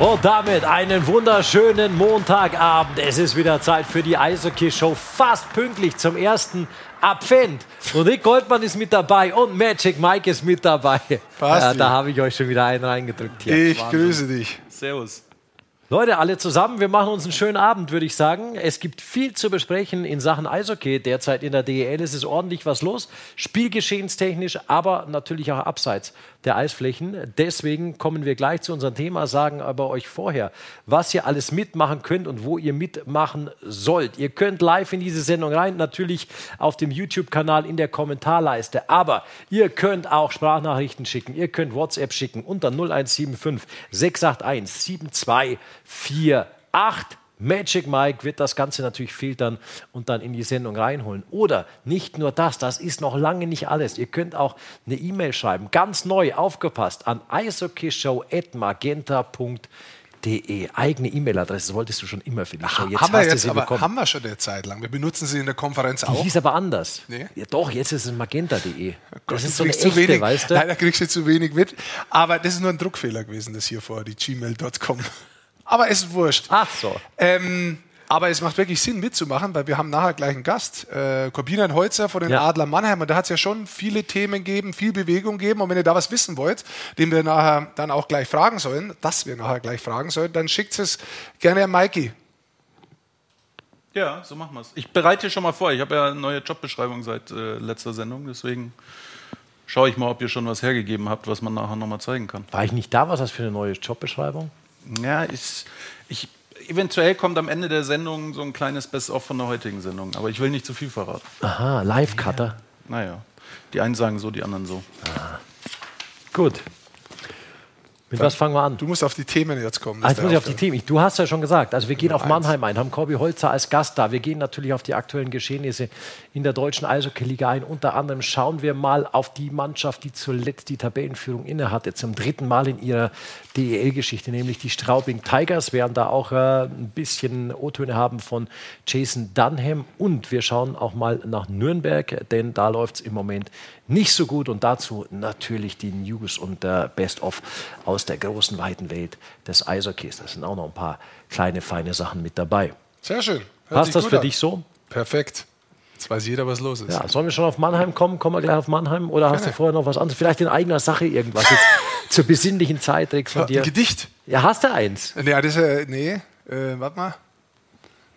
Und damit einen wunderschönen Montagabend. Es ist wieder Zeit für die Eishockey-Show, fast pünktlich zum ersten Advent. Und Rick Goldmann ist mit dabei und Magic Mike ist mit dabei. Ja, da habe ich euch schon wieder einen reingedrückt. Hier. Ich Wahnsinn. grüße dich. Servus. Leute, alle zusammen, wir machen uns einen schönen Abend, würde ich sagen. Es gibt viel zu besprechen in Sachen Eishockey. Derzeit in der DEL ist es ordentlich was los, spielgeschehenstechnisch, aber natürlich auch abseits der Eisflächen. Deswegen kommen wir gleich zu unserem Thema, sagen aber euch vorher, was ihr alles mitmachen könnt und wo ihr mitmachen sollt. Ihr könnt live in diese Sendung rein, natürlich auf dem YouTube-Kanal in der Kommentarleiste. Aber ihr könnt auch Sprachnachrichten schicken, ihr könnt WhatsApp schicken unter 0175 681 7248. Magic Mike wird das Ganze natürlich filtern und dann in die Sendung reinholen. Oder nicht nur das, das ist noch lange nicht alles. Ihr könnt auch eine E-Mail schreiben, ganz neu aufgepasst, an eishockeyshow.magenta.de. Eigene E-Mail-Adresse wolltest du schon immer für die Show. Jetzt haben, wir jetzt, aber haben wir schon eine Zeit lang. Wir benutzen sie in der Konferenz auch. Die hieß aber anders. Nee? Ja, doch, jetzt ist es magenta.de. Das ist so eine echte, wenig, weißt du? Leider kriegst du zu wenig mit. Aber das ist nur ein Druckfehler gewesen, das hier vor, die gmail.com. Aber es ist wurscht. Ach so. Ähm, aber es macht wirklich Sinn mitzumachen, weil wir haben nachher gleich einen Gast, äh, Corbinian Holzer von den ja. Adler Mannheim. Und da hat es ja schon viele Themen gegeben, viel Bewegung gegeben. Und wenn ihr da was wissen wollt, den wir nachher dann auch gleich fragen sollen, dass wir nachher gleich fragen sollen, dann schickt es gerne an Mikey. Ja, so machen wir es. Ich bereite hier schon mal vor. Ich habe ja eine neue Jobbeschreibung seit äh, letzter Sendung, deswegen schaue ich mal, ob ihr schon was hergegeben habt, was man nachher nochmal zeigen kann. War ich nicht da? Was ist das für eine neue Jobbeschreibung? Ja, ich, ich, eventuell kommt am Ende der Sendung so ein kleines Best-of von der heutigen Sendung, aber ich will nicht zu viel verraten. Aha, Live-Cutter. Ja. Naja, die einen sagen so, die anderen so. Ah. Gut, mit was fangen wir an? Du musst auf die Themen jetzt kommen. Ah, muss ich auf die Themen. Du hast ja schon gesagt, also wir gehen auf Mannheim ein, haben Corby Holzer als Gast da. Wir gehen natürlich auf die aktuellen Geschehnisse in der deutschen Eishockey-Liga ein. Unter anderem schauen wir mal auf die Mannschaft, die zuletzt die Tabellenführung innehatte, zum dritten Mal in ihrer DEL-Geschichte, nämlich die Straubing Tigers. Wir werden da auch äh, ein bisschen O-Töne haben von Jason Dunham. Und wir schauen auch mal nach Nürnberg, denn da läuft es im Moment nicht so gut. Und dazu natürlich die News und der Best-of aus der großen, weiten Welt des Eishockeys. Da sind auch noch ein paar kleine, feine Sachen mit dabei. Sehr schön. Hört Passt das für an. dich so? Perfekt. Jetzt weiß jeder, was los ist. Ja, sollen wir schon auf Mannheim kommen? Kommen wir gleich auf Mannheim? Oder hast Keine. du vorher noch was anderes? Vielleicht in eigener Sache irgendwas jetzt zur besinnlichen Zeit Rick, von dir? Ein Gedicht. Ja, hast du eins? Ja, das, äh, nee, äh, warte mal.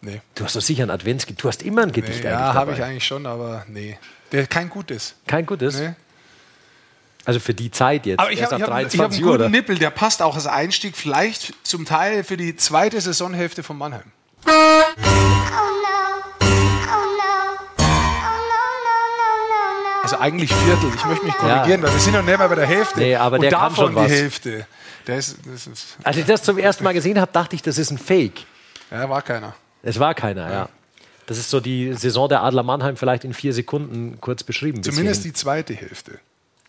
Nee. Du hast doch sicher ein Adventsgedicht. Du hast immer ein Gedicht nee, Ja, habe ich eigentlich schon, aber nee. Der, kein gutes. Kein gutes? Nee. Also für die Zeit jetzt. Aber ich habe hab, hab einen guten oder? Nippel, der passt auch als Einstieg vielleicht zum Teil für die zweite Saisonhälfte von Mannheim. Oh also eigentlich Viertel. Ich möchte mich korrigieren, ja. weil wir sind noch nicht mehr bei der Hälfte. Nee, aber der Und davon kann schon was. die Hälfte. Ist, das ist Als ich das zum ersten Mal gesehen habe, dachte ich, das ist ein Fake. Ja, war keiner. Es war keiner, ja. ja. Das ist so die Saison der Adler Mannheim vielleicht in vier Sekunden kurz beschrieben. Zumindest die zweite Hälfte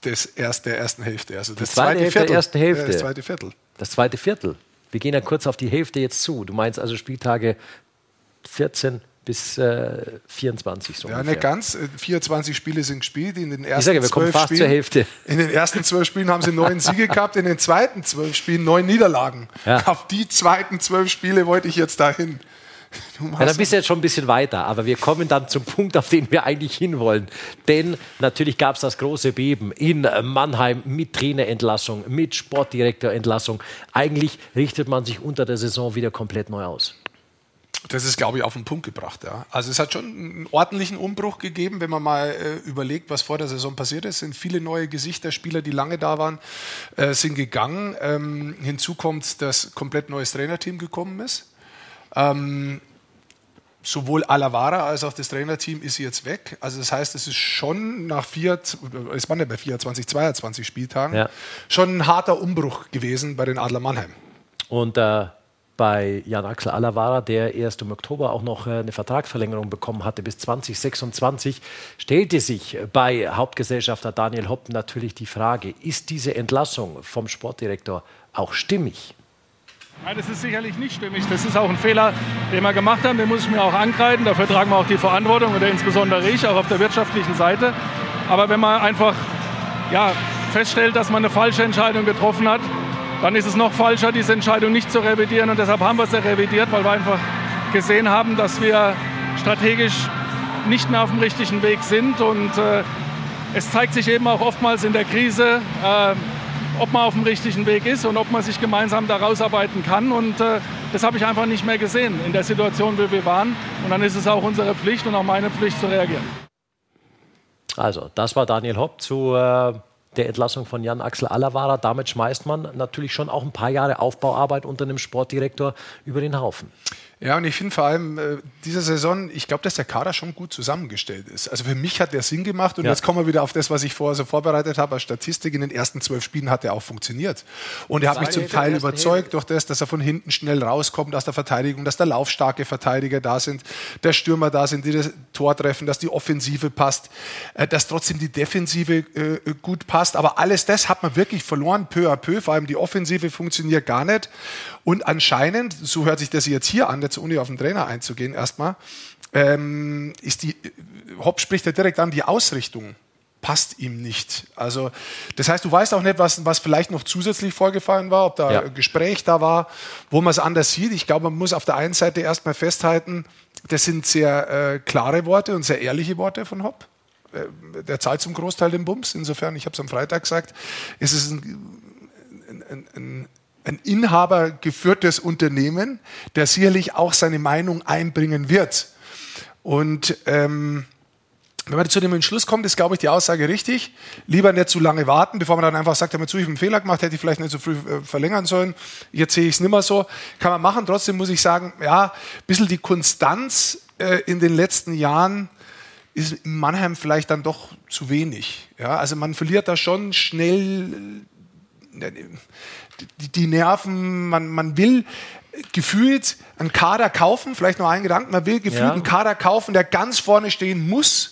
des erst, der ersten Hälfte. Also das die zweite, zweite Hälfte Viertel. der ersten Hälfte. das zweite Viertel. Das zweite Viertel. Wir gehen ja kurz auf die Hälfte jetzt zu. Du meinst also Spieltage 14 bis äh, 24 so Ja, ungefähr. nicht ganz. 24 äh, Spiele sind gespielt. In den ersten ich sage, wir kommen fast Spielen, zur Hälfte. In den ersten zwölf Spielen haben sie neun Siege gehabt, in den zweiten zwölf Spielen neun Niederlagen. Ja. Auf die zweiten zwölf Spiele wollte ich jetzt dahin. Ja, dann bist du jetzt schon ein bisschen weiter, aber wir kommen dann zum Punkt, auf den wir eigentlich hinwollen. Denn natürlich gab es das große Beben in Mannheim mit Trainerentlassung, mit Sportdirektorentlassung. Eigentlich richtet man sich unter der Saison wieder komplett neu aus. Das ist, glaube ich, auf den Punkt gebracht. Ja. Also es hat schon einen ordentlichen Umbruch gegeben, wenn man mal äh, überlegt, was vor der Saison passiert ist. Es sind viele neue Gesichter, Spieler, die lange da waren, äh, sind gegangen. Ähm, hinzu kommt, dass komplett neues Trainerteam gekommen ist. Ähm, sowohl Alavara als auch das Trainerteam ist jetzt weg. Also das heißt, es ist schon nach vier, es waren ja bei 24, 22 Spieltagen, ja. schon ein harter Umbruch gewesen bei den Adler Mannheim. Und äh, bei Jan Axel Alavara, der erst im Oktober auch noch äh, eine Vertragsverlängerung bekommen hatte bis 2026, stellte sich bei Hauptgesellschafter Daniel Hopp natürlich die Frage, ist diese Entlassung vom Sportdirektor auch stimmig? Nein, das ist sicherlich nicht stimmig. Das ist auch ein Fehler, den wir gemacht haben. Den muss ich mir auch ankreiden. Dafür tragen wir auch die Verantwortung oder insbesondere ich, auch auf der wirtschaftlichen Seite. Aber wenn man einfach ja, feststellt, dass man eine falsche Entscheidung getroffen hat, dann ist es noch falscher, diese Entscheidung nicht zu revidieren. Und deshalb haben wir sie revidiert, weil wir einfach gesehen haben, dass wir strategisch nicht mehr auf dem richtigen Weg sind. Und äh, es zeigt sich eben auch oftmals in der Krise, äh, ob man auf dem richtigen Weg ist und ob man sich gemeinsam da rausarbeiten kann. Und äh, das habe ich einfach nicht mehr gesehen in der Situation, wie wir waren. Und dann ist es auch unsere Pflicht und auch meine Pflicht zu reagieren. Also, das war Daniel Hopp zu äh, der Entlassung von Jan Axel Alavara. Damit schmeißt man natürlich schon auch ein paar Jahre Aufbauarbeit unter einem Sportdirektor über den Haufen. Ja, und ich finde vor allem äh, diese Saison, ich glaube, dass der Kader schon gut zusammengestellt ist. Also für mich hat der Sinn gemacht und ja. jetzt kommen wir wieder auf das, was ich vorher so vorbereitet habe als Statistik. In den ersten zwölf Spielen hat er auch funktioniert. Und er hat mich zum Teil überzeugt durch das, dass er von hinten schnell rauskommt aus der Verteidigung, dass da laufstarke Verteidiger da sind, der Stürmer da sind, die das Tor treffen, dass die Offensive passt, äh, dass trotzdem die Defensive äh, gut passt. Aber alles das hat man wirklich verloren, peu à peu. Vor allem die Offensive funktioniert gar nicht. Und anscheinend, so hört sich das jetzt hier an, jetzt ohne auf den Trainer einzugehen, erstmal, ähm, ist die, Hopp spricht ja direkt an, die Ausrichtung passt ihm nicht. Also, das heißt, du weißt auch nicht, was, was vielleicht noch zusätzlich vorgefallen war, ob da ja. ein Gespräch da war, wo man es anders sieht. Ich glaube, man muss auf der einen Seite erstmal festhalten, das sind sehr äh, klare Worte und sehr ehrliche Worte von Hopp. Äh, der zahlt zum Großteil den Bums. Insofern, ich habe es am Freitag gesagt, ist es ein, ein, ein ein inhabergeführtes Unternehmen, der sicherlich auch seine Meinung einbringen wird. Und ähm, wenn man zu dem Entschluss kommt, ist, glaube ich, die Aussage richtig. Lieber nicht zu lange warten, bevor man dann einfach sagt, zu, ich habe einen Fehler gemacht, hätte ich vielleicht nicht so früh äh, verlängern sollen. Jetzt sehe ich es nicht mehr so. Kann man machen. Trotzdem muss ich sagen, ja, ein bisschen die Konstanz äh, in den letzten Jahren ist in Mannheim vielleicht dann doch zu wenig. Ja, also man verliert da schon schnell die, die Nerven, man, man will gefühlt einen Kader kaufen, vielleicht noch einen Gedanken, man will gefühlt ja. einen Kader kaufen, der ganz vorne stehen muss.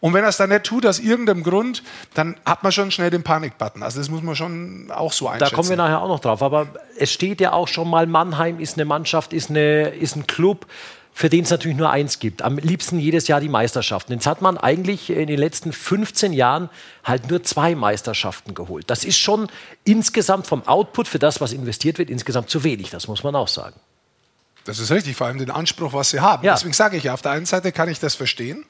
Und wenn er es dann nicht tut, aus irgendeinem Grund, dann hat man schon schnell den Panikbutton. Also das muss man schon auch so einschätzen. Da kommen wir nachher auch noch drauf. Aber es steht ja auch schon mal, Mannheim ist eine Mannschaft, ist, eine, ist ein Club, für den es natürlich nur eins gibt. Am liebsten jedes Jahr die Meisterschaften. Jetzt hat man eigentlich in den letzten 15 Jahren halt nur zwei Meisterschaften geholt. Das ist schon insgesamt vom Output für das, was investiert wird, insgesamt zu wenig. Das muss man auch sagen. Das ist richtig, vor allem den Anspruch, was sie haben. Ja. Deswegen sage ich ja, auf der einen Seite kann ich das verstehen,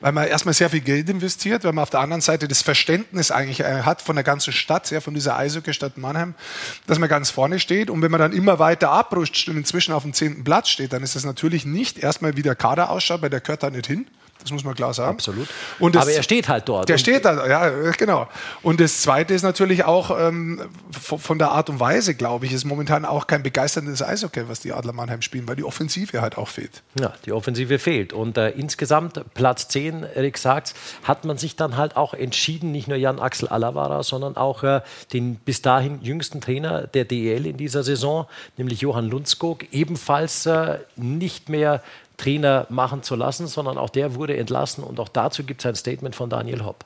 weil man erstmal sehr viel Geld investiert, weil man auf der anderen Seite das Verständnis eigentlich äh, hat von der ganzen Stadt, ja, von dieser Eishockey-Stadt Mannheim, dass man ganz vorne steht. Und wenn man dann immer weiter abrutscht und inzwischen auf dem zehnten Platz steht, dann ist das natürlich nicht erstmal wie der Kader ausschaut, weil der gehört da nicht hin. Das muss man klar sagen. Absolut. Und das, Aber er steht halt dort. Der steht da, ja, genau. Und das Zweite ist natürlich auch ähm, von der Art und Weise, glaube ich, ist momentan auch kein begeisterndes Eishockey, was die Adler Mannheim spielen, weil die Offensive halt auch fehlt. Ja, die Offensive fehlt. Und äh, insgesamt Platz 10, Erik sagt, hat man sich dann halt auch entschieden, nicht nur Jan Axel Alavara, sondern auch äh, den bis dahin jüngsten Trainer der DEL in dieser Saison, nämlich Johann Lundskog, ebenfalls äh, nicht mehr Trainer machen zu lassen, sondern auch der wurde entlassen und auch dazu gibt es ein Statement von Daniel Hopp.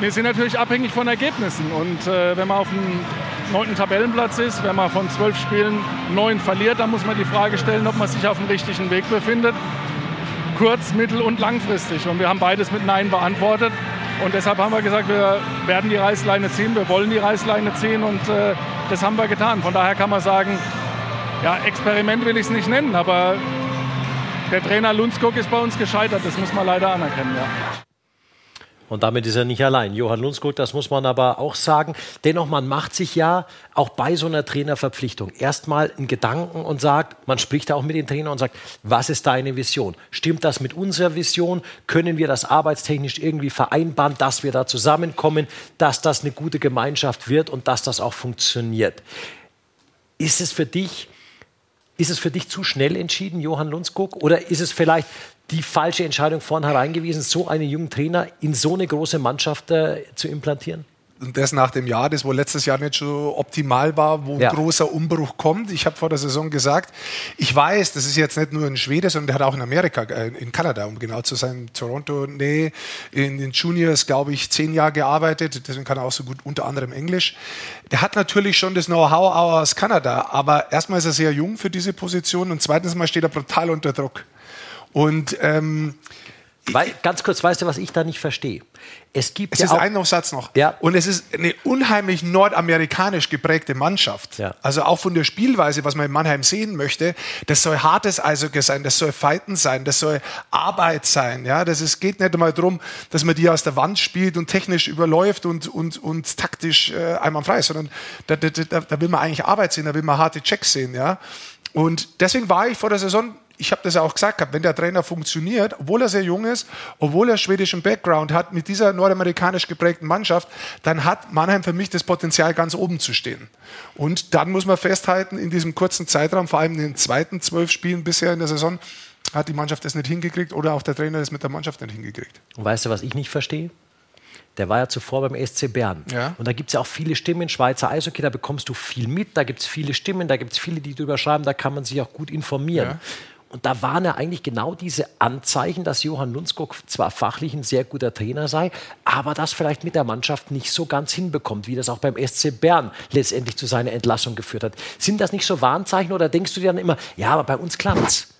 Wir sind natürlich abhängig von Ergebnissen und äh, wenn man auf dem neunten Tabellenplatz ist, wenn man von zwölf Spielen neun verliert, dann muss man die Frage stellen, ob man sich auf dem richtigen Weg befindet, kurz-, mittel- und langfristig. Und wir haben beides mit Nein beantwortet. Und deshalb haben wir gesagt, wir werden die Reißleine ziehen, wir wollen die Reißleine ziehen und äh, das haben wir getan. Von daher kann man sagen, ja, Experiment will ich es nicht nennen, aber der Trainer Lundskog ist bei uns gescheitert, das muss man leider anerkennen. Ja. Und damit ist er nicht allein. Johann Lundskog, das muss man aber auch sagen. Dennoch, man macht sich ja auch bei so einer Trainerverpflichtung erstmal einen Gedanken und sagt, man spricht auch mit den Trainern und sagt, was ist deine Vision? Stimmt das mit unserer Vision? Können wir das arbeitstechnisch irgendwie vereinbaren, dass wir da zusammenkommen, dass das eine gute Gemeinschaft wird und dass das auch funktioniert? Ist es für dich ist es für dich zu schnell entschieden, Johann Lundskog? Oder ist es vielleicht die falsche Entscheidung vornherein gewesen, so einen jungen Trainer in so eine große Mannschaft äh, zu implantieren? Und das nach dem Jahr, das wohl letztes Jahr nicht so optimal war, wo ja. ein großer Umbruch kommt. Ich habe vor der Saison gesagt, ich weiß, das ist jetzt nicht nur in Schweden, sondern der hat auch in Amerika, äh, in Kanada, um genau zu sein, Toronto, nee, in den Juniors, glaube ich, zehn Jahre gearbeitet, deswegen kann er auch so gut unter anderem Englisch. Der hat natürlich schon das Know-how aus Kanada, aber erstmal ist er sehr jung für diese Position und zweitens mal steht er brutal unter Druck. Und ähm, Weil, ganz kurz, weißt du, was ich da nicht verstehe? Es gibt Es ja ist auch, ein noch Satz noch. Ja. Und es ist eine unheimlich nordamerikanisch geprägte Mannschaft. Ja. Also auch von der Spielweise, was man in Mannheim sehen möchte, das soll hartes Eishockey sein, das soll Fighten sein, das soll Arbeit sein. Ja, das ist, geht nicht einmal darum, dass man die aus der Wand spielt und technisch überläuft und, und, und taktisch äh, einwandfrei ist, sondern da, da, da, da will man eigentlich Arbeit sehen, da will man harte Checks sehen. Ja. Und deswegen war ich vor der Saison ich habe das ja auch gesagt, gehabt, wenn der Trainer funktioniert, obwohl er sehr jung ist, obwohl er schwedischen Background hat, mit dieser nordamerikanisch geprägten Mannschaft, dann hat Mannheim für mich das Potenzial, ganz oben zu stehen. Und dann muss man festhalten, in diesem kurzen Zeitraum, vor allem in den zweiten zwölf Spielen bisher in der Saison, hat die Mannschaft das nicht hingekriegt oder auch der Trainer das mit der Mannschaft nicht hingekriegt. Und weißt du, was ich nicht verstehe? Der war ja zuvor beim SC Bern. Ja. Und da gibt es ja auch viele Stimmen, Schweizer Eishockey, da bekommst du viel mit, da gibt es viele Stimmen, da gibt es viele, die drüber schreiben, da kann man sich auch gut informieren. Ja. Und da waren ja eigentlich genau diese Anzeichen, dass Johann Lundskog zwar fachlich ein sehr guter Trainer sei, aber das vielleicht mit der Mannschaft nicht so ganz hinbekommt, wie das auch beim SC Bern letztendlich zu seiner Entlassung geführt hat. Sind das nicht so Warnzeichen oder denkst du dir dann immer, ja, aber bei uns klappt's?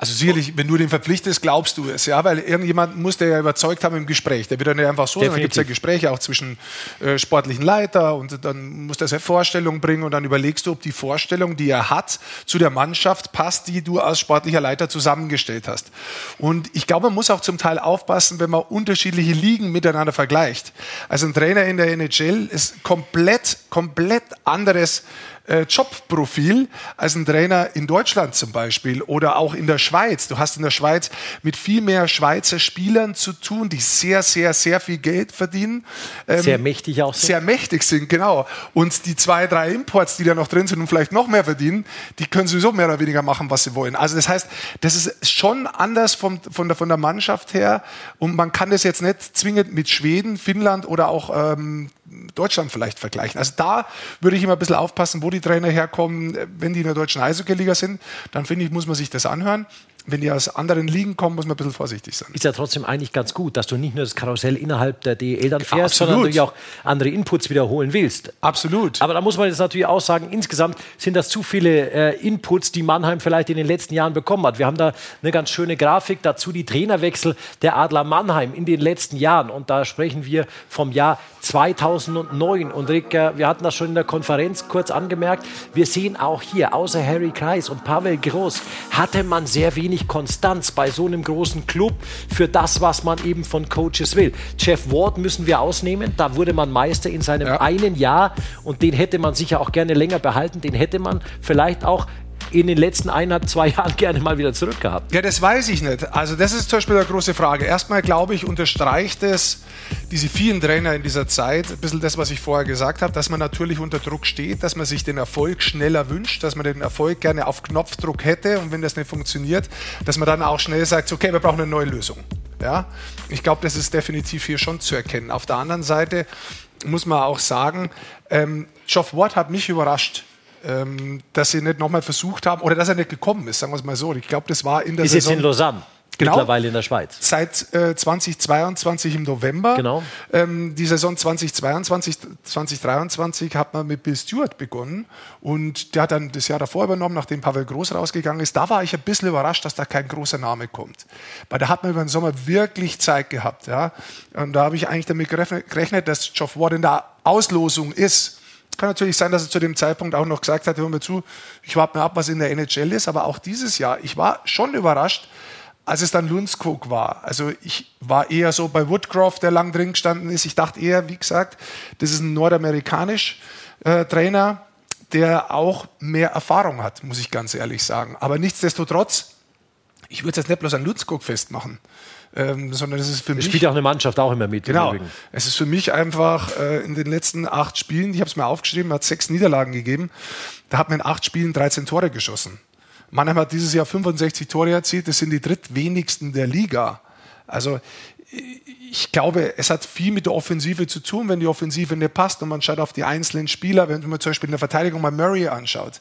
Also sicherlich, wenn du den verpflichtest, glaubst du es, ja, weil irgendjemand muss der ja überzeugt haben im Gespräch. Der wird dann nicht einfach so, dann gibt es ja Definitiv. Gespräche auch zwischen äh, sportlichen Leiter und dann muss der seine Vorstellung bringen und dann überlegst du, ob die Vorstellung, die er hat, zu der Mannschaft passt, die du als sportlicher Leiter zusammengestellt hast. Und ich glaube, man muss auch zum Teil aufpassen, wenn man unterschiedliche Ligen miteinander vergleicht. Also ein Trainer in der NHL ist komplett, komplett anderes äh, Jobprofil als ein Trainer in Deutschland zum Beispiel oder auch in der Schweiz. Du hast in der Schweiz mit viel mehr Schweizer Spielern zu tun, die sehr, sehr, sehr viel Geld verdienen. Ähm, Sehr mächtig auch sind. Sehr mächtig sind, genau. Und die zwei, drei Imports, die da noch drin sind und vielleicht noch mehr verdienen, die können sowieso mehr oder weniger machen, was sie wollen. Also das heißt, das ist schon anders vom, von, der, von der Mannschaft her und man kann das jetzt nicht zwingend mit Schweden, Finnland oder auch ähm, Deutschland vielleicht vergleichen. Also da würde ich immer ein bisschen aufpassen, wo die Trainer herkommen. Wenn die in der deutschen Eishockey-Liga sind, dann finde ich, muss man sich das anhören. Wenn die aus anderen Ligen kommen, muss man ein bisschen vorsichtig sein. ist ja trotzdem eigentlich ganz gut, dass du nicht nur das Karussell innerhalb der DEL dann fährst, Absolut. sondern ja auch andere Inputs wiederholen willst. Absolut. Aber da muss man jetzt natürlich auch sagen, insgesamt sind das zu viele äh, Inputs, die Mannheim vielleicht in den letzten Jahren bekommen hat. Wir haben da eine ganz schöne Grafik dazu, die Trainerwechsel der Adler Mannheim in den letzten Jahren. Und da sprechen wir vom Jahr 2009. Und Rick, wir hatten das schon in der Konferenz kurz angemerkt. Wir sehen auch hier, außer Harry Kreis und Pavel Groß, hatte man sehr wenig Konstanz bei so einem großen Club für das, was man eben von Coaches will. Jeff Ward müssen wir ausnehmen. Da wurde man Meister in seinem Ja. einen Jahr und den hätte man sicher auch gerne länger behalten. Den hätte man vielleicht auch in den letzten eineinhalb, zwei Jahren gerne mal wieder zurückgehabt. Ja, das weiß ich nicht. Also das ist zum Beispiel eine große Frage. Erstmal glaube ich, unterstreicht es diese vielen Trainer in dieser Zeit, ein bisschen das, was ich vorher gesagt habe, dass man natürlich unter Druck steht, dass man sich den Erfolg schneller wünscht, dass man den Erfolg gerne auf Knopfdruck hätte und wenn das nicht funktioniert, dass man dann auch schnell sagt, okay, wir brauchen eine neue Lösung. Ja? Ich glaube, das ist definitiv hier schon zu erkennen. Auf der anderen Seite muss man auch sagen, ähm, Geoff Ward hat mich überrascht. Ähm, dass sie nicht nochmal versucht haben oder dass er nicht gekommen ist, sagen wir es mal so. Ich glaube, das war in der Ist jetzt Saison in Lausanne, Genau. mittlerweile in der Schweiz. seit äh, 2022 im November. Genau. Ähm, die Saison 2022, 2023 hat man mit Bill Stewart begonnen und der hat dann das Jahr davor übernommen, nachdem Pavel Groß rausgegangen ist. Da war ich ein bisschen überrascht, dass da kein großer Name kommt. Weil da hat man über den Sommer wirklich Zeit gehabt. Ja? Und da habe ich eigentlich damit gerechnet, gerechnet, dass Geoff Ward in der Auslosung ist. Kann natürlich sein, dass er zu dem Zeitpunkt auch noch gesagt hat, hör mir zu, ich warte mir ab, was in der NHL ist. Aber auch dieses Jahr, ich war schon überrascht, als es dann Lundskog war. Also ich war eher so bei Woodcroft, der lang drin gestanden ist. Ich dachte eher, wie gesagt, das ist ein nordamerikanisch äh, Trainer, der auch mehr Erfahrung hat, muss ich ganz ehrlich sagen. Aber nichtsdestotrotz, ich würde es jetzt nicht bloß an Lundskog festmachen, ähm, sondern es ist für Es mich... spielt auch eine Mannschaft auch immer mit. Genau. Es ist für mich einfach äh, in den letzten acht Spielen, ich habe es mir aufgeschrieben, hat sechs Niederlagen gegeben. Da hat man in acht Spielen 13 Tore geschossen. Mannheim hat dieses Jahr 65 Tore erzielt, das sind die drittwenigsten der Liga. Also ich glaube, es hat viel mit der Offensive zu tun, wenn die Offensive nicht passt und man schaut auf die einzelnen Spieler, wenn man zum Beispiel in der Verteidigung mal Murray anschaut,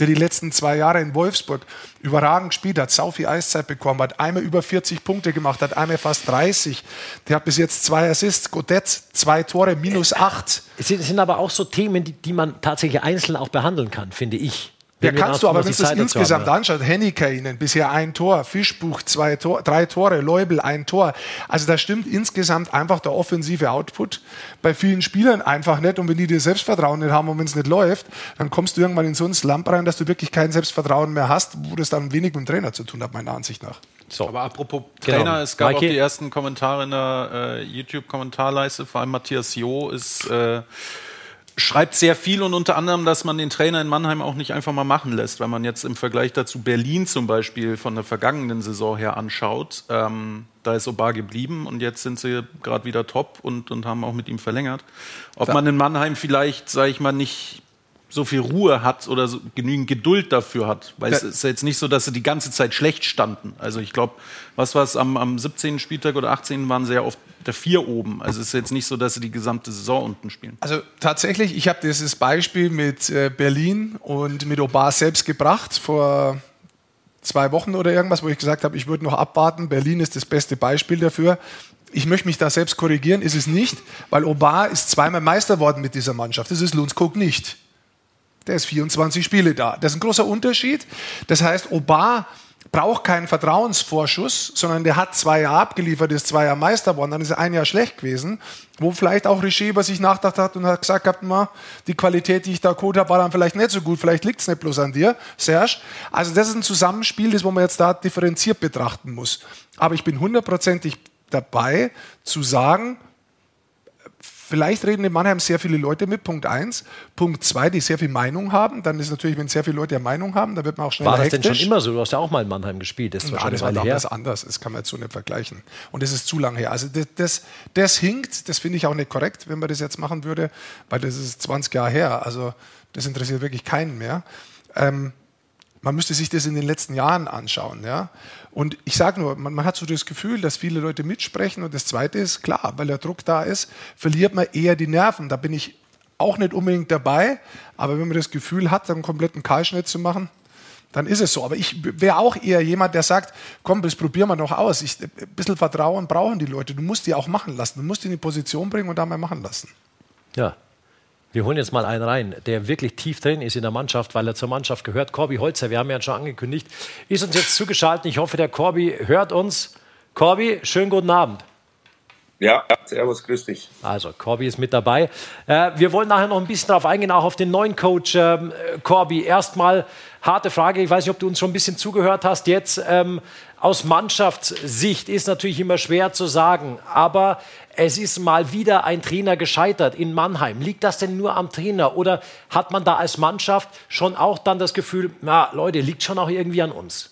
der die letzten zwei Jahre in Wolfsburg überragend gespielt hat, sau viel Eiszeit bekommen hat, einmal über 40 Punkte gemacht hat, einmal fast 30. Der hat bis jetzt zwei Assists, Godet zwei Tore, minus acht. Es sind, aber auch so Themen, die, die man tatsächlich einzeln auch behandeln kann, finde ich. Ja, kannst du, aber wenn du das insgesamt haben, ja. anschaust, Henniker ihnen bisher ein Tor, Fischbuch zwei Tor, drei Tore, Leubel ein Tor. Also da stimmt insgesamt einfach der offensive Output bei vielen Spielern einfach nicht. Und wenn die dir Selbstvertrauen nicht haben und wenn es nicht läuft, dann kommst du irgendwann in so ein Slump rein, dass du wirklich kein Selbstvertrauen mehr hast, wo das dann wenig mit dem Trainer zu tun hat, meiner Ansicht nach. So. Aber apropos genau. Trainer, es gab Mikey. auch die ersten Kommentare in der äh, YouTube-Kommentarleiste, vor allem Matthias Jo ist... Äh, schreibt sehr viel und unter anderem, dass man den Trainer in Mannheim auch nicht einfach mal machen lässt, wenn man jetzt im Vergleich dazu Berlin zum Beispiel von der vergangenen Saison her anschaut. Ähm, da ist Obar geblieben und jetzt sind sie gerade wieder top und, und haben auch mit ihm verlängert. Ob man in Mannheim vielleicht, sage ich mal, nicht so viel Ruhe hat oder so genügend Geduld dafür hat. Weil es ist jetzt nicht so, dass sie die ganze Zeit schlecht standen. Also ich glaube, was war es am, am 17. Spieltag oder 18. waren sehr oft der Vier oben. Also es ist jetzt nicht so, dass sie die gesamte Saison unten spielen. Also tatsächlich, ich habe dieses Beispiel mit äh, Berlin und mit Obar selbst gebracht vor zwei Wochen oder irgendwas, wo ich gesagt habe, ich würde noch abwarten. Berlin ist das beste Beispiel dafür. Ich möchte mich da selbst korrigieren, ist es nicht, weil Obar ist zweimal Meister worden mit dieser Mannschaft. Das ist Lundskog nicht der ist 24 Spiele da. Das ist ein großer Unterschied. Das heißt, Obar braucht keinen Vertrauensvorschuss, sondern der hat zwei Jahre abgeliefert, ist zwei Jahre Meister geworden, dann ist er ein Jahr schlecht gewesen, wo vielleicht auch Richer über sich nachgedacht hat und hat gesagt gehabt, mal, die Qualität, die ich da geholt habe, war dann vielleicht nicht so gut, vielleicht liegt es nicht bloß an dir, Serge. Also das ist ein Zusammenspiel, das wo man jetzt da differenziert betrachten muss. Aber ich bin hundertprozentig dabei zu sagen, Vielleicht reden in Mannheim sehr viele Leute mit, Punkt eins. Punkt zwei, die sehr viel Meinung haben. Dann ist natürlich, wenn sehr viele Leute eine Meinung haben, dann wird man auch schnell War das hektisch. denn schon immer so? Du hast ja auch mal in Mannheim gespielt. Das, ja, das war damals her. anders. Das kann man jetzt so nicht vergleichen. Und das ist zu lange her. Also das, das, das hinkt. Das finde ich auch nicht korrekt, wenn man das jetzt machen würde, weil das ist 20 Jahre her. Also das interessiert wirklich keinen mehr. Ähm, man müsste sich das in den letzten Jahren anschauen. Ja? Und ich sage nur, man, man, hat so das Gefühl, dass viele Leute mitsprechen. Und das Zweite ist, klar, weil der Druck da ist, verliert man eher die Nerven. Da bin ich auch nicht unbedingt dabei. Aber wenn man das Gefühl hat, einen kompletten Kahlschnitt zu machen, dann ist es so. Aber ich wäre auch eher jemand, der sagt, komm, das probieren wir noch aus. Ich, ein bisschen Vertrauen brauchen die Leute. Du musst die auch machen lassen. Du musst die in die Position bringen und da mal machen lassen. Ja, wir holen jetzt mal einen rein, der wirklich tief drin ist in der Mannschaft, weil er zur Mannschaft gehört. Corby Holzer, wir haben ja schon angekündigt, ist uns jetzt zugeschaltet. Ich hoffe, der Corby hört uns. Corby, schönen guten Abend. Ja, servus, grüß dich. Also, Corby ist mit dabei. Äh, wir wollen nachher noch ein bisschen darauf eingehen, auch auf den neuen Coach ähm, Corby. Erstmal harte Frage, ich weiß nicht, ob du uns schon ein bisschen zugehört hast. Jetzt ähm, aus Mannschaftssicht ist natürlich immer schwer zu sagen, aber es ist mal wieder ein Trainer gescheitert in Mannheim. Liegt das denn nur am Trainer oder hat man da als Mannschaft schon auch dann das Gefühl, na Leute, liegt schon auch irgendwie an uns?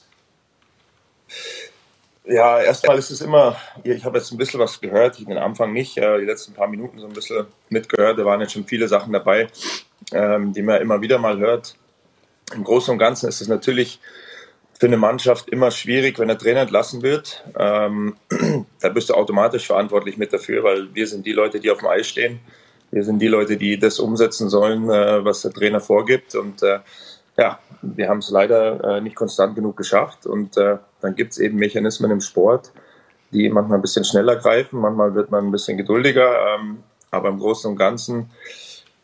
Ja, erstmal ist es immer, ich habe jetzt ein bisschen was gehört, ich den Anfang nicht, die letzten paar Minuten so ein bisschen mitgehört, da waren jetzt schon viele Sachen dabei, ähm, die man immer wieder mal hört. Im Großen und Ganzen ist es natürlich für eine Mannschaft immer schwierig, wenn der Trainer entlassen wird. Ähm, da bist du automatisch verantwortlich mit dafür, weil wir sind die Leute, die auf dem Eis stehen. Wir sind die Leute, die das umsetzen sollen, äh, was der Trainer vorgibt. Und äh, ja, wir haben es leider äh, nicht konstant genug geschafft. Und äh, dann gibt es eben Mechanismen im Sport, die manchmal ein bisschen schneller greifen, manchmal wird man ein bisschen geduldiger. Ähm, aber im Großen und Ganzen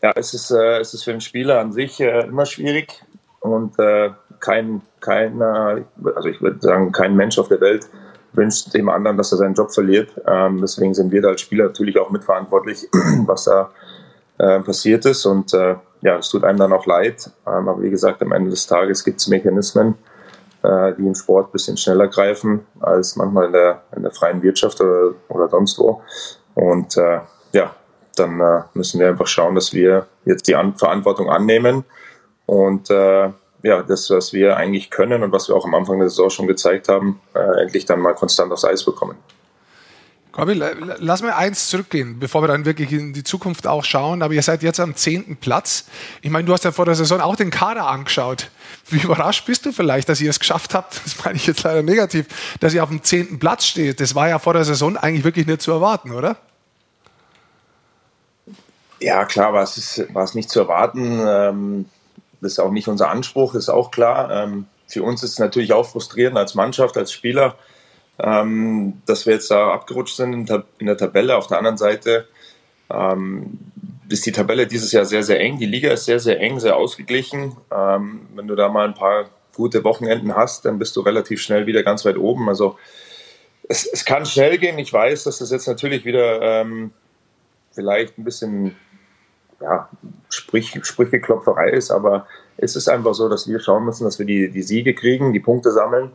ja, es ist, äh, es ist für den Spieler an sich äh, immer schwierig. Und äh, kein, keiner, also ich würde sagen, kein Mensch auf der Welt wünscht dem anderen, dass er seinen Job verliert. Ähm, deswegen sind wir da als Spieler natürlich auch mitverantwortlich, was da äh, passiert ist. Und äh, ja, es tut einem dann auch leid. Ähm, aber wie gesagt, am Ende des Tages gibt es Mechanismen, äh, die im Sport ein bisschen schneller greifen als manchmal in der, in der freien Wirtschaft oder, oder sonst wo. Und äh, ja, dann äh, müssen wir einfach schauen, dass wir jetzt die An Verantwortung annehmen und äh, ja, das, was wir eigentlich können und was wir auch am Anfang der Saison schon gezeigt haben, äh, endlich dann mal konstant aufs Eis bekommen. Corby, lass mir eins zurückgehen, bevor wir dann wirklich in die Zukunft auch schauen. Aber ihr seid jetzt am zehnten Platz. Ich meine, du hast ja vor der Saison auch den Kader angeschaut. Wie überrascht bist du vielleicht, dass ihr es geschafft habt, das meine ich jetzt leider negativ, dass ihr auf dem zehnten Platz steht? Das war ja vor der Saison eigentlich wirklich nicht zu erwarten, oder? Ja, klar war es, war es nicht zu erwarten. Ähm das ist auch nicht unser Anspruch, ist auch klar. Ähm, für uns ist es natürlich auch frustrierend als Mannschaft, als Spieler, ähm, dass wir jetzt da abgerutscht sind in, der Tabelle. Auf der anderen Seite ähm, ist die Tabelle dieses Jahr sehr, sehr eng. Die Liga ist sehr, sehr eng, sehr ausgeglichen. Wenn du da mal ein paar gute Wochenenden hast, dann bist du relativ schnell wieder ganz weit oben. Also es, es kann schnell gehen. Ich weiß, dass das jetzt natürlich wieder ähm, vielleicht ein bisschen ja, Sprich, Sprücheklopferei ist, aber es ist einfach so, dass wir schauen müssen, dass wir die, die Siege kriegen, die Punkte sammeln,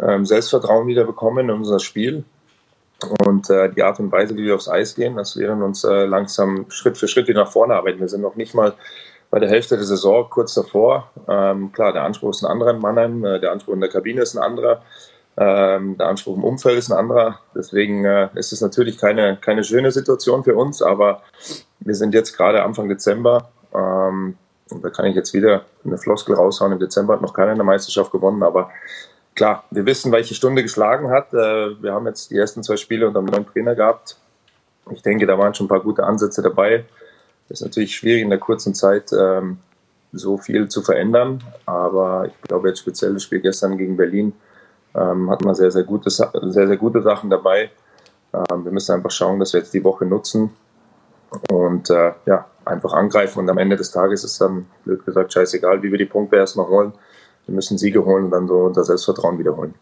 ähm, Selbstvertrauen wieder bekommen in unser Spiel. Und äh, die Art und Weise, wie wir aufs Eis gehen, dass wir uns äh, langsam Schritt für Schritt wieder nach vorne arbeiten. Wir sind noch nicht mal bei der Hälfte der Saison kurz davor. Ähm, klar, der Anspruch ist ein anderer in Mannheim, äh, der Anspruch in der Kabine ist ein anderer, ähm, der Anspruch im Umfeld ist ein anderer. Deswegen äh, ist es natürlich keine, keine schöne Situation für uns, aber wir sind jetzt gerade Anfang Dezember. Ähm, und da kann ich jetzt wieder eine Floskel raushauen. Im Dezember hat noch keiner eine Meisterschaft gewonnen, aber klar, wir wissen, welche Stunde geschlagen hat. Äh, wir haben jetzt die ersten zwei Spiele unter einem neuen Trainer gehabt. Ich denke, da waren schon ein paar gute Ansätze dabei. Das ist natürlich schwierig in der kurzen Zeit ähm, so viel zu verändern, aber ich glaube jetzt speziell das Spiel gestern gegen Berlin ähm, hat man sehr, sehr gute, sehr, sehr gute Sachen dabei. Ähm, wir müssen einfach schauen, dass wir jetzt die Woche nutzen und äh, ja, einfach angreifen und am Ende des Tages ist dann, blöd gesagt, scheißegal, wie wir die Punkte erstmal holen. Wir müssen Siege holen und dann so unser Selbstvertrauen wiederholen.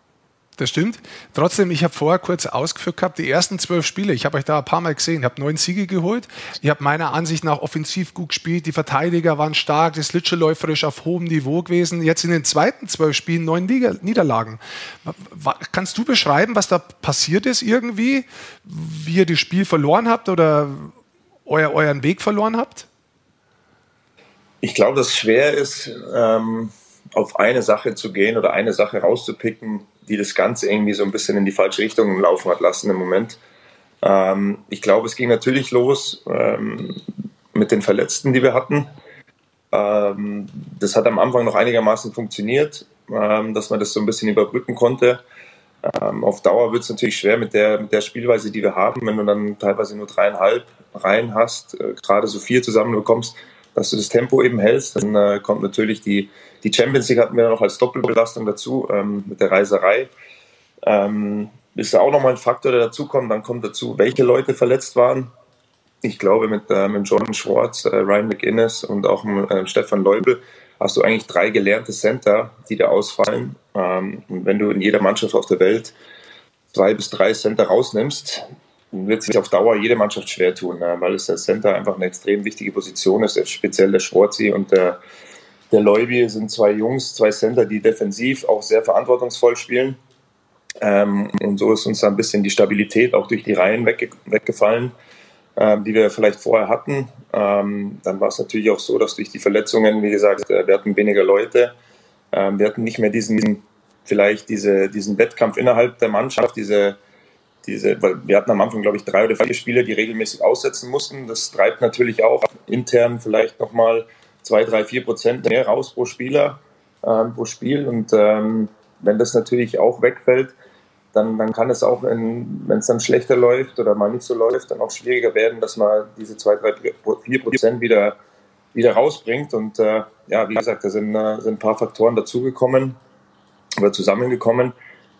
Das stimmt. Trotzdem, ich habe vorher kurz ausgeführt gehabt, die ersten zwölf Spiele, ich habe euch da ein paar Mal gesehen, ich habe neun Siege geholt. Ich habe meiner Ansicht nach offensiv gut gespielt, die Verteidiger waren stark, das Litscheläuferisch auf hohem Niveau gewesen. Jetzt in den zweiten zwölf Spielen neun Niederlagen. Kannst du beschreiben, was da passiert ist irgendwie? Wie ihr das Spiel verloren habt oder euer, euren Weg verloren habt? Ich glaube, dass es schwer ist, ähm, auf eine Sache zu gehen oder eine Sache rauszupicken, die das Ganze irgendwie so ein bisschen in die falsche Richtung laufen hat lassen im Moment. Ähm, ich glaube, es ging natürlich los ähm, mit den Verletzten, die wir hatten. Ähm, das hat am Anfang noch einigermaßen funktioniert, ähm, dass man das so ein bisschen überbrücken konnte. Ähm, auf Dauer wird es natürlich schwer mit der, mit der Spielweise, die wir haben, wenn du dann teilweise nur dreieinhalb Reihen hast, äh, gerade so vier zusammenbekommst, dass du das Tempo eben hältst. Dann äh, kommt natürlich die, die Champions League hatten wir noch als Doppelbelastung dazu ähm, mit der Reiserei. Ähm, ist ja auch nochmal ein Faktor, der dazukommt. Dann kommt dazu, welche Leute verletzt waren. Ich glaube, mit, äh, mit Jordan Schwartz, äh, Ryan McInnes und auch äh, Stefan Leubel hast du eigentlich drei gelernte Center, die da ausfallen. Ähm, und wenn du in jeder Mannschaft auf der Welt zwei bis drei Center rausnimmst, wird sich auf Dauer jede Mannschaft schwer tun, äh, weil es der Center einfach eine extrem wichtige Position ist, speziell der Schwarzi und der, der Leubi sind zwei Jungs, zwei Center, die defensiv auch sehr verantwortungsvoll spielen. Ähm, und so ist uns da ein bisschen die Stabilität auch durch die Reihen wegge weggefallen, ähm, die wir vielleicht vorher hatten. Ähm, dann war es natürlich auch so, dass durch die Verletzungen, wie gesagt, äh, wir hatten weniger Leute. Ähm, wir hatten nicht mehr diesen, vielleicht diese, diesen Wettkampf innerhalb der Mannschaft, diese diese, weil wir hatten am Anfang, glaube ich, drei oder vier Spieler, die regelmäßig aussetzen mussten. Das treibt natürlich auch intern vielleicht nochmal zwei, drei, vier Prozent mehr raus pro Spieler, ähm, pro Spiel. Und ähm, wenn das natürlich auch wegfällt, dann, dann kann es auch, wenn es dann schlechter läuft oder mal nicht so läuft, dann auch schwieriger werden, dass man diese zwei, drei, vier Prozent wieder, wieder rausbringt. Und äh, ja, wie gesagt, da sind, äh, sind ein paar Faktoren dazugekommen oder zusammengekommen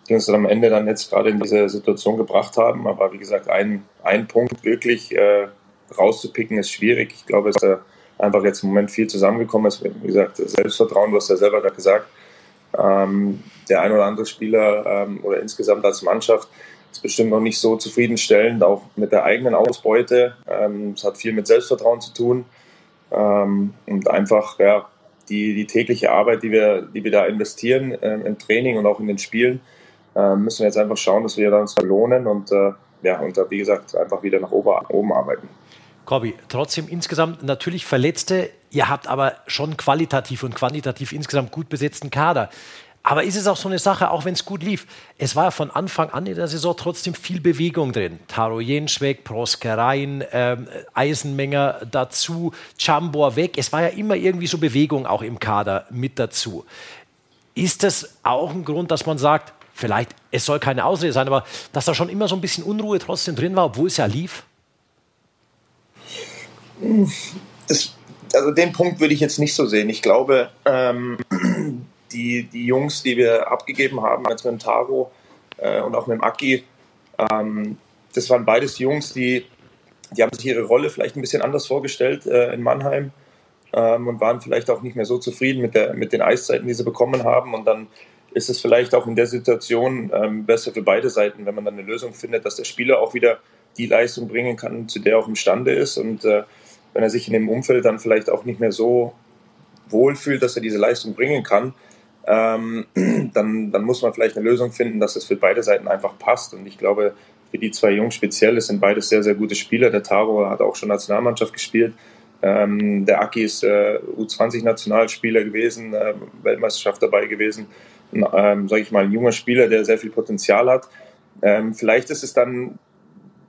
die uns dann am Ende dann jetzt gerade in diese Situation gebracht haben. Aber wie gesagt, ein, ein Punkt wirklich äh, rauszupicken ist schwierig. Ich glaube, es ist äh, einfach jetzt im Moment viel zusammengekommen ist. Wie gesagt, Selbstvertrauen, du hast ja selber gerade gesagt. Ähm, der ein oder andere Spieler ähm, oder insgesamt als Mannschaft ist bestimmt noch nicht so zufriedenstellend, auch mit der eigenen Ausbeute. Ähm, es hat viel mit Selbstvertrauen zu tun ähm, und einfach ja, die, die tägliche Arbeit, die wir, die wir da investieren äh, im Training und auch in den Spielen, äh, müssen wir jetzt einfach schauen, dass wir uns belohnen und äh, ja, und wie gesagt, einfach wieder nach oben arbeiten. Corby, trotzdem insgesamt natürlich Verletzte. Ihr habt aber schon qualitativ und quantitativ insgesamt gut besetzten Kader. Aber ist es auch so eine Sache, auch wenn es gut lief? Es war ja von Anfang an in der Saison trotzdem viel Bewegung drin. Taro Jenschweg, Proske rein, ähm, Eisenmenger dazu, Chambor weg. Es war ja immer irgendwie so Bewegung auch im Kader mit dazu. Ist das auch ein Grund, dass man sagt, vielleicht, es soll keine Ausrede sein, aber dass da schon immer so ein bisschen Unruhe trotzdem drin war, obwohl es ja lief? Das, also den Punkt würde ich jetzt nicht so sehen. Ich glaube, ähm, die, die Jungs, die wir abgegeben haben, jetzt mit dem Taro äh, und auch mit dem Aki, ähm, das waren beides Jungs, die die haben sich ihre Rolle vielleicht ein bisschen anders vorgestellt äh, in Mannheim ähm, und waren vielleicht auch nicht mehr so zufrieden mit, der, mit den Eiszeiten, die sie bekommen haben. Und dann ist es vielleicht auch in der Situation ähm, besser für beide Seiten, wenn man dann eine Lösung findet, dass der Spieler auch wieder die Leistung bringen kann, zu der er auch imstande ist. Und äh, wenn er sich in dem Umfeld dann vielleicht auch nicht mehr so wohl fühlt, dass er diese Leistung bringen kann, ähm, dann, dann muss man vielleicht eine Lösung finden, dass es für beide Seiten einfach passt. Und ich glaube, für die zwei Jungs speziell, es sind beides sehr, sehr gute Spieler. Der Taro hat auch schon Nationalmannschaft gespielt. Ähm, der Aki ist äh, U20-Nationalspieler gewesen, äh, Weltmeisterschaft dabei gewesen. Ähm, sage ich mal, ein junger Spieler, der sehr viel Potenzial hat. Ähm, vielleicht ist es dann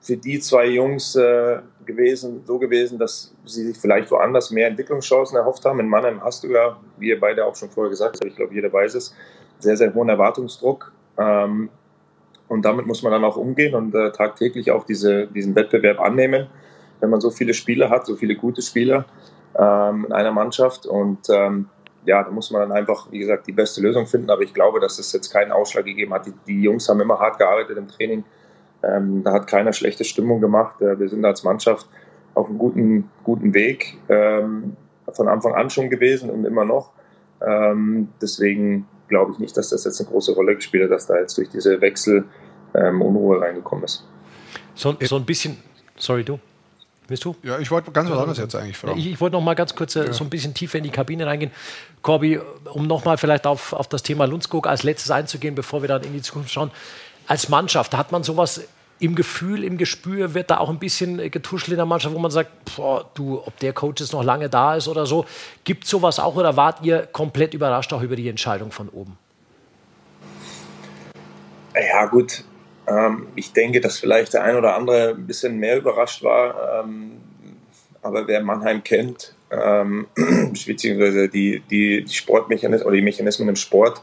für die zwei Jungs äh, gewesen, so gewesen, dass sie sich vielleicht woanders mehr Entwicklungschancen erhofft haben. In Mannheim hast du ja, wie ihr beide auch schon vorher gesagt habt, ich glaube, jeder weiß es, sehr, sehr hohen Erwartungsdruck. Ähm, und damit muss man dann auch umgehen und äh, tagtäglich auch diese, diesen Wettbewerb annehmen, wenn man so viele Spieler hat, so viele gute Spieler ähm, in einer Mannschaft. Und ähm, ja, da muss man dann einfach, wie gesagt, die beste Lösung finden. Aber ich glaube, dass es jetzt keinen Ausschlag gegeben hat. Die, die Jungs haben immer hart gearbeitet im Training. Ähm, da hat keiner schlechte Stimmung gemacht. Äh, wir sind als Mannschaft auf einem guten, guten Weg ähm, von Anfang an schon gewesen und immer noch. Ähm, deswegen glaube ich nicht, dass das jetzt eine große Rolle gespielt hat, dass da jetzt durch diese Wechsel ähm, Unruhe reingekommen ist. So, so ein bisschen, sorry du. Willst du? Ja, ich wollte ganz was anderes jetzt eigentlich fragen. Ich, ich wollte noch mal ganz kurz äh, ja. so ein bisschen tiefer in die Kabine reingehen. Corby, um noch mal vielleicht auf, auf das Thema Lundskog als letztes einzugehen, bevor wir dann in die Zukunft schauen. Als Mannschaft, hat man sowas im Gefühl, im Gespür, wird da auch ein bisschen getuschelt in der Mannschaft, wo man sagt, boah, du, ob der Coach jetzt noch lange da ist oder so. Gibt sowas auch oder wart ihr komplett überrascht auch über die Entscheidung von oben? Ja, gut. Ähm, ich denke, dass vielleicht der ein oder andere ein bisschen mehr überrascht war. Ähm, aber wer Mannheim kennt, ähm, beziehungsweise die, die, die Sportmechanismen oder die Mechanismen im Sport,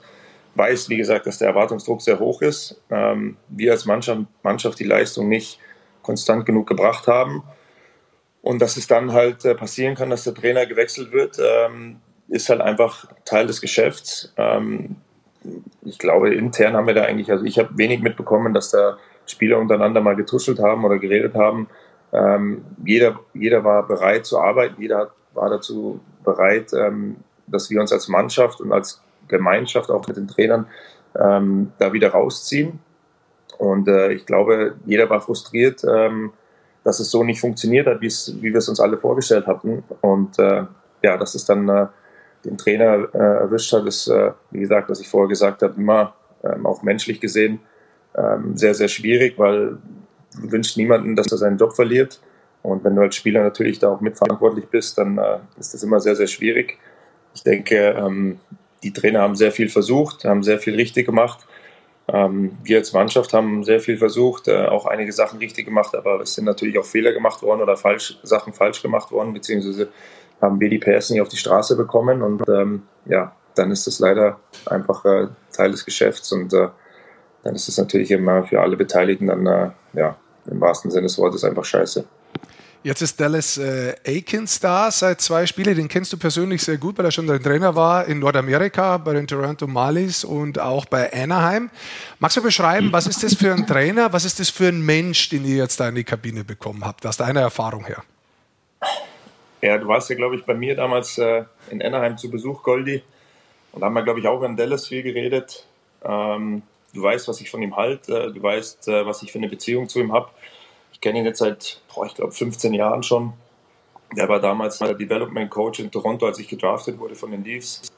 weiß, wie gesagt, dass der Erwartungsdruck sehr hoch ist. Ähm, wir als Mannschaft, Mannschaft die Leistung nicht konstant genug gebracht haben. Und dass es dann halt äh, passieren kann, dass der Trainer gewechselt wird, ähm, ist halt einfach Teil des Geschäfts. Ähm, ich glaube, intern haben wir da eigentlich, also ich habe wenig mitbekommen, dass da Spieler untereinander mal getuschelt haben oder geredet haben. Ähm, jeder, jeder war bereit zu arbeiten, jeder war dazu bereit, ähm, dass wir uns als Mannschaft und als Gemeinschaft, auch mit den Trainern, ähm, da wieder rausziehen. Und äh, ich glaube, jeder war frustriert, ähm, dass es so nicht funktioniert hat, wie wir es uns alle vorgestellt hatten. Und äh, ja, dass es dann äh, den Trainer äh, erwischt hat, ist, äh, wie gesagt, was ich vorher gesagt habe, immer ähm, auch menschlich gesehen ähm, sehr, sehr schwierig, weil du wünschst niemanden, dass er seinen Job verliert. Und wenn du als Spieler natürlich da auch mitverantwortlich bist, dann äh, ist das immer sehr, sehr schwierig. Ich denke, ähm, die Trainer haben sehr viel versucht, haben sehr viel richtig gemacht. Ähm, wir als Mannschaft haben sehr viel versucht, äh, auch einige Sachen richtig gemacht, aber es sind natürlich auch Fehler gemacht worden oder falsch, Sachen falsch gemacht worden, beziehungsweise haben wir die PS nicht auf die Straße bekommen und ähm, ja, dann ist das leider einfach äh, Teil des Geschäfts und äh, dann ist es natürlich immer für alle Beteiligten dann, äh, ja, im wahrsten Sinne des Wortes einfach scheiße. Jetzt ist Dallas äh, Aikens da seit zwei Spielen. Den kennst du persönlich sehr gut, weil er schon dein Trainer war in Nordamerika, bei den Toronto Marlies und auch bei Anaheim. Magst du beschreiben, was ist das für ein Trainer, was ist das für ein Mensch, den ihr jetzt da in die Kabine bekommen habt, aus deiner Erfahrung her? Ja, du warst ja, glaube ich, bei mir damals äh, in Anaheim zu Besuch, Goldi. Und da haben wir, glaube ich, auch in Dallas viel geredet. Ähm, du weißt, was ich von ihm halte. Äh, du weißt, äh, was ich für eine Beziehung zu ihm habe. Ich kenne ihn jetzt seit, boah, ich glaube, 15 Jahren schon. Der war damals der Development Coach in Toronto, als ich gedraftet wurde von den Leafs.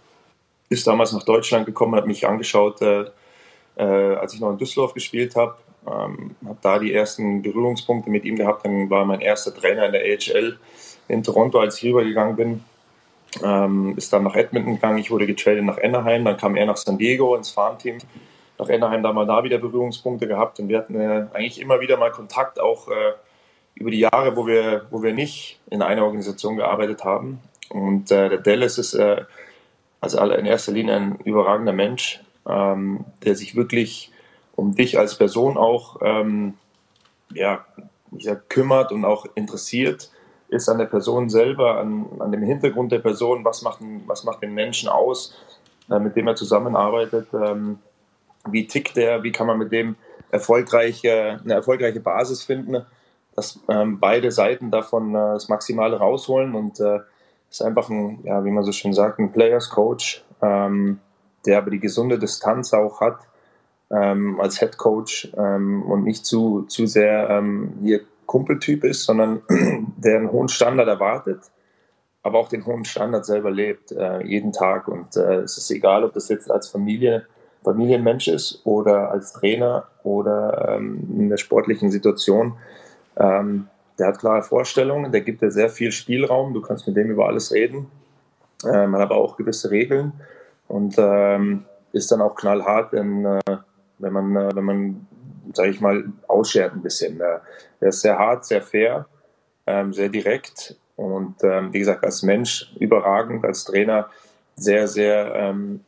Ist damals nach Deutschland gekommen, hat mich angeschaut, äh, äh, als ich noch in Düsseldorf gespielt habe. Ähm, habe da die ersten Berührungspunkte mit ihm gehabt. Dann war mein erster Trainer in der AHL in Toronto, als ich rübergegangen bin. Ähm, ist dann nach Edmonton gegangen. Ich wurde getradet nach Anaheim. Dann kam er nach San Diego ins Farmteam nach Anaheim da mal da wieder Berührungspunkte gehabt und wir hatten äh, eigentlich immer wieder mal Kontakt, auch äh, über die Jahre, wo wir, wo wir nicht in einer Organisation gearbeitet haben. Und äh, der Dallas ist äh, also in erster Linie ein überragender Mensch, ähm, der sich wirklich um dich als Person auch ähm, ja, ich sag, kümmert und auch interessiert ist an der Person selber, an, an dem Hintergrund der Person, was macht, was macht den Menschen aus, äh, mit dem er zusammenarbeitet. Ähm, wie tickt der, wie kann man mit dem erfolgreich, eine erfolgreiche Basis finden. dass ähm, beide Seiten davon äh, das Maximale rausholen und äh, ist einfach ein, ja, wie man so schön sagt, ein Players Coach, ähm, der aber die gesunde Distanz auch hat ähm, als Head Coach ähm, und nicht zu, zu sehr ähm, hier Kumpeltyp ist, sondern der einen hohen Standard erwartet, aber auch den hohen Standard selber lebt, äh, jeden Tag. Und äh, es ist egal, ob das jetzt als Familie, Familienmensch ist oder als Trainer oder ähm, in der sportlichen Situation. Ähm, der hat klare Vorstellungen, der gibt dir sehr viel Spielraum, du kannst mit dem über alles reden. Äh, man hat aber auch gewisse Regeln und ähm, ist dann auch knallhart, wenn, äh, wenn man, äh, wenn man, sage ich mal, ausschert ein bisschen. Er ist sehr hart, sehr fair, ähm, sehr direkt und ähm, wie gesagt, als Mensch überragend, als Trainer sehr, sehr ähm,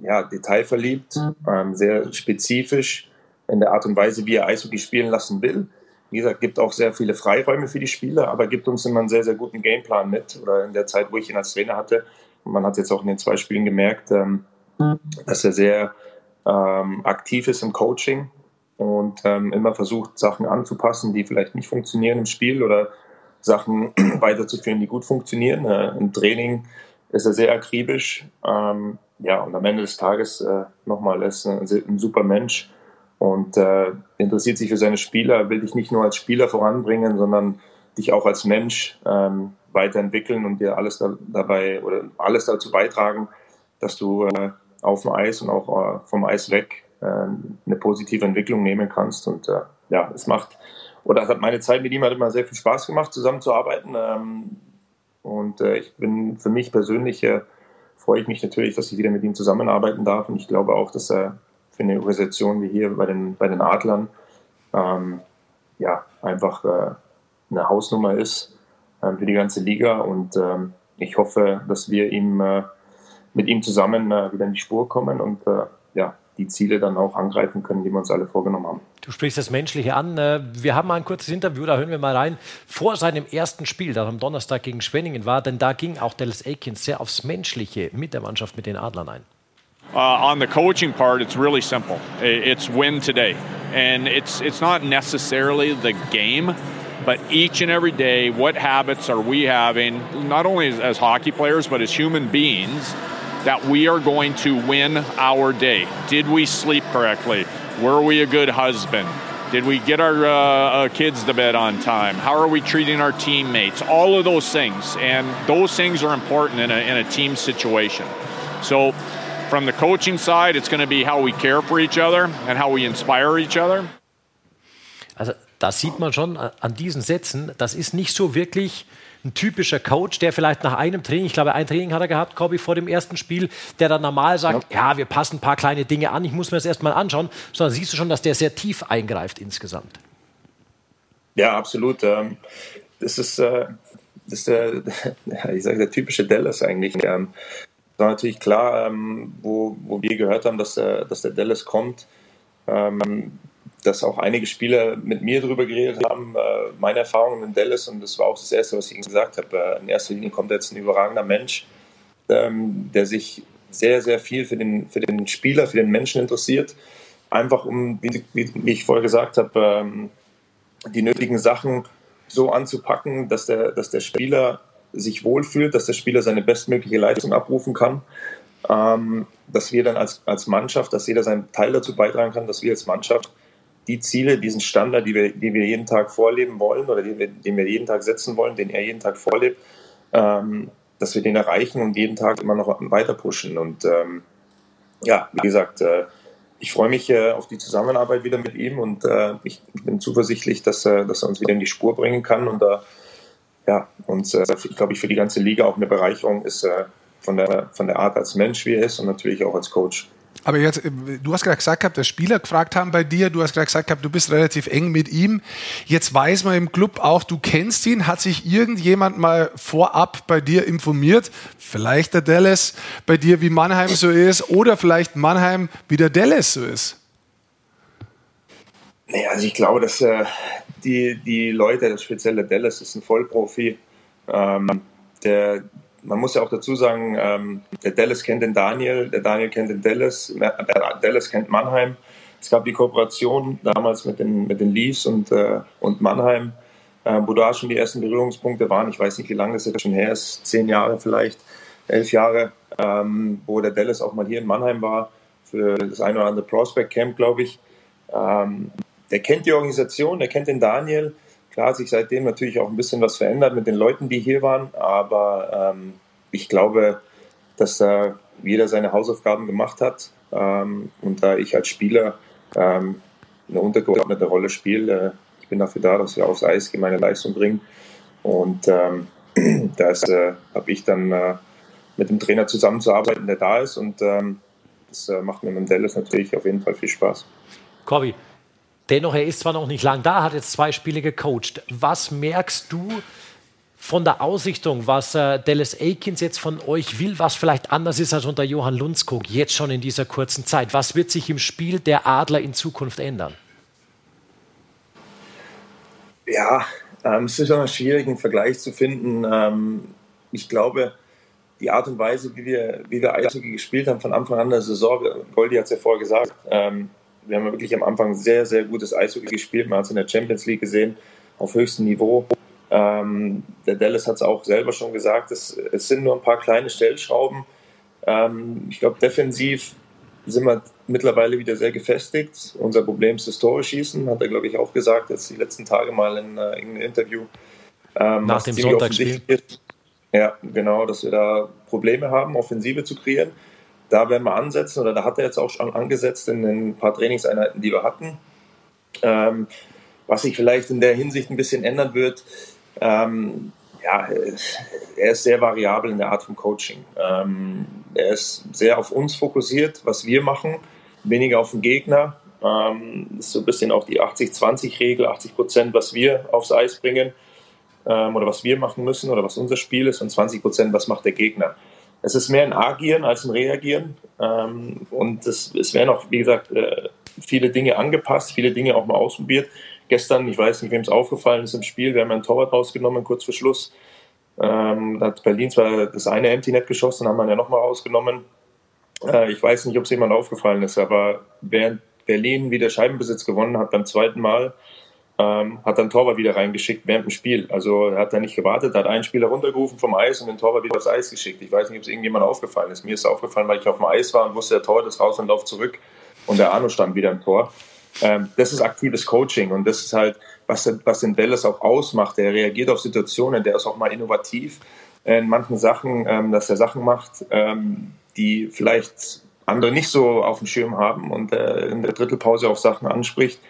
ja, detailverliebt, ähm, sehr spezifisch in der Art und Weise, wie er Eishockey spielen lassen will. Wie gesagt, gibt auch sehr viele Freiräume für die Spieler, aber gibt uns immer einen sehr, sehr guten Gameplan mit. Oder in der Zeit, wo ich ihn als Trainer hatte, man hat jetzt auch in den zwei Spielen gemerkt, ähm, dass er sehr ähm, aktiv ist im Coaching und ähm, immer versucht, Sachen anzupassen, die vielleicht nicht funktionieren im Spiel oder Sachen weiterzuführen, die gut funktionieren. Äh, Im Training ist er sehr akribisch. Ähm, ja, und am Ende des Tages äh, nochmal, er ist ein, ein, super Mensch und äh, interessiert sich für seine Spieler, will dich nicht nur als Spieler voranbringen, sondern dich auch als Mensch ähm, weiterentwickeln und dir alles da, dabei oder alles dazu beitragen, dass du äh, auf dem Eis und auch äh, vom Eis weg äh, eine positive Entwicklung nehmen kannst. Und äh, ja, es macht, oder es hat meine Zeit mit ihm hat immer sehr viel Spaß gemacht, zusammenzuarbeiten. Ähm, und äh, ich bin für mich persönlich äh, freue ich mich natürlich, dass ich wieder mit ihm zusammenarbeiten darf. Und ich glaube auch, dass er für eine Organisation wie hier bei den, bei den Adlern ähm, ja, einfach äh, eine Hausnummer ist äh, für die ganze Liga. Und ähm, ich hoffe, dass wir ihm äh, mit ihm zusammen äh, wieder in die Spur kommen und äh, ja, die Ziele dann auch angreifen können, die wir uns alle vorgenommen haben. Du sprichst das Menschliche an. Äh, wir haben mal ein kurzes Interview, da hören wir mal rein, vor seinem ersten Spiel, das am Donnerstag gegen Schwenningen war, denn da ging auch Dallas Aikens sehr aufs Menschliche mit der Mannschaft, mit den Adlern ein. Uh, on the coaching part, it's really simple. It's win today, and it's it's not necessarily the game, but each and every day, what habits are we having? Not only as, as hockey players, but as human beings that we are going to win our day. Did we sleep correctly? Were we a good husband? Did we get our uh, uh, kids to bed on time? How are we treating our teammates? All of those things. And those things are important in a, in a team situation. So, from the coaching side, it's going to be how we care for each other and how we inspire each other. Also, da sieht man schon an diesen Sätzen, das ist nicht so wirklich ein typischer Coach, der vielleicht nach einem Training, ich glaube, ein Training hat er gehabt, Corby, vor dem ersten Spiel, der dann normal sagt, ja. ja, wir passen ein paar kleine Dinge an, ich muss mir das erstmal anschauen, sondern siehst du schon, dass der sehr tief eingreift insgesamt. Ja, absolut. Ähm, das ist, äh, das ist der, ich sage, der typische Dallas eigentlich. Ähm, war natürlich klar, ähm, wo, wo wir gehört haben, dass der, dass der Dallas kommt dass auch einige Spieler mit mir darüber geredet haben, äh, meine Erfahrungen in Dallas und das war auch das Erste, was ich ihnen gesagt habe. Äh, in erster Linie kommt jetzt ein überragender Mensch, ähm, der sich sehr, sehr viel für den, für den Spieler, für den Menschen interessiert. Einfach um, wie, wie, ich vorher gesagt habe, ähm, die nötigen Sachen so anzupacken, dass der, dass der Spieler sich wohlfühlt, dass der Spieler seine bestmögliche Leistung abrufen kann. Ähm, dass wir dann als, als Mannschaft, dass jeder seinen Teil dazu beitragen kann, dass wir als Mannschaft die Ziele, diesen Standard, die wir, die wir jeden Tag vorleben wollen oder den wir, den wir jeden Tag setzen wollen, den er jeden Tag vorlebt, ähm, dass wir den erreichen und jeden Tag immer noch weiter pushen. Und ähm, ja, wie gesagt, äh, ich freue mich äh, auf die Zusammenarbeit wieder mit ihm und äh, ich bin zuversichtlich, dass, äh, dass er uns wieder in die Spur bringen kann und da ja, uns, äh, glaube ich, für die ganze Liga auch eine Bereicherung ist äh, von, der, von der Art als Mensch, wie er ist und natürlich auch als Coach. Aber jetzt, äh, du hast gerade gesagt gehabt, dass Spieler gefragt haben bei dir, du hast gerade gesagt gehabt, du bist relativ eng mit ihm. Jetzt weiß man im Club auch, du kennst ihn. Hat sich irgendjemand mal vorab bei dir informiert? Vielleicht der Dallas bei dir, wie Mannheim so ist, oder vielleicht Mannheim, wie der Dallas so ist? Naja, also ich glaube, dass äh, die, die Leute, das spezielle Dallas ist ein Vollprofi, ähm, der man muss ja auch dazu sagen, ähm, der Dallas kennt den Daniel, der Daniel kennt den Dallas, der Dallas kennt Mannheim. Es gab die Kooperation damals mit den, mit den Leafs und, äh, und Mannheim. äh, wo da schon die ersten Berührungspunkte waren. Ich weiß nicht, wie lange das jetzt schon her ist, zehn Jahre vielleicht, elf Jahre, ähm, wo der Dallas auch mal hier in Mannheim war für das ein oder andere Prospect Camp, glaube ich. Ähm, der kennt die Organisation, der kennt den Daniel. Klar sich seitdem natürlich auch ein bisschen was verändert mit den Leuten, die hier waren, aber ähm, ich glaube, dass da jeder seine Hausaufgaben gemacht hat ähm, und da ich als Spieler ähm, eine untergeordnete Rolle spiele, äh, ich bin dafür da, dass wir aufs Eis meine Leistung bringen und ähm, da äh, habe ich dann äh, mit dem Trainer zusammenzuarbeiten, der da ist und ähm, das äh, macht mir mit Dallas natürlich auf jeden Fall viel Spaß. Corby, dennoch, er ist zwar noch nicht lang da, hat jetzt zwei Spiele gecoacht. Was merkst du von der Aussichtung, was äh, Dallas Aikens jetzt von euch will, was vielleicht anders ist als unter Johann Lundskog jetzt schon in dieser kurzen Zeit? Was wird sich im Spiel der Adler in Zukunft ändern? Ja, ähm, es ist immer schwierig, einen Vergleich zu finden. Ähm, ich glaube, die Art und Weise, wie wir, wie wir Eishockey gespielt haben von Anfang an der Saison, Goldi hat es ja vorher gesagt, ähm, wir haben wirklich am Anfang sehr, sehr gutes Eishockey gespielt. Man hat es in der Champions League gesehen, auf höchstem Niveau. Ähm, der Dallas hat es auch selber schon gesagt, es, es, sind nur ein paar kleine Stellschrauben. Ähm, ich glaube, defensiv sind wir mittlerweile wieder sehr gefestigt. Unser Problem ist das Tore schießen, hat er, glaube ich, auch gesagt, jetzt die letzten Tage mal in, äh, in einem Interview. Ähm, Nach dem Sonntagsspiel. Ja, genau, dass wir da Probleme haben, Offensive zu kreieren. Da werden wir ansetzen, oder da hat er jetzt auch schon angesetzt in ein paar Trainingseinheiten, die wir hatten. Ähm, was sich vielleicht in der Hinsicht ein bisschen ändern wird, ähm, ja, er ist sehr variabel in der Art von Coaching. Ähm, er ist sehr auf uns fokussiert, was wir machen, weniger auf den Gegner. Ähm, ist so ein bisschen auch die 80-20-Regel, 80 Prozent, was wir aufs Eis bringen ähm, oder was wir machen müssen oder was unser Spiel ist und 20 Prozent, was macht der Gegner. Es ist mehr ein Agieren als ein Reagieren. Ähm, und es, es werden auch, wie gesagt, äh, viele Dinge angepasst, viele Dinge auch mal ausprobiert. Gestern, ich weiß nicht, wem es aufgefallen ist im Spiel, wir haben einen Torwart rausgenommen, kurz vor Schluss. Ähm, da hat Berlin zwar das eine Empty Net geschossen, haben wir ja nochmal rausgenommen. Äh, ich weiß nicht, ob es jemand aufgefallen ist, aber während Berlin wieder Scheibenbesitz gewonnen hat beim zweiten Mal, ähm, hat dann Torwart wieder reingeschickt während dem Spiel. Also er hat da nicht gewartet, hat einen Spieler runtergerufen vom Eis und den Torwart wieder aufs Eis geschickt. Ich weiß nicht, ob es irgendjemand aufgefallen ist. Mir ist es aufgefallen, weil ich auf dem Eis war und wusste, der Torwart ist raus und läuft zurück und der Arno stand wieder im Tor. Ähm, das ist aktives Coaching und das ist halt, was, was den Dallas auch ausmacht. Der reagiert auf Situationen, der ist auch mal innovativ in manchen Sachen, ähm, dass er Sachen macht, ähm, die vielleicht andere nicht so auf dem Schirm haben und äh, in der Drittelpause auf Sachen anspricht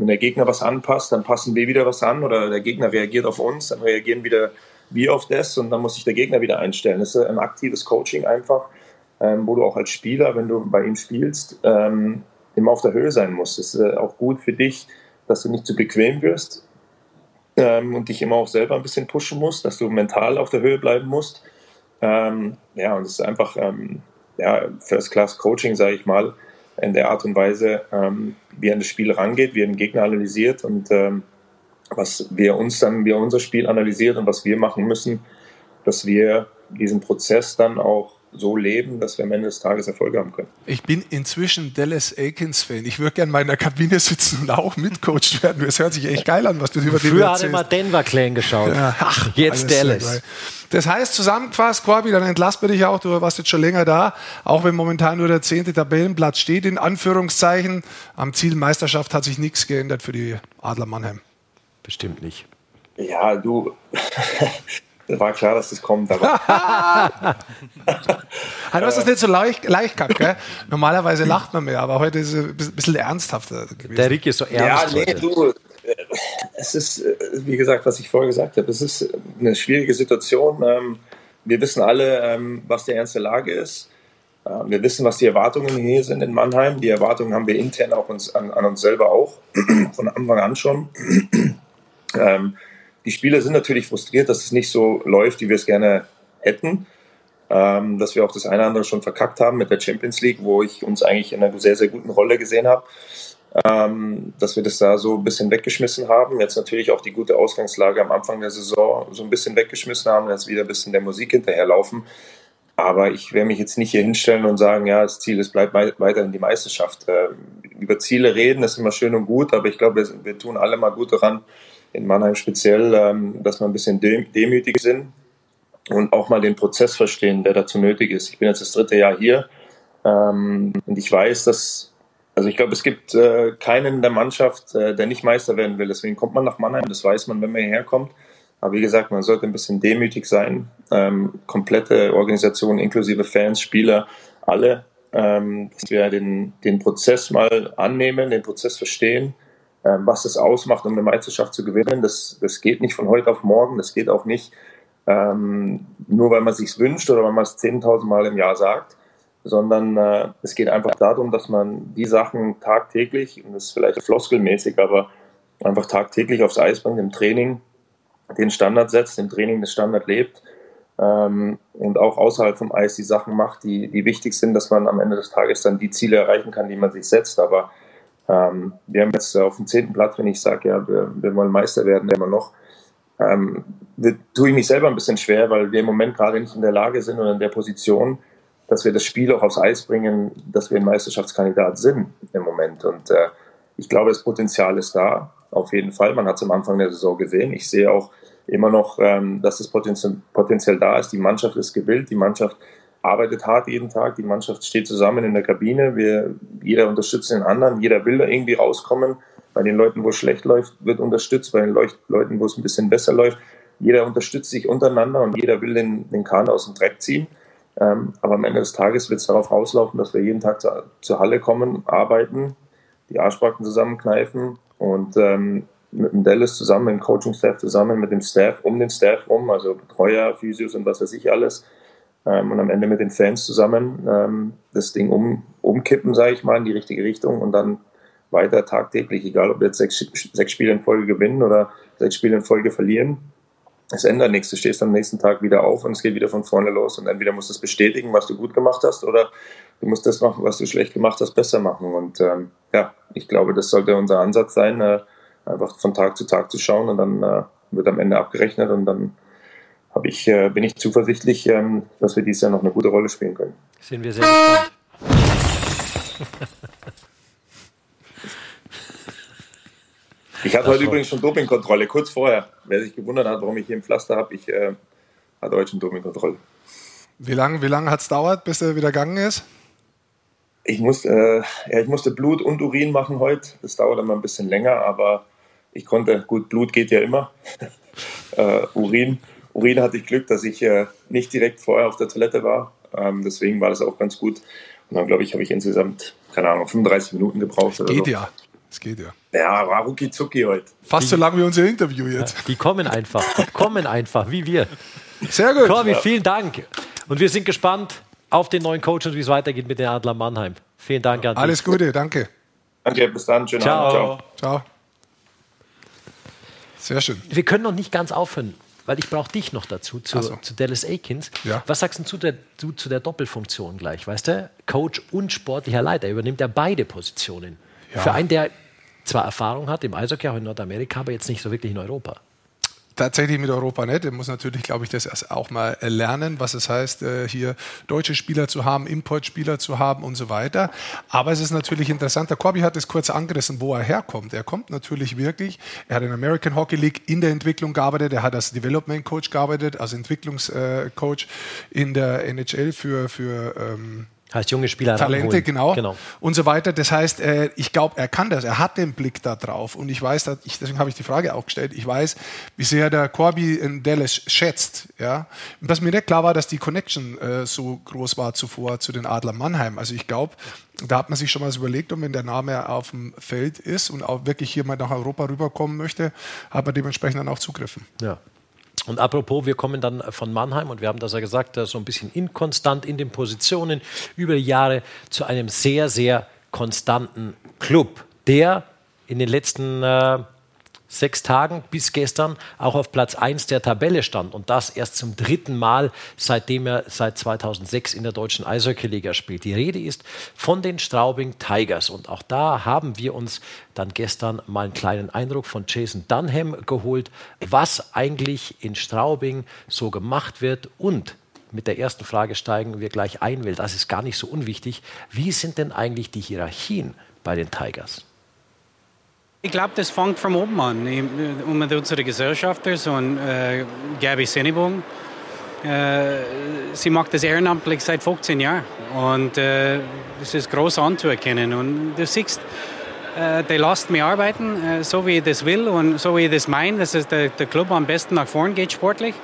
wenn der Gegner was anpasst, dann passen wir wieder was an oder der Gegner reagiert auf uns, dann reagieren wieder wir auf das und dann muss sich der Gegner wieder einstellen. Das ist ein aktives Coaching einfach, ähm, wo du auch als Spieler, wenn du bei ihm spielst, ähm, immer auf der Höhe sein musst. Das ist äh, auch gut für dich, dass du nicht zu bequem wirst ähm, und dich immer auch selber ein bisschen pushen musst, dass du mental auf der Höhe bleiben musst. Ja, und es ist einfach ja, First-Class-Coaching, sage ich mal, in der Art und Weise, ähm, wie an das Spiel rangeht, wie er den Gegner analysiert und ähm, was wir uns dann, wie er unser Spiel analysiert und was wir machen müssen, dass wir diesen Prozess dann auch so leben, dass wir am Ende des Tages Erfolge haben können. Ich bin inzwischen Dallas Aikens-Fan. Ich würde gerne mal in der Kabine sitzen und auch mitcoacht werden. Das hört sich echt geil an, was du über den Früher hat immer Denver Clan geschaut. Ja. Ach, jetzt Dallas. Das heißt, zusammengefasst, Corby, dann entlassen wir dich auch. Du warst jetzt schon länger da, auch wenn momentan nur der zehnte Tabellenplatz steht, in Anführungszeichen. Am Ziel Meisterschaft hat sich nichts geändert für die Adler Mannheim. Bestimmt nicht. Ja, du, war klar, dass das kommt. Aber du hast das nicht so leicht, leicht gehabt, gell? Normalerweise lacht man mehr, aber heute ist es ein bisschen ernsthafter gewesen. Der Rick ist so ernst. Ja, nee, du, es ist, wie gesagt, was ich vorher gesagt habe, es ist eine schwierige Situation. Ähm, wir wissen alle, ähm, was die ernste Lage ist. Ähm, wir wissen, was die Erwartungen hier sind in Mannheim. Die Erwartungen haben wir intern auch uns, an, an uns selber auch, von Anfang an schon. Die Spieler sind natürlich frustriert, dass es nicht so läuft, wie wir es gerne hätten. Ähm, dass wir auch das eine oder andere schon verkackt haben mit der Champions League, wo ich uns eigentlich in einer sehr, sehr guten Rolle gesehen habe. Ähm, dass wir das da so ein bisschen weggeschmissen haben. Jetzt natürlich auch die gute Ausgangslage am Anfang der Saison so ein bisschen weggeschmissen haben, jetzt wieder ein bisschen der Musik hinterherlaufen. aber ich werde mich jetzt nicht hier hinstellen und sagen, ja, das Ziel ist, bleibt weiterhin die Meisterschaft. Äh, über Ziele reden ist immer schön und gut, aber ich glaube, wir, wir tun alle mal gut daran, in Mannheim speziell, ähm, dass wir ein bisschen demütig sind und auch mal den Prozess verstehen, der dazu nötig ist. Ich bin jetzt das dritte Jahr hier ähm, und ich weiß, dass, also ich glaube, es gibt äh, keinen in der Mannschaft, äh, der nicht Meister werden will. Deswegen kommt man nach Mannheim, das weiß man, wenn man hierher kommt. Aber wie gesagt, man sollte ein bisschen demütig sein. Ähm, komplette Organisation inklusive Fans, Spieler, alle, ähm, dass wir den, den Prozess mal annehmen, den Prozess verstehen, was es ausmacht, um eine Meisterschaft zu gewinnen. Das, das geht nicht von heute auf morgen, das geht auch nicht ähm, nur, weil man sich wünscht oder weil man es 10.000 Mal im Jahr sagt, sondern äh, es geht einfach darum, dass man die Sachen tagtäglich, und das ist vielleicht floskelmäßig, aber einfach tagtäglich aufs Eis bringt im Training, den Standard setzt, im Training das Standard lebt ähm, und auch außerhalb vom Eis die Sachen macht, die, die wichtig sind, dass man am Ende des Tages dann die Ziele erreichen kann, die man sich setzt. Aber ähm, wir haben jetzt auf dem zehnten Platz, wenn ich sage, ja, wir, wir wollen Meister werden, immer noch. Ähm, tue ich mich selber ein bisschen schwer, weil wir im Moment gerade nicht in der Lage sind oder in der Position, dass wir das Spiel auch aufs Eis bringen, dass wir ein Meisterschaftskandidat sind im Moment. Und äh, ich glaube, das Potenzial ist da, auf jeden Fall. Man hat es am Anfang der Saison gesehen. Ich sehe auch immer noch, ähm, dass das Potenzial, da ist. Die Mannschaft ist gewillt, die Mannschaft arbeitet hart jeden Tag, die Mannschaft steht zusammen in der Kabine, wir, jeder unterstützt den anderen, jeder will da irgendwie rauskommen. Bei den Leuten, wo es schlecht läuft, wird unterstützt, bei den Leuten, wo es ein bisschen besser läuft, jeder unterstützt sich untereinander und jeder will den, den Kahn aus dem Dreck ziehen. Ähm, aber am Ende des Tages wird es darauf rauslaufen, dass wir jeden Tag zur, zur Halle kommen, arbeiten, die Arschbacken zusammenkneifen und ähm, mit dem Dallas zusammen, mit dem Coaching-Staff zusammen, mit dem Staff, um den Staff rum, also Betreuer, Physios und was weiß ich alles. Ähm, und am Ende mit den Fans zusammen ähm, das Ding um, umkippen, sage ich mal, in die richtige Richtung und dann weiter tagtäglich, egal ob wir jetzt sechs, sechs Spiele in Folge gewinnen oder sechs Spiele in Folge verlieren. Es ändert nichts. Du stehst am nächsten Tag wieder auf und es geht wieder von vorne los. Und entweder musst du es bestätigen, was du gut gemacht hast, oder du musst das machen, was du schlecht gemacht hast, besser machen. Und ähm, ja, ich glaube, das sollte unser Ansatz sein, äh, einfach von Tag zu Tag zu schauen und dann äh, wird am Ende abgerechnet und dann hab ich, äh, bin ich zuversichtlich, ähm, dass wir dieses Jahr noch eine gute Rolle spielen können. Sind wir sehr gespannt. Ich hatte heute übrigens schon Dopingkontrolle, kurz vorher. Wer sich gewundert hat, warum ich hier ein Pflaster habe, ich äh, hatte heute schon Dopingkontrolle. Wie lange wie lang hat es dauert, bis er wieder gegangen ist? Ich, muss, äh, ja, ich musste Blut und Urin machen heute. Das dauert immer ein bisschen länger, aber ich konnte, gut, Blut geht ja immer. äh, Urin, Urin hatte ich Glück, dass ich äh, nicht direkt vorher auf der Toilette war. Ähm, deswegen war das auch ganz gut. Und dann, glaube ich, habe ich insgesamt, keine Ahnung, 35 Minuten gebraucht. Oder geht so. ja. Es geht ja. Ja, war rucki zucki heute. Fast die, so lang wie unser Interview jetzt. Ja, die kommen einfach. Die kommen einfach, wie wir. Sehr gut. Corby, vielen Dank. Und wir sind gespannt auf den neuen Coach und wie es weitergeht mit den Adler Mannheim. Vielen Dank an dich. Alles Gute, danke. Danke, bis dann. Schönen Ciao. Abend. Ciao. Ciao. Sehr schön. Wir können noch nicht ganz aufhören, weil ich brauche dich noch dazu, zu, so. zu Dallas Aikens. Ja. Was sagst du zu der, zu, zu der Doppelfunktion gleich? Weißt du, Coach und sportlicher Leiter übernimmt er beide Positionen. Ja. Für einen, der zwar Erfahrung hat im Eishockey auch in Nordamerika, aber jetzt nicht so wirklich in Europa tatsächlich mit Europa nicht. Er muss natürlich, glaube ich, das erst auch mal lernen, was es heißt, äh, hier deutsche Spieler zu haben, Importspieler zu haben und so weiter. Aber es ist natürlich interessant. Der Corby hat es kurz angerissen, wo er herkommt. Er kommt natürlich wirklich, er hat in American Hockey League in der Entwicklung gearbeitet, er hat als Development Coach gearbeitet, als Entwicklungscoach in der NHL für, für ähm, Heißt junge Spieler Talente, genau, genau, und so weiter. Das heißt, äh, ich glaube, er kann das. Er hat den Blick da drauf. Und ich weiß, ich, deswegen habe ich die Frage auch gestellt. Ich weiß, wie sehr der Corby in Dallas schätzt. Ja, und dass mir nicht klar war, dass die Connection äh, so groß war zuvor zu den Adler Mannheim. Also ich glaube, da hat man sich schon mal überlegt, und wenn der Name auf dem Feld ist und auch wirklich hier mal nach Europa rüberkommen möchte, hat man dementsprechend dann auch zugriffen. Ja. Und apropos, wir kommen dann von Mannheim und wir haben das ja gesagt, so ein bisschen inkonstant in den Positionen über die Jahre zu einem sehr, sehr konstanten Club, der in den letzten äh, sechs Tagen bis gestern auch auf Platz 1 der Tabelle stand. Und das erst zum dritten Mal, seitdem er seit 2006 in der deutschen Eishockey-Liga spielt. Die Rede ist von den Straubing Tigers. Und auch da haben wir uns dann gestern mal einen kleinen Eindruck von Jason Dunham geholt, was eigentlich in Straubing so gemacht wird und mit der ersten Frage steigen wir gleich ein will. Das ist gar nicht so unwichtig. Wie sind denn eigentlich die Hierarchien bei den Tigers? Ich glaube, das fängt von oben an. Und mit Gesellschafter, so ein äh, Gabi Sennebogen, äh, sie macht das ehrenamtlich seit 15 Jahren. Und äh, das ist groß anzuerkennen. Und du siehst, äh, die lassen mich arbeiten, äh, so wie ich das will und so wie ich das meine, dass es der, der Club am besten nach vorn geht sportlich.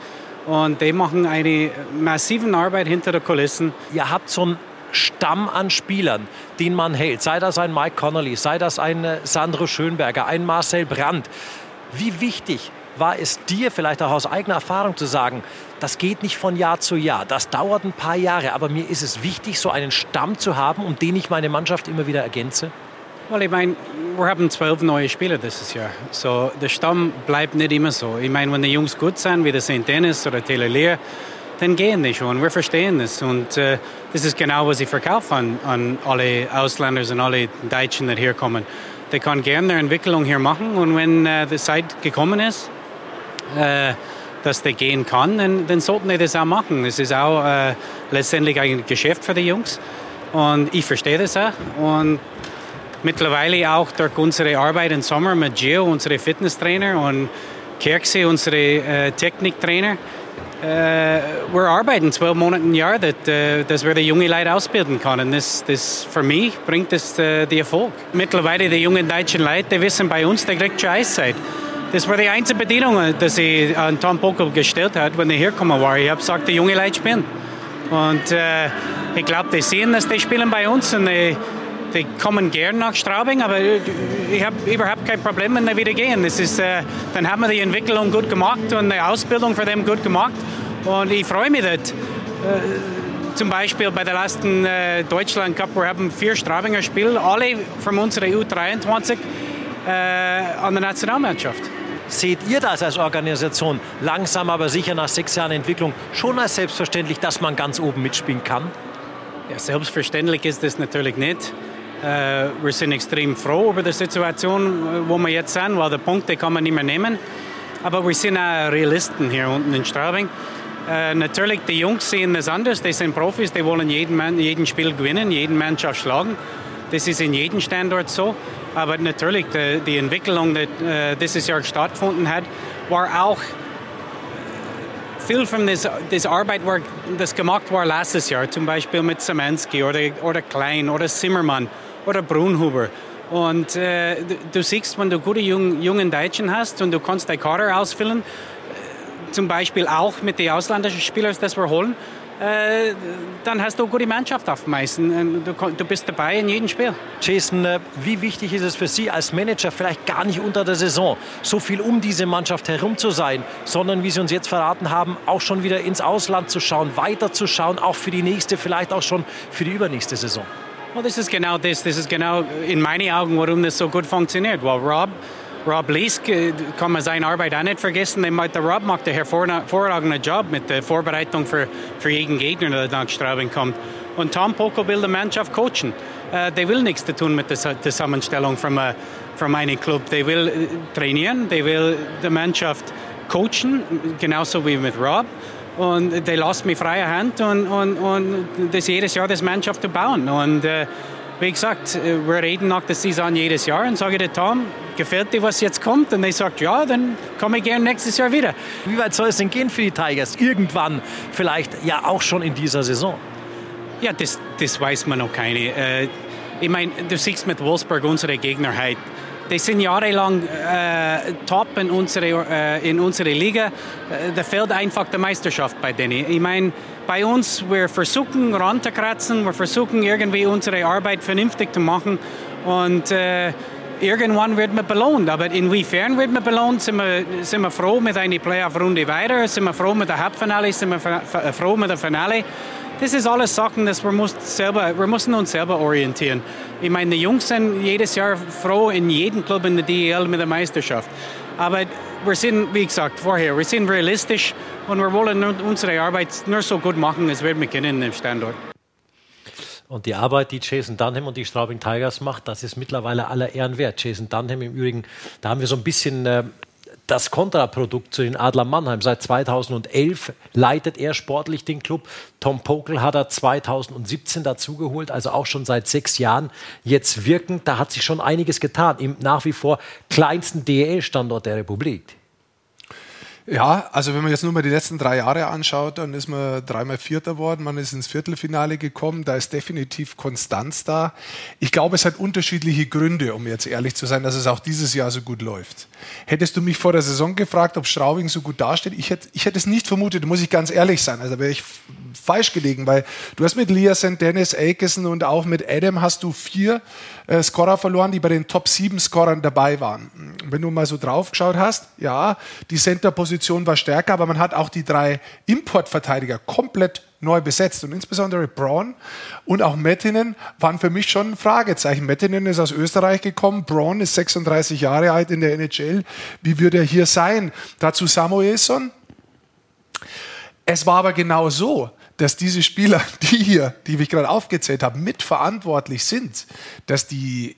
Und die machen eine massive Arbeit hinter den Kulissen. Ihr habt so ein Stamm an Spielern, den man hält. Sei das ein Mike Connolly, sei das ein äh, Sandro Schönberger, ein Marcel Brandt. Wie wichtig war es dir vielleicht auch aus eigener Erfahrung zu sagen, das geht nicht von Jahr zu Jahr, das dauert ein paar Jahre, aber mir ist es wichtig, so einen Stamm zu haben, um den ich meine Mannschaft immer wieder ergänze? Well, ich meine, wir haben zwölf neue Spieler dieses Jahr. So, der Stamm bleibt nicht immer so. Ich meine, wenn die Jungs gut sind, wie der St. Dennis oder Taylor Lear, dann gehen die schon. Wir verstehen das. Und äh, das ist genau, was ich verkaufe an, an alle Ausländer und alle Deutschen, die hier kommen. Die können gerne eine Entwicklung hier machen und wenn äh, die Zeit gekommen ist, äh, dass der gehen kann, dann, dann, sollten die das auch machen. Es ist auch äh, letztendlich ein Geschäft für die Jungs und ich verstehe das auch. Und mittlerweile auch durch unsere Arbeit im Sommer mit Gio, unsere Fitnesstrainer und Kirksey, unsere äh, Techniktrainer, wir arbeiten zwölf Monate im Jahr, dass, dass wir die jungen Leute ausbilden können. Das, das für mich bringt das die Erfolg. Mittlerweile die jungen deutschen Leute, die wissen bei uns, der kriegt Eiszeit. Das war die einzige Bedingung, die ich an Tom Pokel gestellt hat, wenn er hergekommen war. Ich habe gesagt, die jungen Leute spielen. Und äh, ich glaube, die sehen, dass die spielen bei uns und die, die kommen gern nach Straubing, aber ich habe überhaupt kein Problem, wenn die wieder gehen. Das ist, äh, dann haben wir die Entwicklung gut gemacht und die Ausbildung für them gut gemacht. Und ich freue mich dort. Äh, zum Beispiel bei der letzten äh, Deutschland Cup, wir haben vier Straubinger Spiele, alle von unserer U23 äh, an der Nationalmannschaft. Seht ihr das als Organisation langsam, aber sicher nach sechs Jahren Entwicklung schon als selbstverständlich, dass man ganz oben mitspielen kann? Ja, selbstverständlich ist das natürlich nicht. Äh, wir sind extrem froh über die Situation, wo wir jetzt sind, weil die Punkte kann man nicht mehr nehmen. Aber wir sind auch Realisten hier unten in Straubing. Äh, natürlich, die Jungs sehen das anders. Die sind Profis, die wollen jeden, jeden Spiel gewinnen, jeden Mannschaft schlagen. Das ist in jedem Standort so. Aber natürlich, die, die Entwicklung, die äh, dieses Jahr stattgefunden hat, war auch viel von das Arbeit, das gemacht war letztes Jahr, zum Beispiel mit Samansky oder, oder Klein oder Zimmermann oder Brunhuber. Und äh, du siehst, wenn du gute jungen, jungen Deutschen hast und du kannst dein Kader ausfüllen, äh, zum Beispiel auch mit den ausländischen Spielern, das wir holen, äh, dann hast du eine gute Mannschaft aufmeisten. Du, du bist dabei in jedem Spiel. Jason, äh, wie wichtig ist es für Sie als Manager, vielleicht gar nicht unter der Saison, so viel um diese Mannschaft herum zu sein, sondern, wie Sie uns jetzt verraten haben, auch schon wieder ins Ausland zu schauen, weiter zu schauen, auch für die nächste, vielleicht auch schon für die übernächste Saison? Well, das ist genau das. Das ist genau in meinen Augen, warum das so gut funktioniert. Weil Rob, Rob Lees kann man seine Arbeit auch nicht vergessen. Der Rob macht einen hervorragenden Job mit der Vorbereitung für, für jeden Gegner, der nach Straubing kommt. Und Tom Poco will die Mannschaft coachen. Uh, der will nichts zu tun mit der Zusammenstellung von, uh, von einem Club. Der will äh, trainieren, der will die Mannschaft coachen, genauso wie mit Rob. Und die lassen mich freie Hand und, und, und das jedes Jahr das Mannschaft zu bauen. Und äh, wie gesagt, wir reden nach der Saison jedes Jahr und sage dir, Tom, gefällt dir, was jetzt kommt? Und er sagt, ja, dann komme ich gerne nächstes Jahr wieder. Wie weit soll es denn gehen für die Tigers? Irgendwann, vielleicht ja auch schon in dieser Saison? Ja, das, das weiß man noch keine. Äh, ich meine, du siehst mit Wolfsburg unsere Gegner heute die sind jahrelang äh, top in unsere, äh, in unsere Liga. Äh, da fehlt einfach die Meisterschaft bei denen. Ich meine, bei uns, wir versuchen ranzukratzen, wir versuchen irgendwie unsere Arbeit vernünftig zu machen und äh, irgendwann wird man belohnt. Aber inwiefern wird man belohnt? Sind wir, sind wir froh mit einer Playoff-Runde weiter? Sind wir froh mit der Halbfinale? Sind wir froh mit der Finale? Das ist alles Sachen, dass wir, muss selber, wir müssen uns selber orientieren. Ich meine, die Jungs sind jedes Jahr froh in jedem Club in der DEL mit der Meisterschaft. Aber wir sind, wie gesagt, vorher, wir sind realistisch und wir wollen unsere Arbeit nur so gut machen, als wir können im Standort. Und die Arbeit, die Jason Dunham und die Straubing Tigers macht, das ist mittlerweile aller Ehren wert. Jason Dunham im Übrigen, da haben wir so ein bisschen äh, das Kontraprodukt zu den Adler Mannheim. Seit 2011 leitet er sportlich den Club. Tom Pokel hat er 2017 dazugeholt, also auch schon seit sechs Jahren jetzt wirkend. Da hat sich schon einiges getan im nach wie vor kleinsten DEL-Standort der Republik. Ja, also wenn man jetzt nur mal die letzten drei Jahre anschaut, dann ist man dreimal Vierter worden, man ist ins Viertelfinale gekommen, da ist definitiv Konstanz da. Ich glaube, es hat unterschiedliche Gründe, um jetzt ehrlich zu sein, dass es auch dieses Jahr so gut läuft. Hättest du mich vor der Saison gefragt, ob Straubing so gut dasteht, ich hätte, ich hätte es nicht vermutet, muss ich ganz ehrlich sein. Also wäre ich falsch gelegen, weil du hast mit Liasen, Dennis Akeson und auch mit Adam hast du vier äh, Scorer verloren, die bei den Top 7 Scorern dabei waren. Wenn du mal so drauf geschaut hast, ja, die Center-Position war stärker, aber man hat auch die drei Importverteidiger komplett neu besetzt. Und insbesondere Braun und auch Mettinen waren für mich schon ein Fragezeichen. Mettinen ist aus Österreich gekommen, Braun ist 36 Jahre alt in der NHL. Wie wird er hier sein? Dazu Samuelson. Es war aber genau so, dass diese Spieler, die hier, die ich gerade aufgezählt habe, mitverantwortlich sind, dass die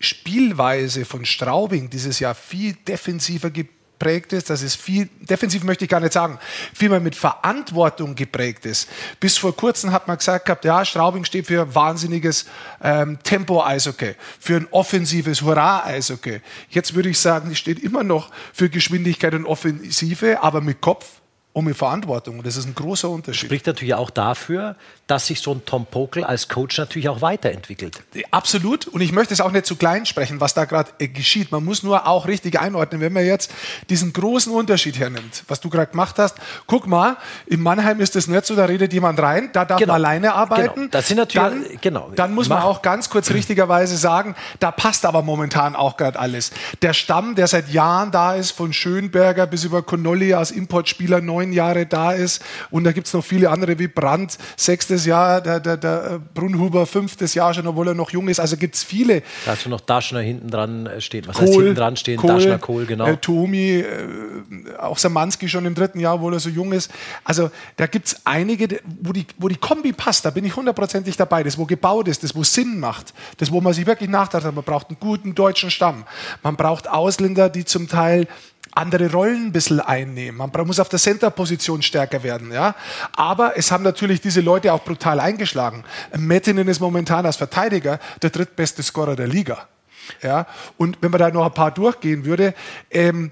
Spielweise von Straubing dieses Jahr viel defensiver geprägt ist, dass es viel, defensiv möchte ich gar nicht sagen, viel mehr mit Verantwortung geprägt ist. Bis vor kurzem hat man gesagt gehabt, ja, Straubing steht für wahnsinniges ähm, Tempo-Eishockey, für ein offensives Hurra-Eishockey. Jetzt würde ich sagen, die steht immer noch für Geschwindigkeit und Offensive, aber mit Kopf um die Verantwortung. Und das ist ein großer Unterschied. Spricht natürlich auch dafür, dass sich so ein Tom Pokel als Coach natürlich auch weiterentwickelt. Absolut. Und ich möchte es auch nicht zu klein sprechen, was da gerade äh, geschieht. Man muss nur auch richtig einordnen. Wenn man jetzt diesen großen Unterschied hernimmt, was du gerade gemacht hast, guck mal, in Mannheim ist es nicht so, da redet jemand rein, da darf genau. man alleine arbeiten. Genau. Das sind natürlich, dann, genau. dann muss man auch ganz kurz richtigerweise sagen, da passt aber momentan auch gerade alles. Der Stamm, der seit Jahren da ist, von Schönberger bis über Connolly als Importspieler, neun neun Jahre da ist. Und da gibt es noch viele andere wie Brandt, sechstes Jahr, der, der, der äh, Brunhuber, fünftes Jahr schon, obwohl er noch jung ist. Also gibt es viele. Da hast du noch Daschner hinten dran äh, stehen. Was Kohl, heißt hinten dran stehen? Kohl, Daschner, Kohl, genau. Äh, Tomi, äh, auch Samanski schon im dritten Jahr, obwohl er so jung ist. Also da gibt es einige, wo die, wo die Kombi passt. Da bin ich hundertprozentig dabei. Das, wo gebaut ist, das, wo Sinn macht. Das, wo man sich wirklich nachdacht hat. Man braucht einen guten deutschen Stamm. Man braucht Ausländer, die zum Teil andere Rollen ein bisschen einnehmen. Man muss auf der Center-Position stärker werden. Ja? Aber es haben natürlich diese Leute auch brutal eingeschlagen. Mettinen ist momentan als Verteidiger der drittbeste Scorer der Liga. Ja? Und wenn man da noch ein paar durchgehen würde, ähm,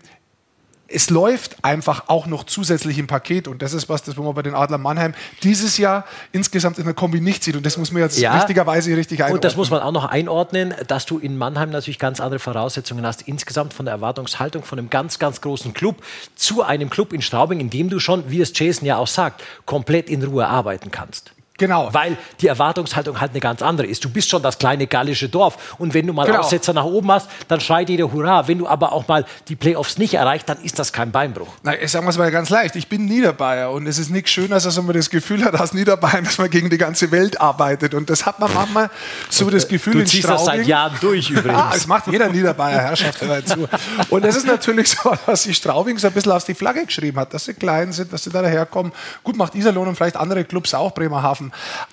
es läuft einfach auch noch zusätzlich im Paket und das ist was, das man bei den Adler Mannheim dieses Jahr insgesamt in der Kombi nicht sieht und das muss man jetzt ja, richtigerweise richtig einordnen. Und das muss man auch noch einordnen, dass du in Mannheim natürlich ganz andere Voraussetzungen hast, insgesamt von der Erwartungshaltung von einem ganz, ganz großen Club zu einem Club in Straubing, in dem du schon, wie es Jason ja auch sagt, komplett in Ruhe arbeiten kannst. Genau. Weil die Erwartungshaltung halt eine ganz andere ist. Du bist schon das kleine gallische Dorf. Und wenn du mal genau. Aussetzer nach oben hast, dann schreit jeder Hurra. Wenn du aber auch mal die Playoffs nicht erreicht, dann ist das kein Beinbruch. Na, ich sage mal ganz leicht. Ich bin Niederbayer und es ist nichts Schöner, als wenn man das Gefühl hat, als Niederbayern, dass man gegen die ganze Welt arbeitet. Und das hat man manchmal so das Gefühl du in ziehst Straubing. das seit Jahren durch übrigens. Ja, es macht jeder Niederbayer Herrschaft dazu. Und es ist natürlich so, dass sich Straubing so ein bisschen auf die Flagge geschrieben hat, dass sie klein sind, dass sie da daherkommen. Gut, macht Iserlohn und vielleicht andere Clubs auch, Bremerhaven.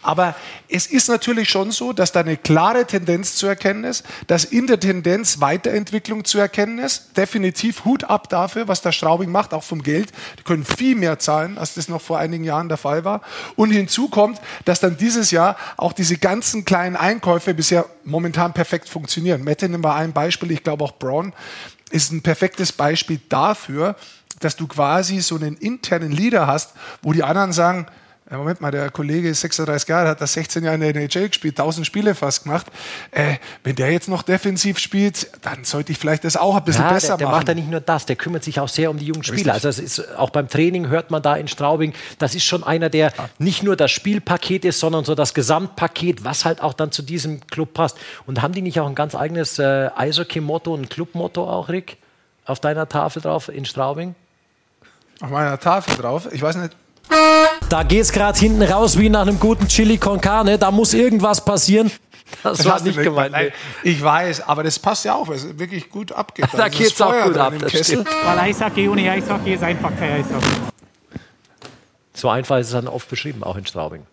Aber es ist natürlich schon so, dass da eine klare Tendenz zu erkennen ist, dass in der Tendenz Weiterentwicklung zu erkennen ist. Definitiv Hut ab dafür, was der Straubing macht, auch vom Geld. Die können viel mehr zahlen, als das noch vor einigen Jahren der Fall war. Und hinzu kommt, dass dann dieses Jahr auch diese ganzen kleinen Einkäufe bisher momentan perfekt funktionieren. Mettinen war ein Beispiel, ich glaube auch Braun ist ein perfektes Beispiel dafür, dass du quasi so einen internen Leader hast, wo die anderen sagen, ja, Moment mal, der Kollege ist 36 Jahre, hat das 16 Jahre in der NHL gespielt, 1000 Spiele fast gemacht. Äh, wenn der jetzt noch defensiv spielt, dann sollte ich vielleicht das auch ein bisschen ja, besser der, der machen. Der macht ja nicht nur das, der kümmert sich auch sehr um die jungen Spieler. Also ist auch beim Training hört man da in Straubing, das ist schon einer, der nicht nur das Spielpaket ist, sondern so das Gesamtpaket, was halt auch dann zu diesem Club passt. Und haben die nicht auch ein ganz eigenes äh, Eishockey-Motto, ein Club-Motto auch, Rick? Auf deiner Tafel drauf in Straubing? Auf meiner Tafel drauf? Ich weiß nicht, da geht's gerade hinten raus wie nach einem guten Chili con Carne. Da muss irgendwas passieren. Das, das war nicht gemeint. Nein, ich weiß, aber das passt ja auch, weil es wirklich gut abgeht. da also geht's auch gut ab. Weil Eishockey ohne Eishockey ist einfach kein Eishockey. So einfach ist es dann oft beschrieben, auch in Straubing.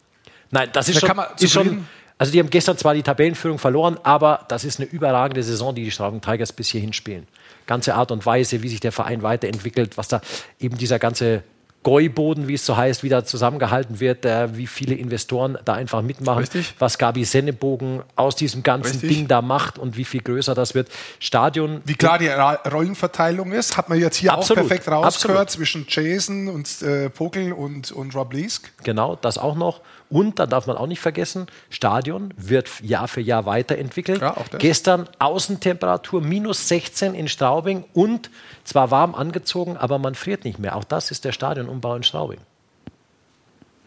Nein, das ist, da schon, ist schon. Also die haben gestern zwar die Tabellenführung verloren, aber das ist eine überragende Saison, die die Straubing Tigers bis hierhin spielen. ganze Art und Weise, wie sich der Verein weiterentwickelt, was da eben dieser ganze Gäuboden, wie es so heißt, wieder zusammengehalten wird, äh, wie viele Investoren da einfach mitmachen, Richtig. was Gabi Sennebogen aus diesem ganzen Richtig. Ding da macht und wie viel größer das wird. Stadion. Wie klar die Ra- Rollenverteilung ist, hat man jetzt hier Absolut. auch perfekt rausgehört Absolut. zwischen Jason und äh, Pokel und, und Rob Leask. Genau, das auch noch. Und dann darf man auch nicht vergessen, Stadion wird Jahr für Jahr weiterentwickelt. Ja, auch das. Gestern Außentemperatur minus 16 in Straubing und zwar warm angezogen, aber man friert nicht mehr. Auch das ist der Stadionumbau in Straubing.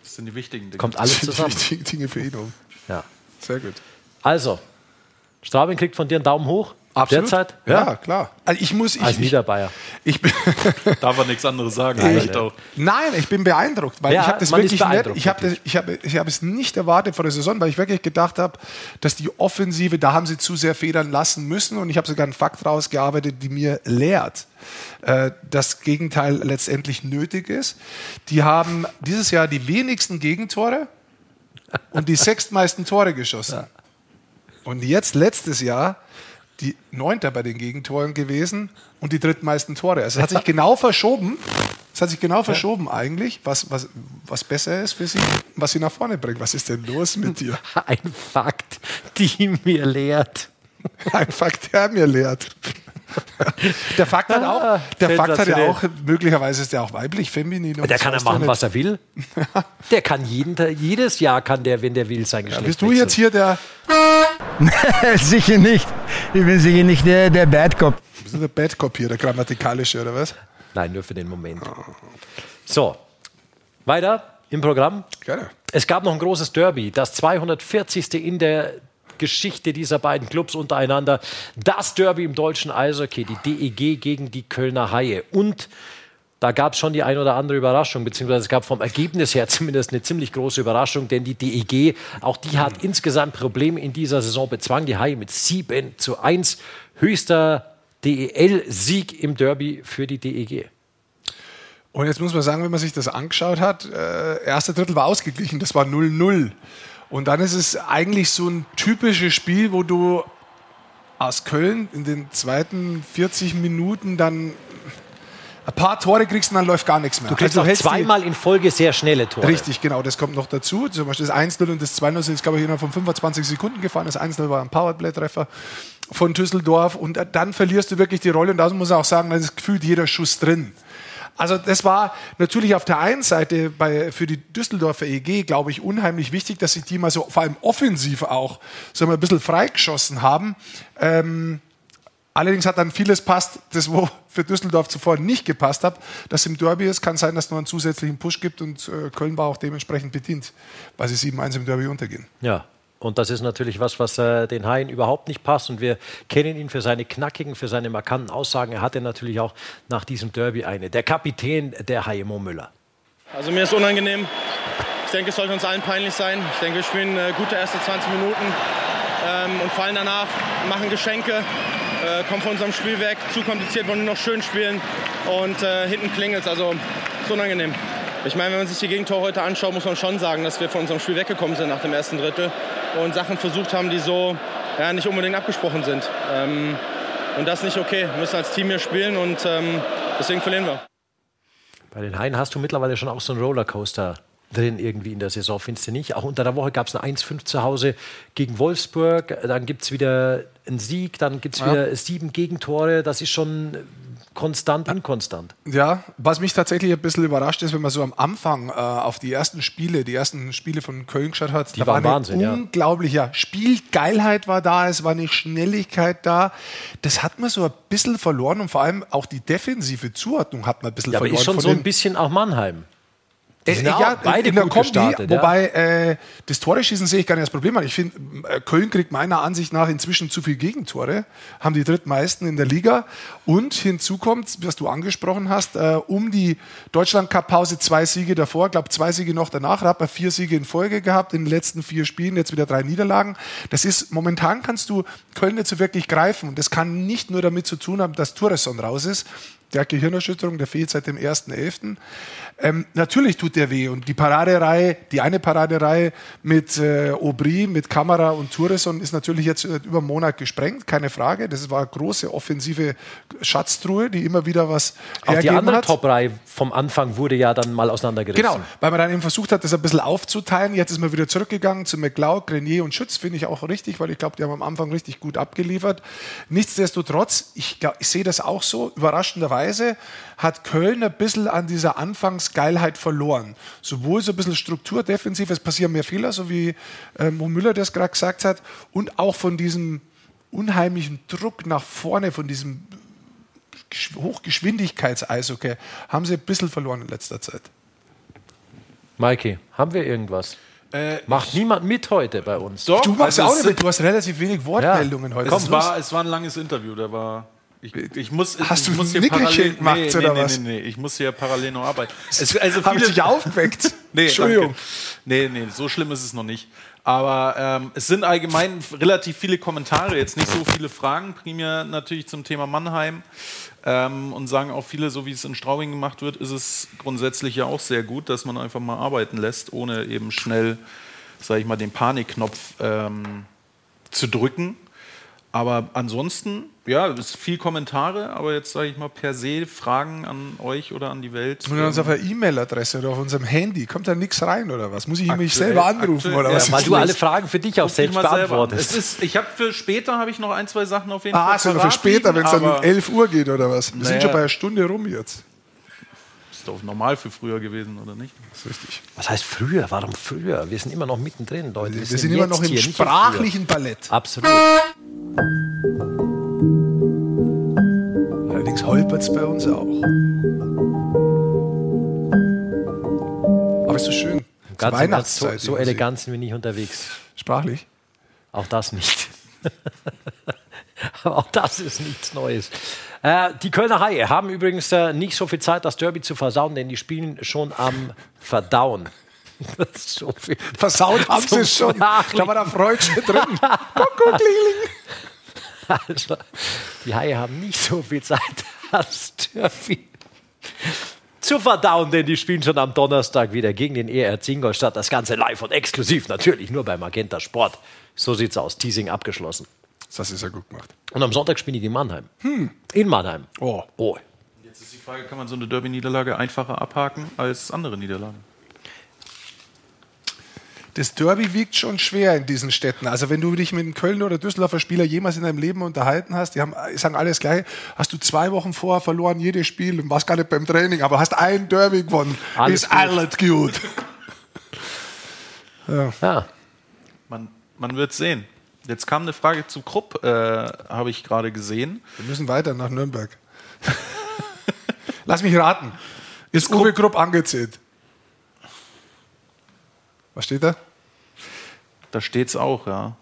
Das sind die wichtigen Dinge. Kommt alles zusammen. Die Dinge für ihn um. Ja. Sehr gut. Also, Straubing kriegt von dir einen Daumen hoch. Derzeit? Ja, klar. Also ich muss. Ich, Als ich, Niederbayer. ich bin, Darf er nichts anderes sagen. Nein, auch. Nein, ich bin beeindruckt, weil Ja, ich habe das man wirklich nicht, ich habe ich habe ich habe es nicht erwartet vor der Saison, weil ich wirklich gedacht habe, dass die Offensive, da haben sie zu sehr federn lassen müssen und ich habe sogar einen Fakt rausgearbeitet, die mir lehrt, äh, das Gegenteil letztendlich nötig ist. Die haben dieses Jahr die wenigsten Gegentore und die sechstmeisten Tore geschossen. Und jetzt letztes Jahr die Neunter bei den Gegentoren gewesen und die drittmeisten Tore. Also es hat sich genau verschoben. Es hat sich genau verschoben eigentlich, was, was, was besser ist für sie, was sie nach vorne bringt. Was ist denn los mit dir? Ein Fakt, die mir lehrt. Ein Fakt, der mir lehrt. Der Fakt hat auch, Ah, der Fakt hat ja auch, möglicherweise ist der auch weiblich, feminin. und Der kann ja machen, was er will. Der kann jeden, Tag- jedes Jahr kann der, wenn der will, sein Geschlecht Bist du jetzt hier der, sicher nicht. Ich bin sicher nicht der, der Bad Cop. bist du der Bad Cop hier, der grammatikalische oder was? Nein, nur für den Moment. So, weiter im Programm. Gerne. Es gab noch ein großes Derby, das 240. in der Geschichte dieser beiden Clubs untereinander. Das Derby im deutschen Eishockey, die DEG gegen die Kölner Haie. Und da gab es schon die ein oder andere Überraschung, beziehungsweise es gab vom Ergebnis her zumindest eine ziemlich große Überraschung, denn die DEG, auch die hat insgesamt Probleme in dieser Saison bezwang. Die Haie mit 7 zu 1. Höchster DEL-Sieg im Derby für die DEG. Und jetzt muss man sagen, wenn man sich das angeschaut hat, äh, erste Drittel war ausgeglichen, das war 0-0. Und dann ist es eigentlich so ein typisches Spiel, wo du aus Köln in den zweiten 40 Minuten dann ein paar Tore kriegst und dann läuft gar nichts mehr. Du kriegst Also die- zweimal in Folge sehr schnelle Tore. Richtig, genau, das kommt noch dazu. Zum Beispiel das 1-0 und das 2-0 sind jetzt, glaube ich, innerhalb von 25 Sekunden gefahren. Das 1-0 war ein Powerplay-Treffer von Düsseldorf und dann verlierst du wirklich die Rolle und da muss man auch sagen, da ist gefühlt jeder Schuss drin. Also das war natürlich auf der einen Seite bei, für die Düsseldorfer EG, glaube ich, unheimlich wichtig, dass sich die mal so vor allem offensiv auch so mal ein bisschen freigeschossen haben. Ähm, Allerdings hat dann vieles passt, das wo für Düsseldorf zuvor nicht gepasst hat. Das im Derby ist, kann sein, dass es noch einen zusätzlichen Push gibt und äh, Köln war auch dementsprechend bedient, weil sie 7-1 im Derby untergehen. Ja. Und das ist natürlich was, was äh, den Haien überhaupt nicht passt. Und wir kennen ihn für seine knackigen, für seine markanten Aussagen. Er hatte natürlich auch nach diesem Derby eine. Der Kapitän der Haie, Mo Müller. Also mir ist unangenehm. Ich denke, es sollte uns allen peinlich sein. Ich denke, wir spielen äh, gute erste 20 Minuten ähm, und fallen danach, machen Geschenke, äh, kommen von unserem Spiel weg. Zu kompliziert, wollen nur noch schön spielen und äh, hinten klingelt Also ist unangenehm. Ich meine, wenn man sich die Gegentore heute anschaut, muss man schon sagen, dass wir von unserem Spiel weggekommen sind nach dem ersten Drittel und Sachen versucht haben, die so ja, nicht unbedingt abgesprochen sind. Ähm, und das ist nicht okay. Wir müssen als Team hier spielen und ähm, deswegen verlieren wir. Bei den Haien hast du mittlerweile schon auch so einen Rollercoaster drin irgendwie in der Saison, findest du nicht? Auch unter der Woche gab es ein 1-5 zu Hause gegen Wolfsburg, dann gibt es wieder einen Sieg, dann gibt es Ja. wieder sieben Gegentore. Das ist schon konstant, inkonstant. Ja, was mich tatsächlich ein bisschen überrascht ist, wenn man so am Anfang äh, auf die ersten Spiele, die ersten Spiele von Köln geschaut hat, Die da waren war eine Wahnsinn, ja. unglaubliche Spielgeilheit war da, es war eine Schnelligkeit da. Das hat man so ein bisschen verloren und vor allem auch die defensive Zuordnung hat man ein bisschen Ja, aber verloren. ist schon so ein bisschen auch Mannheim. Die Äh, sind ja, auch beide in der gut Kombi, gestartet, ja. wobei äh, das Tore-Schießen sehe ich gar nicht als Problem an. Ich finde, äh, Köln kriegt meiner Ansicht nach inzwischen zu viel Gegentore, haben die drittmeisten in der Liga. Und hinzu kommt, was du angesprochen hast, äh, um die Deutschland-Cup-Pause zwei Siege davor, ich glaube zwei Siege noch danach, da hat man vier Siege in Folge gehabt, in den letzten vier Spielen, jetzt wieder drei Niederlagen. Das ist, momentan kannst du Köln nicht so wirklich greifen. Und das kann nicht nur damit zu tun haben, dass Touresson raus ist, Der hat Gehirnerschütterung, der fehlt seit dem 1.11. Ähm, natürlich tut der weh. Und die Paradereihe, die eine Paradereihe mit äh, Aubry, mit Kamera und Toureson ist natürlich jetzt über einen Monat gesprengt, keine Frage. Das war eine große offensive Schatztruhe, die immer wieder was Auch die andere Top-Reihe vom Anfang wurde ja dann mal auseinandergerissen. Genau, weil man dann eben versucht hat, das ein bisschen aufzuteilen. Jetzt ist man wieder zurückgegangen zu McLeod, Grenier und Schütz, finde ich auch richtig, weil ich glaube, die haben am Anfang richtig gut abgeliefert. Nichtsdestotrotz, ich, glaub, ich sehe das auch so, überraschenderweise hat Köln ein bisschen an dieser Anfangsgeilheit verloren. Sowohl so ein bisschen Struktur, defensiv, es passieren mehr Fehler, so wie äh, Mo Müller das gerade gesagt hat, und auch von diesem unheimlichen Druck nach vorne, von diesem Hochgeschwindigkeits-Eishockey, haben sie ein bisschen verloren in letzter Zeit. Maike, haben wir irgendwas? Äh, Macht niemand mit heute bei uns. Doch, du machst also auch nicht mit. Du hast relativ wenig Wortmeldungen ja. heute. Es war, es war ein langes Interview. Da war ich, ich, muss, Hast ich du muss hier parallel gemacht nee, oder nee, was? Nee, nee, ich muss hier parallel noch arbeiten. Es, also Habe ich dich aufgeweckt? nee, Entschuldigung. Danke. Nee, nee, so schlimm ist es noch nicht. Aber ähm, es sind allgemein relativ viele Kommentare, jetzt nicht so viele Fragen, primär natürlich zum Thema Mannheim. Ähm, und sagen auch viele, so wie es in Straubing gemacht wird, ist es grundsätzlich ja auch sehr gut, dass man einfach mal arbeiten lässt, ohne eben schnell, sage ich mal, den Panikknopf ähm, zu drücken. Aber ansonsten, ja, es ist viel Kommentare, aber jetzt sage ich mal per se Fragen an euch oder an die Welt. Und uns auf einer E-Mail-Adresse oder auf unserem Handy kommt da nichts rein oder was? Muss ich aktuell, mich selber anrufen aktuell, oder was? Ja, weil du alle Fragen für dich auch selbst beantwortest. Es ist, ich habe für später habe ich noch ein, zwei Sachen auf jeden ah, Fall. Ah, so für später, wenn es dann um 11 Uhr geht oder was? Wir naja. sind schon bei einer Stunde rum jetzt ist doch normal für früher gewesen, oder nicht? Das ist richtig. Was heißt früher? Warum früher? Wir sind immer noch mittendrin, Leute. Wir, wir sind, sind immer noch im hier, sprachlichen Ballett. Absolut. Allerdings holpert es bei uns auch. Aber es ist so schön. Ganz Weihnachtszeit. So, so elegant sind wir nicht unterwegs. Sprachlich? Auch das nicht. Aber auch das ist nichts Neues. Äh, die Kölner Haie haben übrigens äh, nicht so viel Zeit, das Derby zu versauen, denn die spielen schon am Verdauen. so Versaut haben sie es schon. Da war der Freudchen drin. Kuckuck, also, die Haie haben nicht so viel Zeit, das Derby zu verdauen, denn die spielen schon am Donnerstag wieder gegen den ERZ Ingolstadt. Das Ganze live und exklusiv, natürlich nur bei Magenta Sport. So sieht's aus. Teasing abgeschlossen. Das ist ja gut gemacht. Und am Sonntag spielen die in Mannheim. Hm. In Mannheim. Oh. oh. Jetzt ist die Frage, kann man so eine Derby-Niederlage einfacher abhaken als andere Niederlagen? Das Derby wiegt schon schwer in diesen Städten. Also wenn du dich mit einem Köln oder Düsseldorfer Spieler jemals in deinem Leben unterhalten hast, die haben, sagen alles gleich, hast du zwei Wochen vorher verloren, jedes Spiel und warst gar nicht beim Training, aber hast ein Derby gewonnen. Alles ist gut. alles gut. ja. ja. Man, man wird sehen. Jetzt kam eine Frage zu Krupp, äh, habe ich gerade gesehen. Wir müssen weiter nach Nürnberg. Lass mich raten. Ist, ist Uwe Krupp angezählt? Was steht da? Da steht es auch, ja.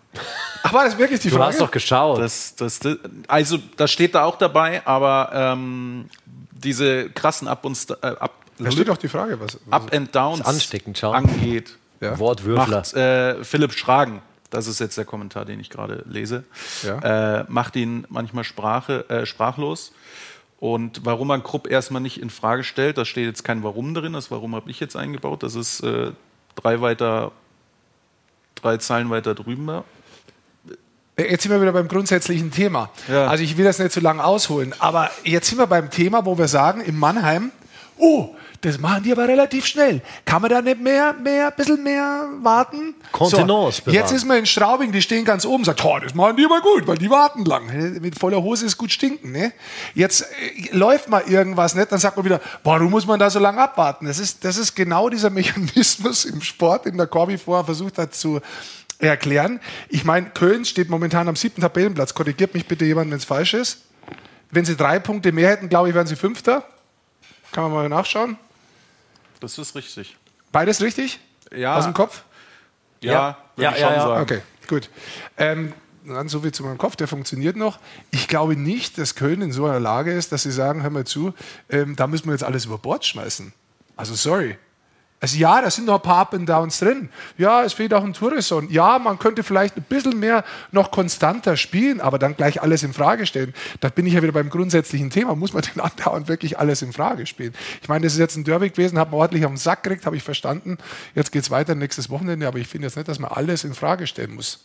Ach, war das wirklich die Frage? Du hast doch geschaut. Das, das, das, also, das steht da auch dabei, aber ähm, diese krassen Up- und äh, Up, Da steht doch die Frage, was, was Up and Downs ansteckend, angeht. Ja. Wortwürfler. Macht, äh, Philipp Schragen das ist jetzt der Kommentar, den ich gerade lese, ja. äh, macht ihn manchmal Sprache, äh, sprachlos. Und warum man Krupp erstmal nicht in Frage stellt, da steht jetzt kein Warum drin, das Warum habe ich jetzt eingebaut, das ist äh, drei weiter, drei Zeilen weiter drüben da. Jetzt sind wir wieder beim grundsätzlichen Thema. Ja. Also ich will das nicht zu lange ausholen, aber jetzt sind wir beim Thema, wo wir sagen, in Mannheim, oh, das machen die aber relativ schnell. Kann man da nicht mehr, mehr, ein bisschen mehr warten? Kontenance. So, jetzt ist man in Straubing, die stehen ganz oben, sagt, das machen die aber gut, weil die warten lang. Mit voller Hose ist gut stinken. Ne? Jetzt äh, läuft mal irgendwas nicht, dann sagt man wieder, warum muss man da so lange abwarten? Das ist, das ist genau dieser Mechanismus im Sport, den der Corby vorher versucht hat zu erklären. Ich meine, Köln steht momentan am siebten Tabellenplatz. Korrigiert mich bitte jemand, wenn es falsch ist. Wenn sie drei Punkte mehr hätten, glaube ich, wären sie Fünfter. Kann man mal nachschauen. Das ist richtig. Beides richtig? Ja. Aus dem Kopf? Ja, ja, ja, ja, ja. Okay, gut. Ähm, dann so viel zu meinem Kopf, der funktioniert noch. Ich glaube nicht, dass Köln in so einer Lage ist, dass sie sagen, hör mal zu, ähm, da müssen wir jetzt alles über Bord schmeißen. Also sorry. Also ja, da sind noch ein paar Up and Downs drin. Ja, es fehlt auch ein Tourisson. Ja, man könnte vielleicht ein bisschen mehr noch konstanter spielen, aber dann gleich alles in Frage stellen. Da bin ich ja wieder beim grundsätzlichen Thema. Muss man den andauernd wirklich alles in Frage spielen? Ich meine, das ist jetzt ein Derby gewesen, hat man ordentlich auf den Sack gekriegt, habe ich verstanden. Jetzt geht es weiter nächstes Wochenende, aber ich finde jetzt nicht, dass man alles in Frage stellen muss.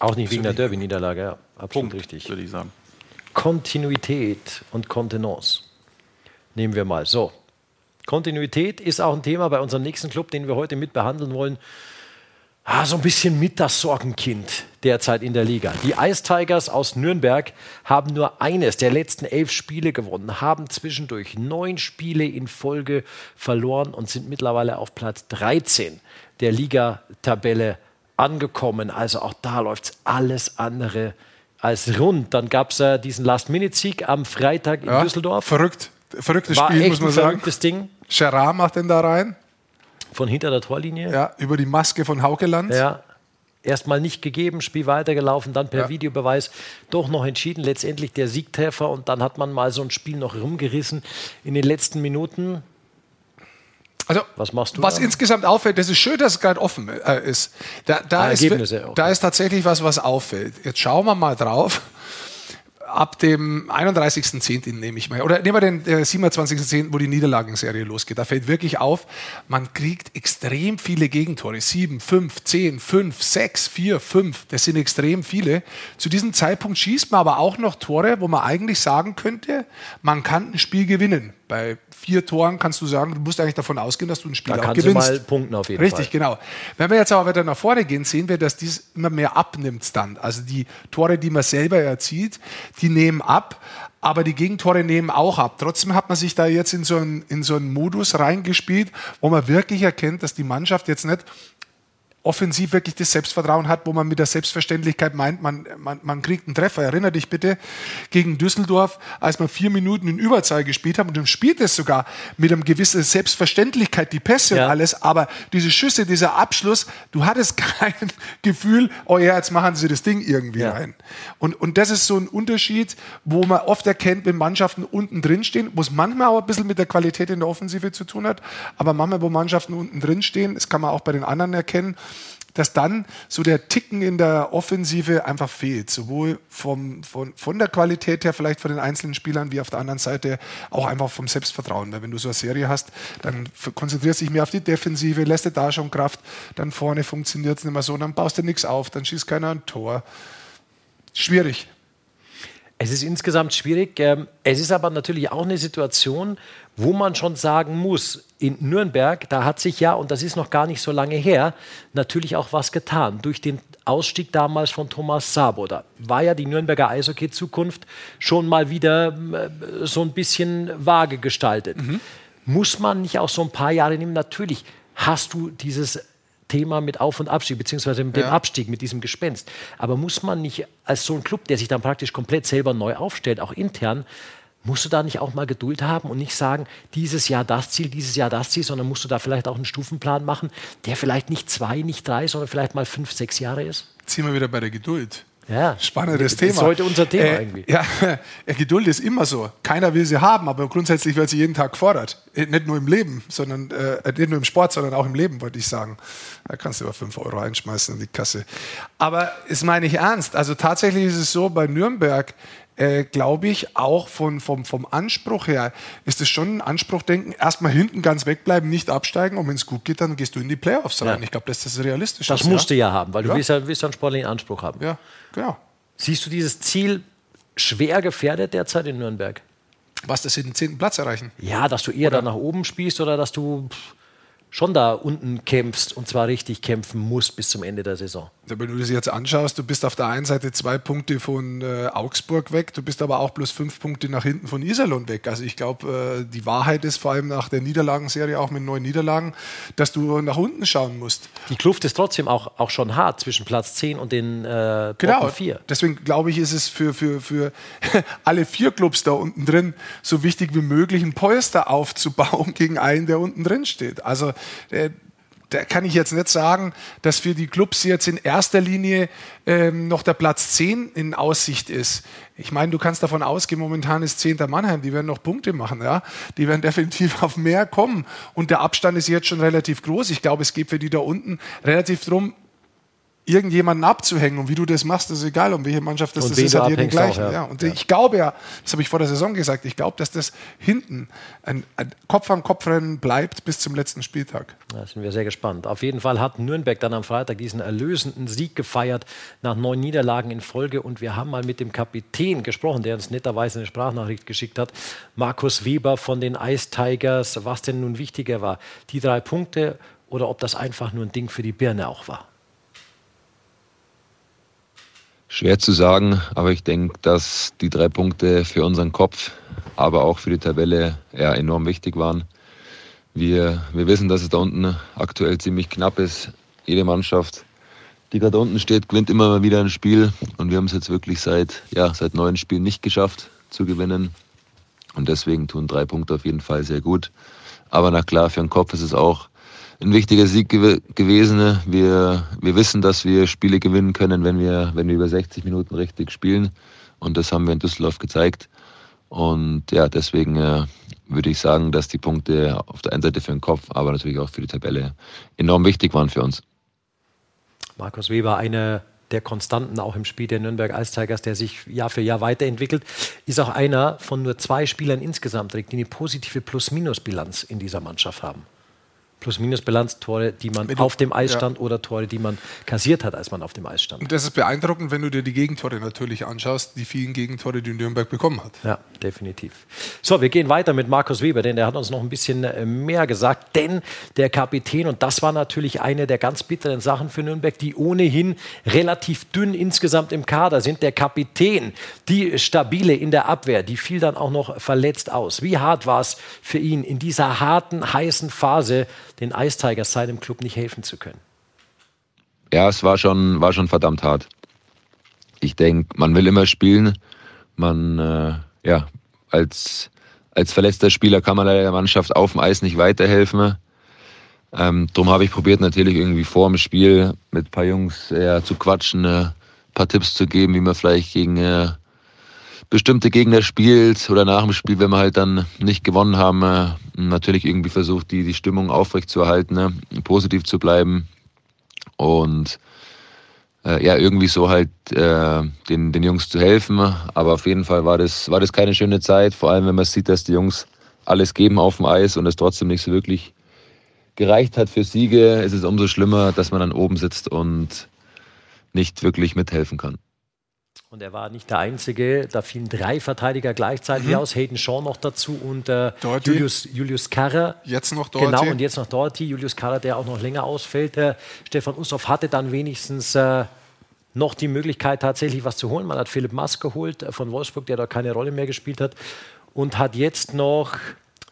Auch nicht wegen der Derby-Niederlage, ja. Absolut Punkt, richtig. Würde ich sagen. Kontinuität und Kontenance. Nehmen wir mal. So, Kontinuität ist auch ein Thema bei unserem nächsten Club, den wir heute mit behandeln wollen. Ah, so ein bisschen mit das Sorgenkind derzeit in der Liga. Die Ice Tigers aus Nürnberg haben nur eines der letzten elf Spiele gewonnen, haben zwischendurch neun Spiele in Folge verloren und sind mittlerweile auf Platz 13 der Liga-Tabelle angekommen. Also auch da läuft alles andere als rund. Dann gab es äh, diesen Last-Minute-Sieg am Freitag in ja, Düsseldorf. Verrückt verrücktes War Spiel, muss man sagen. Verrücktes Ding. Gerard macht den da rein. Von hinter der Torlinie. Ja, über die Maske von Haukeland. Ja. Erstmal nicht gegeben, Spiel weitergelaufen, dann per ja. Videobeweis doch noch entschieden. Letztendlich der Siegtreffer und dann hat man mal so ein Spiel noch rumgerissen in den letzten Minuten. Also, was machst du? Was da? insgesamt auffällt, das ist schön, dass es gerade offen äh, ist. Da, da, ah, ist da ist tatsächlich was, was auffällt. Jetzt schauen wir mal drauf ab dem 31.10. nehme ich mal, oder nehmen wir den äh, 27.10., wo die Niederlagenserie losgeht. Da fällt wirklich auf, man kriegt extrem viele Gegentore. 7, 5, 10, 5, 6, 4, 5. Das sind extrem viele. Zu diesem Zeitpunkt schießt man aber auch noch Tore, wo man eigentlich sagen könnte, man kann ein Spiel gewinnen. Bei vier Toren kannst du sagen, du musst eigentlich davon ausgehen, dass du ein Spiel da auch gewinnst. Du mal punkten auf jeden Richtig, Fall. genau. Wenn wir jetzt aber weiter nach vorne gehen, sehen wir, dass dies immer mehr abnimmt dann. Also die Tore, die man selber erzielt, die nehmen ab, aber die Gegentore nehmen auch ab. Trotzdem hat man sich da jetzt in so einen, in so einen Modus reingespielt, wo man wirklich erkennt, dass die Mannschaft jetzt nicht offensiv wirklich das Selbstvertrauen hat, wo man mit der Selbstverständlichkeit meint, man, man, man kriegt einen Treffer. Erinner dich bitte gegen Düsseldorf, als man vier Minuten in Überzahl gespielt haben und dann spielt es sogar mit einer gewissen Selbstverständlichkeit, die Pässe ja. und alles, aber diese Schüsse, dieser Abschluss, du hattest kein Gefühl, oh ja, jetzt machen sie das Ding irgendwie ja. rein. Und, und das ist so ein Unterschied, wo man oft erkennt, wenn Mannschaften unten drin stehen, wo es manchmal auch ein bisschen mit der Qualität in der Offensive zu tun hat, aber manchmal, wo Mannschaften unten drin stehen, das kann man auch bei den anderen erkennen, dass dann so der Ticken in der Offensive einfach fehlt. Sowohl vom, von, von der Qualität her, vielleicht von den einzelnen Spielern, wie auf der anderen Seite auch einfach vom Selbstvertrauen. Weil wenn du so eine Serie hast, dann konzentrierst du dich mehr auf die Defensive, lässt du da schon Kraft, dann vorne funktioniert es nicht mehr so, dann baust du nichts auf, dann schießt keiner ein Tor. Schwierig. Es ist insgesamt schwierig. Ähm, es ist aber natürlich auch eine Situation, wo man schon sagen muss, in Nürnberg, da hat sich ja, und das ist noch gar nicht so lange her, natürlich auch was getan. Durch den Ausstieg damals von Thomas Sabo, da war ja die Nürnberger Eishockey-Zukunft schon mal wieder äh, so ein bisschen vage gestaltet. Mhm. Muss man nicht auch so ein paar Jahre nehmen? Natürlich hast du dieses Thema mit Auf- und Abstieg, beziehungsweise mit dem Abstieg, mit diesem Gespenst. Aber muss man nicht als so ein Club, der sich dann praktisch komplett selber neu aufstellt, auch intern, Musst du da nicht auch mal Geduld haben und nicht sagen, dieses Jahr das Ziel, dieses Jahr das Ziel, sondern musst du da vielleicht auch einen Stufenplan machen, der vielleicht nicht zwei, nicht drei, sondern vielleicht mal fünf, sechs Jahre ist? Ziehen wir wieder bei der Geduld. Ja, spannendes Thema. Das ist heute unser Thema äh, irgendwie. Ja, Geduld ist immer so. Keiner will sie haben, aber grundsätzlich wird sie jeden Tag gefordert. Äh, nicht nur im Leben, sondern äh, nicht nur im Sport, sondern auch im Leben, wollte ich sagen. Da kannst du über 5 Euro einschmeißen in die Kasse. Aber es meine ich ernst. Also tatsächlich ist es so bei Nürnberg, äh, glaube ich, auch von, vom, vom Anspruch her ist es schon ein Anspruch, denken, erstmal hinten ganz wegbleiben, nicht absteigen und wenn es gut geht, dann gehst du in die Playoffs rein. Ja. Ich glaube, das ist realistisch. Das musst du ja haben, weil du willst ja, willst ja einen sportlichen Anspruch haben. Ja, genau. Siehst du dieses Ziel schwer gefährdet derzeit in Nürnberg? Was, dass sie den zehnten Platz erreichen? Ja, dass du eher oder? da nach oben spielst oder dass du schon da unten kämpfst und zwar richtig kämpfen musst bis zum Ende der Saison. Wenn du das jetzt anschaust, du bist auf der einen Seite zwei Punkte von äh, Augsburg weg, du bist aber auch bloß fünf Punkte nach hinten von Iserlohn weg. Also ich glaube, äh, die Wahrheit ist vor allem nach der Niederlagenserie, auch mit neun Niederlagen, dass du nach unten schauen musst. Die Kluft ist trotzdem auch, auch schon hart zwischen Platz 10 und den äh, genau. vier. Deswegen glaube ich, ist es für, für, für alle vier Clubs da unten drin so wichtig wie möglich, ein Polster aufzubauen gegen einen, der unten drin steht. Also äh, da kann ich jetzt nicht sagen, dass für die Clubs jetzt in erster Linie ähm, noch der Platz 10 in Aussicht ist. Ich meine, du kannst davon ausgehen, momentan ist 10. Mannheim, die werden noch Punkte machen, ja. Die werden definitiv auf mehr kommen. Und der Abstand ist jetzt schon relativ groß. Ich glaube, es geht für die da unten relativ drum, irgendjemanden abzuhängen. Und wie du das machst, ist egal, um welche Mannschaft das, das ist, hat jeden gleichen. Auch, ja. Ja. Und ja. ich glaube ja, das habe ich vor der Saison gesagt, ich glaube, dass das hinten ein, ein Kopf an Kopf Rennen bleibt bis zum letzten Spieltag. Da sind wir sehr gespannt. Auf jeden Fall hat Nürnberg dann am Freitag diesen erlösenden Sieg gefeiert nach neun Niederlagen in Folge. Und wir haben mal mit dem Kapitän gesprochen, der uns netterweise eine Sprachnachricht geschickt hat, Markus Weber von den Ice Tigers, was denn nun wichtiger war, die drei Punkte oder ob das einfach nur ein Ding für die Birne auch war. Schwer zu sagen, aber ich denke, dass die drei Punkte für unseren Kopf, aber auch für die Tabelle ja, enorm wichtig waren. Wir, wir wissen, dass es da unten aktuell ziemlich knapp ist. Jede Mannschaft, die gerade unten steht, gewinnt immer mal wieder ein Spiel. Und wir haben es jetzt wirklich seit, ja, seit neun Spielen nicht geschafft zu gewinnen. Und deswegen tun drei Punkte auf jeden Fall sehr gut. Aber na klar, für den Kopf ist es auch ein wichtiger Sieg gew gewesen. Wir, wir wissen, dass wir Spiele gewinnen können, wenn wir, wenn wir über 60 Minuten richtig spielen. Und das haben wir in Düsseldorf gezeigt. Und ja, deswegen äh, würde ich sagen, dass die Punkte auf der einen Seite für den Kopf, aber natürlich auch für die Tabelle enorm wichtig waren für uns. Markus Weber, eine der Konstanten auch im Spiel der Nürnberg Ice der sich Jahr für Jahr weiterentwickelt, ist auch einer von nur zwei Spielern insgesamt, die eine positive Plus-Minus-Bilanz in dieser Mannschaft haben. Plus-Minus-Bilanz, Tore, die man auf dem Eis stand ja. oder Tore, die man kassiert hat, als man auf dem Eis stand. Und das ist beeindruckend, wenn du dir die Gegentore natürlich anschaust, die vielen Gegentore, die Nürnberg bekommen hat. Ja, definitiv. So, wir gehen weiter mit Markus Weber, denn der hat uns noch ein bisschen äh, mehr gesagt. Denn der Kapitän, und das war natürlich eine der ganz bitteren Sachen für Nürnberg, die ohnehin relativ dünn insgesamt im Kader sind. Der Kapitän, die Stabile in der Abwehr, die fiel dann auch noch verletzt aus. Wie hart war es für ihn in dieser harten, heißen Phase, den Ice Tigers seinem Club nicht helfen zu können? Ja, es war schon, war schon verdammt hart. Ich denke, man will immer spielen. Man, äh, ja, als, als verletzter Spieler kann man leider der Mannschaft auf dem Eis nicht weiterhelfen. Ähm, darum habe ich probiert, natürlich irgendwie vor dem Spiel mit ein paar Jungs ja, zu quatschen, ein äh, paar Tipps zu geben, wie man vielleicht gegen äh, bestimmte Gegner spielt oder nach dem Spiel, wenn wir halt dann nicht gewonnen haben, äh, natürlich irgendwie versucht, die, die Stimmung aufrechtzuerhalten, ne? positiv zu bleiben und äh, ja, irgendwie so halt äh, den, den Jungs zu helfen. Aber auf jeden Fall war das, war das keine schöne Zeit, vor allem wenn man sieht, dass die Jungs alles geben auf dem Eis und es trotzdem nicht so wirklich gereicht hat für Siege, ist es umso schlimmer, dass man dann oben sitzt und nicht wirklich mithelfen kann. Und er war nicht der Einzige. Da fielen drei Verteidiger gleichzeitig mhm. aus. Hayden Shaw noch dazu und äh, Julius, Julius Karrer. Jetzt noch Doherty. Genau, und jetzt noch Doherty. Julius Karrer, der auch noch länger ausfällt. Äh, Stefan Ustorf hatte dann wenigstens äh, noch die Möglichkeit, tatsächlich was zu holen. Man hat Philipp Mass geholt äh, von Wolfsburg, der da keine Rolle mehr gespielt hat. Und hat jetzt noch,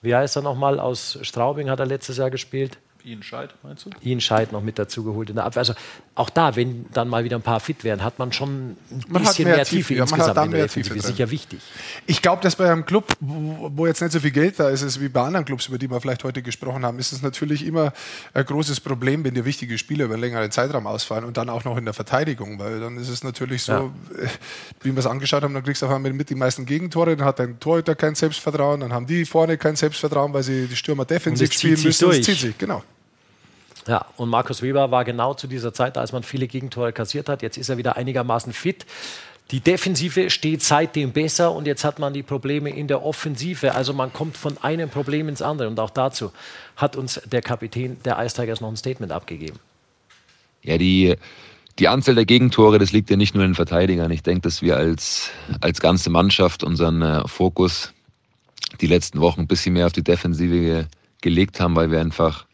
wie heißt er nochmal, aus Straubing hat er letztes Jahr gespielt. Ian Scheid, meinst du? Ian Scheid noch mit dazu geholt in der Abwehr. Also auch da, wenn dann mal wieder ein paar fit wären, hat man schon ein man bisschen mehr, mehr Tiefe, Tiefe ja, insgesamt in der Defensive. Tiefe sicher wichtig. Ich glaube, dass bei einem Club, wo, jetzt nicht so viel Geld da ist, ist wie bei anderen Clubs, über die wir vielleicht heute gesprochen haben, ist es natürlich immer ein großes Problem, wenn dir wichtige Spieler über einen längeren Zeitraum ausfallen und dann auch noch in der Verteidigung, weil dann ist es natürlich so, ja. Äh, wie wir es angeschaut haben, dann kriegst du auf einmal mit die meisten Gegentore, dann hat dein Torhüter kein Selbstvertrauen, dann haben die vorne kein Selbstvertrauen, weil sie die Stürmer defensiv spielen müssen. Durch. Das zieht sich, genau. Ja, und Markus Weber war genau zu dieser Zeit, als man viele Gegentore kassiert hat. Jetzt ist er wieder einigermaßen fit. Die Defensive steht seitdem besser und jetzt hat man die Probleme in der Offensive. Also man kommt von einem Problem ins andere. Und auch dazu hat uns der Kapitän der Ice Tigers noch ein Statement abgegeben. Ja, die, die Anzahl der Gegentore, das liegt ja nicht nur in den Verteidigern. Ich denke, dass wir als, als ganze Mannschaft unseren äh, Fokus die letzten Wochen ein bisschen mehr auf die Defensive gelegt haben, weil wir einfach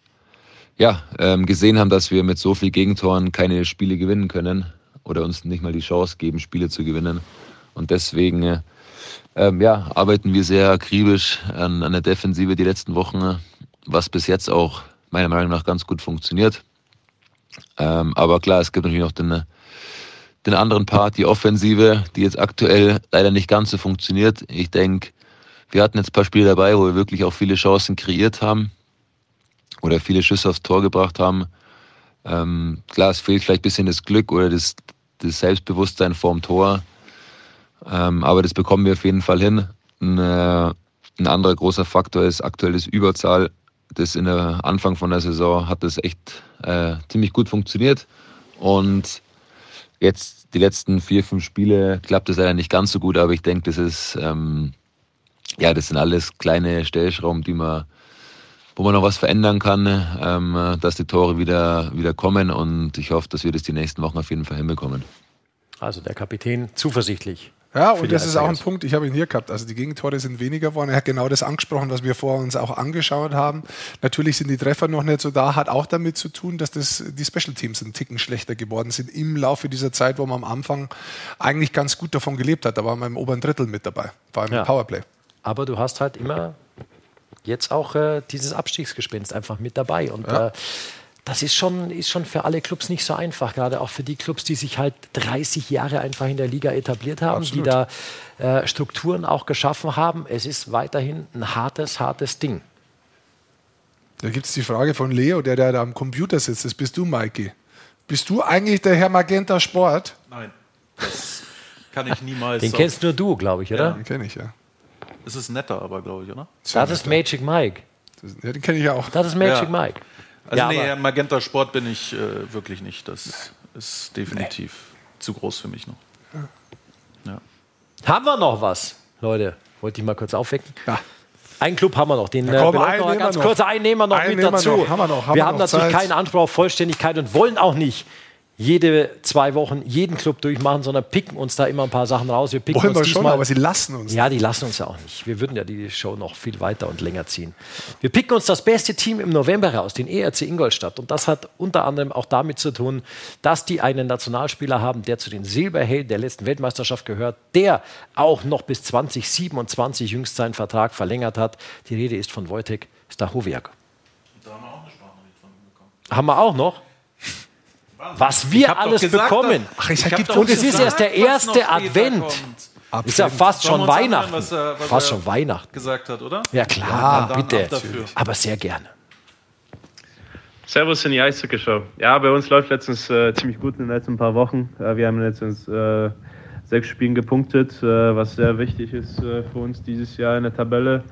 ja, ähm, gesehen haben, dass wir mit so viel Gegentoren keine Spiele gewinnen können oder uns nicht mal die Chance geben, Spiele zu gewinnen. Und deswegen äh, ähm, ja, arbeiten wir sehr akribisch an, an der Defensive die letzten Wochen, was bis jetzt auch meiner Meinung nach ganz gut funktioniert. Ähm, aber klar, es gibt natürlich noch den, den anderen Part, die Offensive, die jetzt aktuell leider nicht ganz so funktioniert. Ich denke, wir hatten jetzt ein paar Spiele dabei, wo wir wirklich auch viele Chancen kreiert haben. Oder viele Schüsse aufs Tor gebracht haben. Ähm, klar, es fehlt vielleicht ein bisschen das Glück oder das, das Selbstbewusstsein vorm Tor. Ähm, aber das bekommen wir auf jeden Fall hin. Ein, äh, ein anderer großer Faktor ist aktuell das Überzahl. Das in der Anfang von der Saison hat das echt äh, ziemlich gut funktioniert. Und jetzt die letzten vier, fünf Spiele klappt es leider nicht ganz so gut, aber ich denke, das ist ähm, ja, das sind alles kleine Stellschrauben, die man wo man noch was verändern kann, ähm, dass die Tore wieder, wieder kommen. Und ich hoffe, dass wir das die nächsten Wochen auf jeden Fall hinbekommen. Also der Kapitän zuversichtlich. Ja, und das ist auch ein Punkt, ich habe ihn hier gehabt. Also die Gegentore sind weniger geworden. Er hat genau das angesprochen, was wir vor uns auch angeschaut haben. Natürlich sind die Treffer noch nicht so da, hat auch damit zu tun, dass das, die Special Teams ein Ticken schlechter geworden sind im Laufe dieser Zeit, wo man am Anfang eigentlich ganz gut davon gelebt hat. Da waren wir im oberen Drittel mit dabei, vor allem ja. im Powerplay. Aber du hast halt immer jetzt auch äh, dieses Abstiegsgespenst einfach mit dabei. Und ja. äh, das ist schon, ist schon für alle Clubs nicht so einfach, gerade auch für die Clubs, die sich halt 30 Jahre einfach in der Liga etabliert haben, Absolut. die da äh, Strukturen auch geschaffen haben. Es ist weiterhin ein hartes, hartes Ding. Da gibt es die Frage von Leo, der, der da am Computer sitzt. Das bist du, Maiki. Bist du eigentlich der Herr Magenta Sport? Nein, das kann ich niemals. Den kennst nur du, glaube ich, oder? Ja, den kenne ich, ja. Es ist netter, aber glaube ich, oder? Das ist Magic Mike. ja, den kenne ich ja auch. Das ist Magic ja. Mike. Also ja, nee, Magenta Sport bin ich äh, wirklich nicht. Das ist definitiv nee. zu groß für mich noch. Ja. Haben wir noch was, Leute? Wollte ich mal kurz aufwecken. Ja. Einen Club haben wir noch, den ja, komm, äh, noch ganz kurz. Einen nehmen wir noch einen mit dazu. Noch. Haben wir noch, haben wir, wir haben natürlich Zeit. keinen Anspruch auf Vollständigkeit und wollen auch nicht jede zwei Wochen jeden Club durchmachen, sondern picken uns da immer ein paar Sachen raus. Wir picken Wollen uns wir schon, aber sie lassen uns. Ja, die lassen uns ja auch nicht. Wir würden ja die Show noch viel weiter und länger ziehen. Wir picken uns das beste Team im November raus, den ERC Ingolstadt. Und das hat unter anderem auch damit zu tun, dass die einen Nationalspieler haben, der zu den Silberhelden der letzten Weltmeisterschaft gehört, der auch noch bis 2027 jüngst seinen Vertrag verlängert hat. Die Rede ist von Wojtek Stachowiak. Da haben wir auch eine Sprachnachricht von bekommen. Haben wir auch noch? Was wir alles gesagt, bekommen. Ach, ich ich und es ist erst der erste Advent. Advent. Ist ja fast schon Weihnachten. Hören, was er, was fast schon Weihnachten. Gesagt hat, oder? Ja klar, ja, bitte. Aber sehr gerne. Servus in die Eishockey-Show. Ja, bei uns läuft letztens äh, ziemlich gut in den letzten paar Wochen. Äh, wir haben letztens äh, sechs Spielen gepunktet, äh, was sehr wichtig ist äh, für uns dieses Jahr in der Tabelle.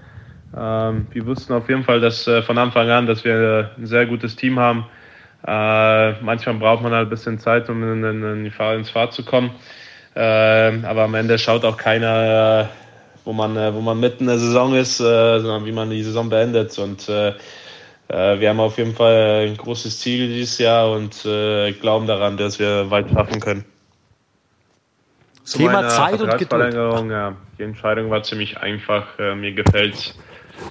Ähm, wir wussten auf jeden Fall, dass äh, von Anfang an, dass wir ein sehr gutes Team haben äh, manchmal braucht man halt ein bisschen Zeit, um in, in, in die Fahrt, ins Fahrt zu kommen. Äh, aber am Ende schaut auch keiner, äh, wo, man, äh, wo man mitten in der Saison ist, äh, sondern wie man die Saison beendet. Und äh, wir haben auf jeden Fall ein großes Ziel dieses Jahr und glauben daran, dass wir weit schaffen können. Thema Zeit und Geduld. Ja, die Entscheidung war ziemlich einfach. mir gefällt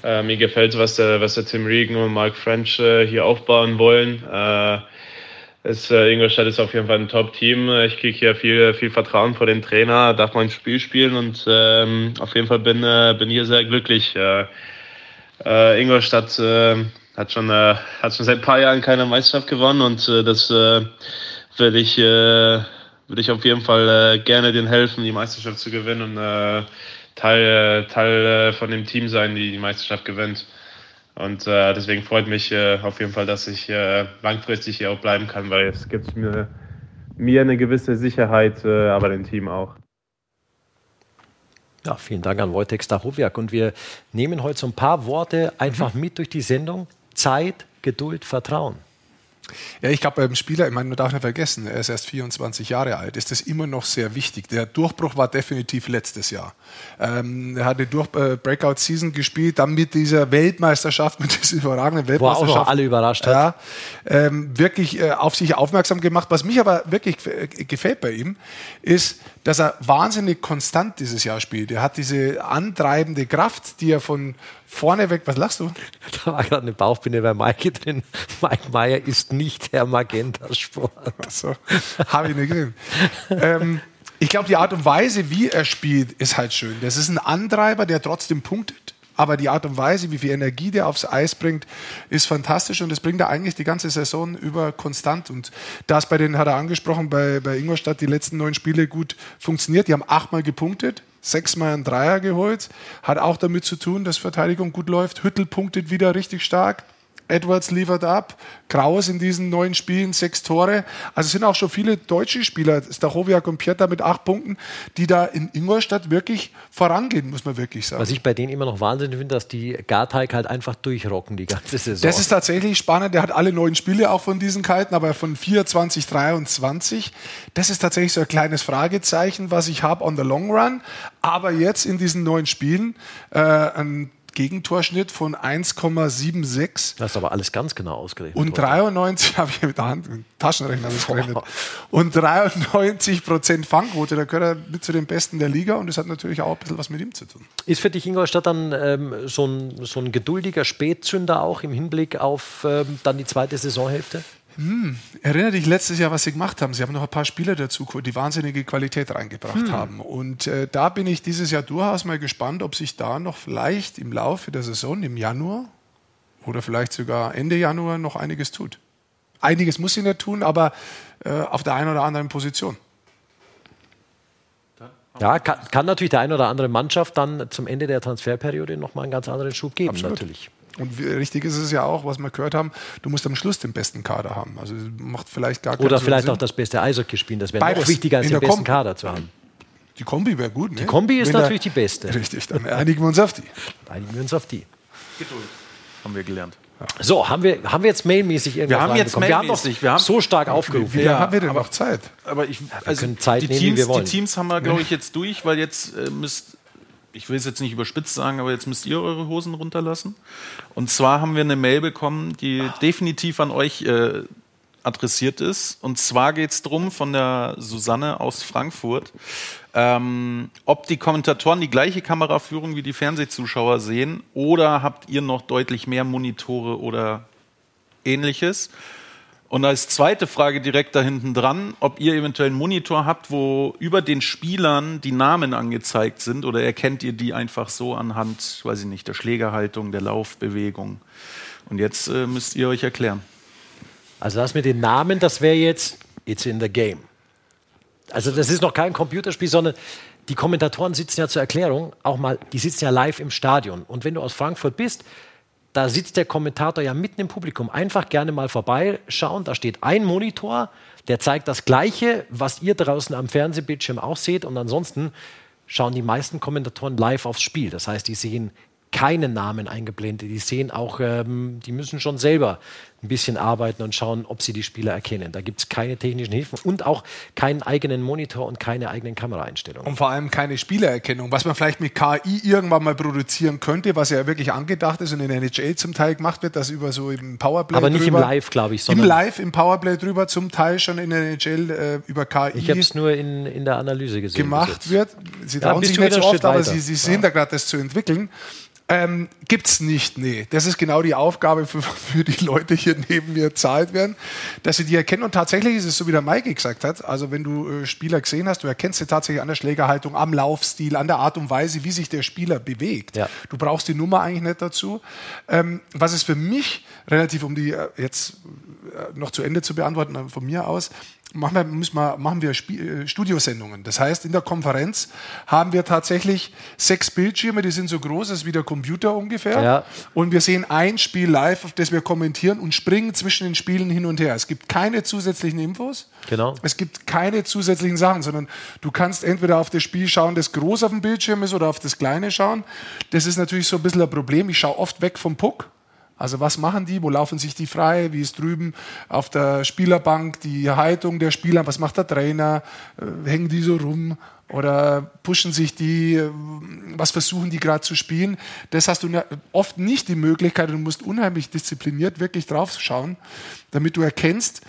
äh, mir gefällt, was der, was der Tim Regan und Mark French äh, hier aufbauen wollen. Äh, ist, äh, Ingolstadt ist auf jeden Fall ein Top-Team. Ich kriege hier viel, viel Vertrauen vor den Trainer, darf mein Spiel spielen und ähm, auf jeden Fall bin, äh, bin hier sehr glücklich. Äh, Ingolstadt hat, schon, hat schon seit ein paar Jahren keine Meisterschaft gewonnen und das würde ich, äh, ich auf jeden Fall gerne denen helfen, die Meisterschaft zu gewinnen und Teil, Teil von dem Team sein, die die Meisterschaft gewinnt. Und äh, deswegen freut mich äh, auf jeden Fall, dass ich äh, langfristig hier auch bleiben kann, weil es gibt mir, mir eine gewisse Sicherheit, äh, aber dem Team auch. Ja, vielen Dank an Wojtek Stachowiak. Und wir nehmen heute so ein paar Worte einfach mit durch die Sendung. Zeit, Geduld, Vertrauen. Ja, ich glaube, beim Spieler, ich meine, man darf nicht vergessen, er ist erst 24 Jahre alt, ist das immer noch sehr wichtig. Der Durchbruch war definitiv letztes Jahr. Ähm, er hat die äh, Breakout-Season gespielt, dann mit dieser Weltmeisterschaft, mit dieser überragenden Weltmeisterschaft. Wo auch noch alle überrascht hat. Ja, ähm, wirklich äh, auf sich aufmerksam gemacht. Was mich aber wirklich gefällt bei ihm, ist, dass er wahnsinnig konstant dieses Jahr spielt. Er hat diese antreibende Kraft, die er von vorne weg, was lachst du? Da war gerade eine Bauchbinde bei Maike drin. Mike Meyer ist nicht Herr Magenta-Sport. So, habe ich nicht gesehen. ähm, ich glaube, die Art und Weise, wie er spielt, ist halt schön. Das ist ein Antreiber, der trotzdem punktet. Aber die Art und Weise, wie viel Energie der aufs Eis bringt, ist fantastisch und das bringt er eigentlich die ganze Saison über konstant. Und das bei den, hat er angesprochen, bei, bei Ingolstadt die letzten neun Spiele gut funktioniert. Die haben achtmal gepunktet, sechsmal einen Dreier geholt. Hat auch damit zu tun, dass Verteidigung gut läuft. Hüttel punktet wieder richtig stark. Edwards liefert ab, Kraus in diesen neun Spielen sechs Tore. Also es sind auch schon viele deutsche Spieler, Stachowiak und Pieter mit acht Punkten, die da in Ingolstadt wirklich vorangehen, muss man wirklich sagen. Was ich bei denen immer noch wahnsinnig finde, dass die Garteig halt einfach durchrocken die ganze Saison. Das ist tatsächlich spannend. Der hat alle neun Spiele auch von diesen Kalten, aber von 24, 23. Das ist tatsächlich so ein kleines Fragezeichen, was ich habe on the long run. Aber jetzt in diesen neun Spielen äh, ein Gegentorschnitt von 1,76. Das ist aber alles ganz genau ausgerechnet. Und 93 habe ich mit der Hand, mit Taschenrechner gerechnet. Und 93 Prozent Fangquote, da gehört er mit zu den Besten der Liga und das hat natürlich auch ein bisschen was mit ihm zu tun. Ist für dich Ingolstadt dann ähm, so, ein, so ein geduldiger Spätzünder auch im Hinblick auf ähm, dann die zweite Saisonhälfte? Hm, erinnere dich letztes Jahr, was sie gemacht haben. Sie haben noch ein paar Spieler dazu, die wahnsinnige Qualität reingebracht hm. haben. Und äh, da bin ich dieses Jahr durchaus mal gespannt, ob sich da noch vielleicht im Laufe der Saison, im Januar oder vielleicht sogar Ende Januar noch einiges tut. Einiges muss sie nicht tun, aber äh, auf der einen oder anderen Position. Ja, kann, kann, natürlich der eine oder andere Mannschaft dann zum Ende der Transferperiode nochmal einen ganz anderen Schub geben, Absolut. natürlich. Und richtig ist es ja auch, was wir gehört haben, du musst am Schluss den besten Kader haben. Also macht vielleicht gar Oder vielleicht Sinn. auch das beste Eishockey spielen. Das wäre noch wichtiger, als den besten Kom Kader zu haben. Die Kombi wäre gut, ne? Die Kombi ist Wenn natürlich die beste. Richtig, dann einigen wir uns auf die. Einigen wir uns auf die. Geduld, haben wir gelernt. So, haben wir, haben wir jetzt mailmäßig irgendwas Wir haben jetzt mailmäßig, wir haben so stark aufgerufen. Wie, wie ja, haben wir denn aber, noch Zeit? Aber ich, also können Zeit die, nehmen, Teams, die Teams haben wir, glaube ich, jetzt durch, weil jetzt äh, müsst ich will es jetzt nicht überspitzt sagen, aber jetzt müsst ihr eure Hosen runterlassen. Und zwar haben wir eine Mail bekommen, die definitiv an euch äh, adressiert ist. Und zwar geht es darum von der Susanne aus Frankfurt, ähm, ob die Kommentatoren die gleiche Kameraführung wie die Fernsehzuschauer sehen oder habt ihr noch deutlich mehr Monitore oder ähnliches? Und als zweite Frage direkt da hinten dran, ob ihr eventuell einen Monitor habt, wo über den Spielern die Namen angezeigt sind oder erkennt ihr die einfach so anhand, weiß ich nicht, der Schlägerhaltung, der Laufbewegung. Und jetzt äh, müsst ihr euch erklären. Also das mit den Namen, das wäre jetzt It's in the game. Also das ist noch kein Computerspiel, sondern die Kommentatoren sitzen ja zur Erklärung auch mal, die sitzen ja live im Stadion. Und wenn du aus Frankfurt bist, da sitzt der Kommentator ja mitten im Publikum. Einfach gerne mal vorbeischauen. Da steht ein Monitor, der zeigt das Gleiche, was ihr draußen am Fernsehbildschirm auch seht. Und ansonsten schauen die meisten Kommentatoren live aufs Spiel. Das heißt, die sehen keinen Namen eingeblendet. Die sehen auch, ähm, die müssen schon selber ein bisschen arbeiten und schauen, ob sie die Spieler erkennen. Da gibt es keine technischen Hilfen und auch keinen eigenen Monitor und keine eigenen Kameraeinstellungen. Und vor allem keine Spielererkennung, was man vielleicht mit KI irgendwann mal produzieren könnte, was ja wirklich angedacht ist und in der NHL zum Teil gemacht wird, das über so im Powerplay Aber nicht drüber, im Live, glaube ich. Im Live, im Powerplay drüber, zum Teil schon in der NHL äh, über KI. Ich habe es nur in, in der Analyse gesehen. Gemacht wird. Sie trauen ja, sich nicht so oft, aber sie, sie sind ja. da gerade, das zu entwickeln. Ähm, Gibt es nicht, nee. Das ist genau die Aufgabe für, für die Leute hier neben mir zahlt werden, dass sie die erkennen. Und tatsächlich ist es so, wie der Maike gesagt hat, also wenn du äh, Spieler gesehen hast, du erkennst sie tatsächlich an der Schlägerhaltung, am Laufstil, an der Art und Weise, wie sich der Spieler bewegt. Ja. Du brauchst die Nummer eigentlich nicht dazu. Ähm, was ist für mich relativ, um die äh, jetzt äh, noch zu Ende zu beantworten, äh, von mir aus, machen wir, müssen wir, machen wir äh, Studiosendungen. Das heißt, in der Konferenz haben wir tatsächlich sechs Bildschirme, die sind so groß als wie der Computer ungefähr. Ja. Und wir sehen ein Spiel live, auf das wir kommentieren und springen zwischen den Spielen hin und her. Es gibt keine zusätzlichen Infos. Genau. Es gibt keine zusätzlichen Sachen, sondern du kannst entweder auf das Spiel schauen, das groß auf dem Bildschirm ist, oder auf das kleine schauen. Das ist natürlich so ein bisschen ein Problem. Ich schaue oft weg vom Puck. Also was machen die? Wo laufen sich die frei? Wie ist drüben auf der Spielerbank die Haltung der Spieler? Was macht der Trainer? Äh, hängen die so rum? Oder pushen sich die? Äh, was versuchen die gerade zu spielen? Das hast du oft nicht die Möglichkeit. Du musst unheimlich diszipliniert wirklich drauf schauen, damit du erkennst,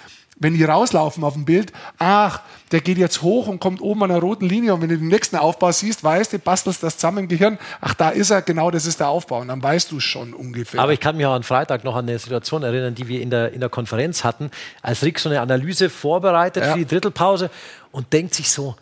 wenn die rauslaufen auf dem Bild, ach, der geht jetzt hoch und kommt oben an der roten Linie und wenn du den nächsten Aufbau siehst, weißt du, bastelst das zusammen im Gehirn, ach, da ist er, genau, das ist der Aufbau und dann weißt du schon ungefähr. Aber ich kann mich auch an Freitag noch an eine Situation erinnern, die wir in der, in der Konferenz hatten, als Rick so eine Analyse vorbereitet ja. für die Drittelpause und denkt sich so,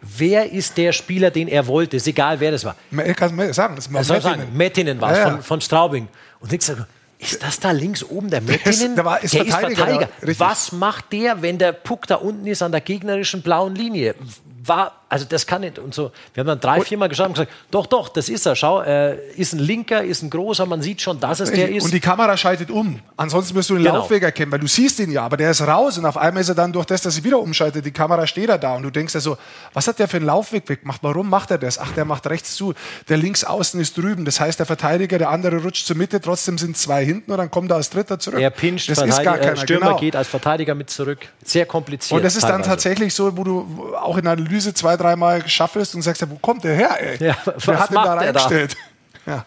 wer ist der Spieler, den er wollte, ist egal, wer das war. Ich kann es sagen, das war Mettinen. Mettinen war es, ja, ja. von, von Straubing. Und denkst du, ist das da links oben der Mettinen? Der, ist der Verteidiger, ist Verteidiger. Was macht der, wenn der Puck da unten ist an der gegnerischen blauen Linie? War, Also das kann nicht. Und so, wir haben dann drei, vier Mal geschaut und gesagt, doch, doch, das ist er. Schau, äh, ist ein Linker, ist ein großer, man sieht schon, dass es der ist. Und die Kamera schaltet um. Ansonsten wirst du den Genau. Laufweg erkennen, weil du siehst ihn ja, aber der ist raus und auf einmal ist er dann durch das, dass sie wieder umschaltet, die Kamera steht er da und du denkst dir so, was hat der für einen Laufweg weggemacht? Warum macht er das? Ach, der macht rechts zu, der links außen ist drüben. Das heißt, der Verteidiger, der andere rutscht zur Mitte, trotzdem sind zwei hinten und dann kommt er als Dritter zurück. er pinscht, das ist gar Verteidiger, keiner. Stürmer genau. geht als Verteidiger mit zurück. Sehr kompliziert. Und das ist dann teilweise. tatsächlich so, wo du auch in der Analyse zwei, dreimal schaffelst und sagst, ja, wo kommt der her? Ey? Ja, Wer was hat den da macht der da? reingestellt? Ja.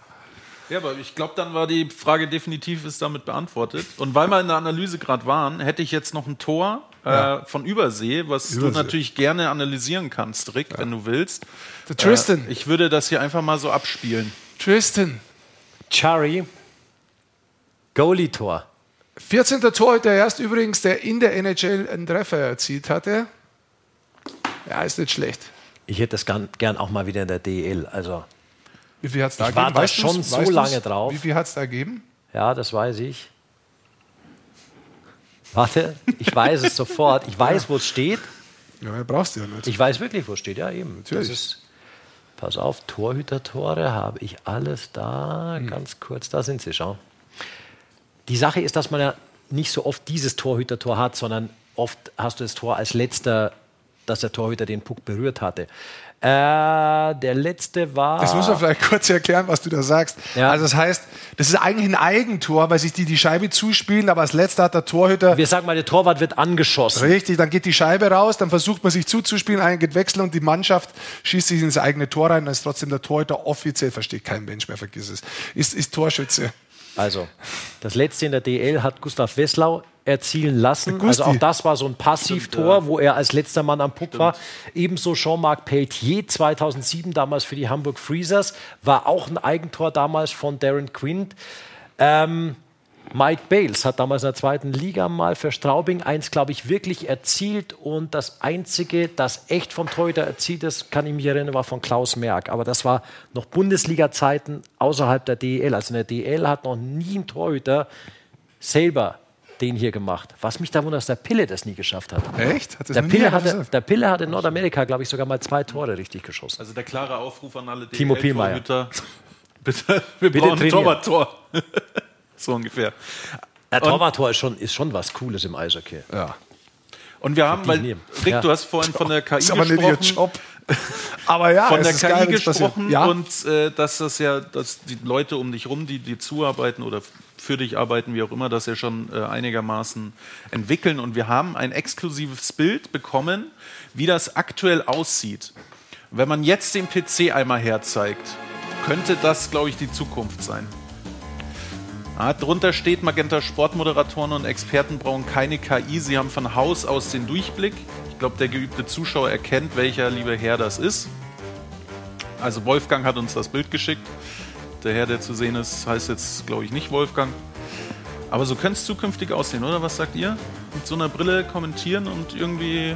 Ja, aber ich glaube, dann war die Frage definitiv ist damit beantwortet. Und weil wir in der Analyse gerade waren, hätte ich jetzt noch ein Tor Ja. äh, von Übersee, was Übersee. du natürlich gerne analysieren kannst, Rick, wenn du willst. Der Tristan. Äh, ich würde das hier einfach mal so abspielen. Tristan. Chari, Goalie-Tor. 14. Torhüter erst übrigens, der in der NHL einen Treffer erzielt hatte. Ja, ist nicht schlecht. Ich hätte das gern, gern auch mal wieder in der DEL. Also, Wie viel hat es da Ich war gegeben? da Weißt schon so lange drauf. Wie viel hat es da gegeben? ja, das weiß ich. Warte, ich weiß es sofort. Ich weiß, wo es steht. Ja, brauchst du ja nicht. Ich weiß wirklich, wo es steht. Ja, eben. Natürlich. Ist, pass auf, Torhüter-Tore habe ich alles da. Hm. Ganz kurz, da sind sie, schau. Die Sache ist, dass man ja nicht so oft dieses Torhüter-Tor hat, sondern oft hast du das Tor als letzter, dass der Torhüter den Puck berührt hatte. Äh, der letzte war. Das muss man vielleicht kurz erklären, was du da sagst. Ja. Also das heißt, das ist eigentlich ein Eigentor, weil sich die die Scheibe zuspielen, aber als letzter hat der Torhüter Wir sagen mal, der Torwart wird angeschossen. Richtig, dann geht die Scheibe raus, dann versucht man sich zuzuspielen, einen geht wechseln und die Mannschaft schießt sich ins eigene Tor rein, dann ist trotzdem der Torhüter offiziell, versteht kein Mensch mehr, vergiss es, ist, ist Torschütze. Also, das letzte in der DL hat Gustav Wesslau erzielen lassen. Also auch das war so ein Passivtor, wo er als letzter Mann am Puck war. Ebenso Jean-Marc Pelletier 2007 damals für die Hamburg Freezers war auch ein Eigentor damals von Darren Quint. Ähm, Mike Bales hat damals in der zweiten Liga mal für Straubing eins, glaube ich, wirklich erzielt. Und das Einzige, das echt vom Torhüter erzielt ist, kann ich mich erinnern, war von Klaus Merck. Aber das war noch Bundesliga-Zeiten außerhalb der DEL. Also in der DEL hat noch nie ein Torhüter selber den hier gemacht. Was mich da wundert, dass der Pille das nie geschafft hat. Echt? Hat Der Pille, hatte, der Pille hat in Nordamerika, glaube ich, sogar mal zwei Tore richtig geschossen. Also der klare Aufruf an alle Timo Pielmeier. DL-Torhüter. Bitte, wir Bitte brauchen ein. Torwarttor. so ungefähr. Der Torwarttor ist schon, ist schon was Cooles im Eishockey. Ja. Und wir haben, weil, nehmen. Rick, Ja. du hast vorhin von der KI Ist aber nicht ihr gesprochen. Job. Aber ja, von es der ist KI geil, gesprochen Ja. und äh, dass das ja, dass die Leute um dich rum, die dir zuarbeiten oder für dich arbeiten, wie auch immer, das ja schon äh, einigermaßen entwickeln. Und wir haben ein exklusives Bild bekommen, wie das aktuell aussieht. Wenn man jetzt den PC einmal herzeigt, könnte das, glaube ich, die Zukunft sein. Ah, drunter steht, Magenta Sportmoderatoren und Experten brauchen keine KI. Sie haben von Haus aus den Durchblick. Ich glaube, der geübte Zuschauer erkennt, welcher liebe Herr das ist. Also Wolfgang hat uns das Bild geschickt. Der Herr, der zu sehen ist, heißt jetzt, glaube ich, nicht Wolfgang. Aber so könnte es zukünftig aussehen, oder? Was sagt ihr? Mit so einer Brille kommentieren und irgendwie,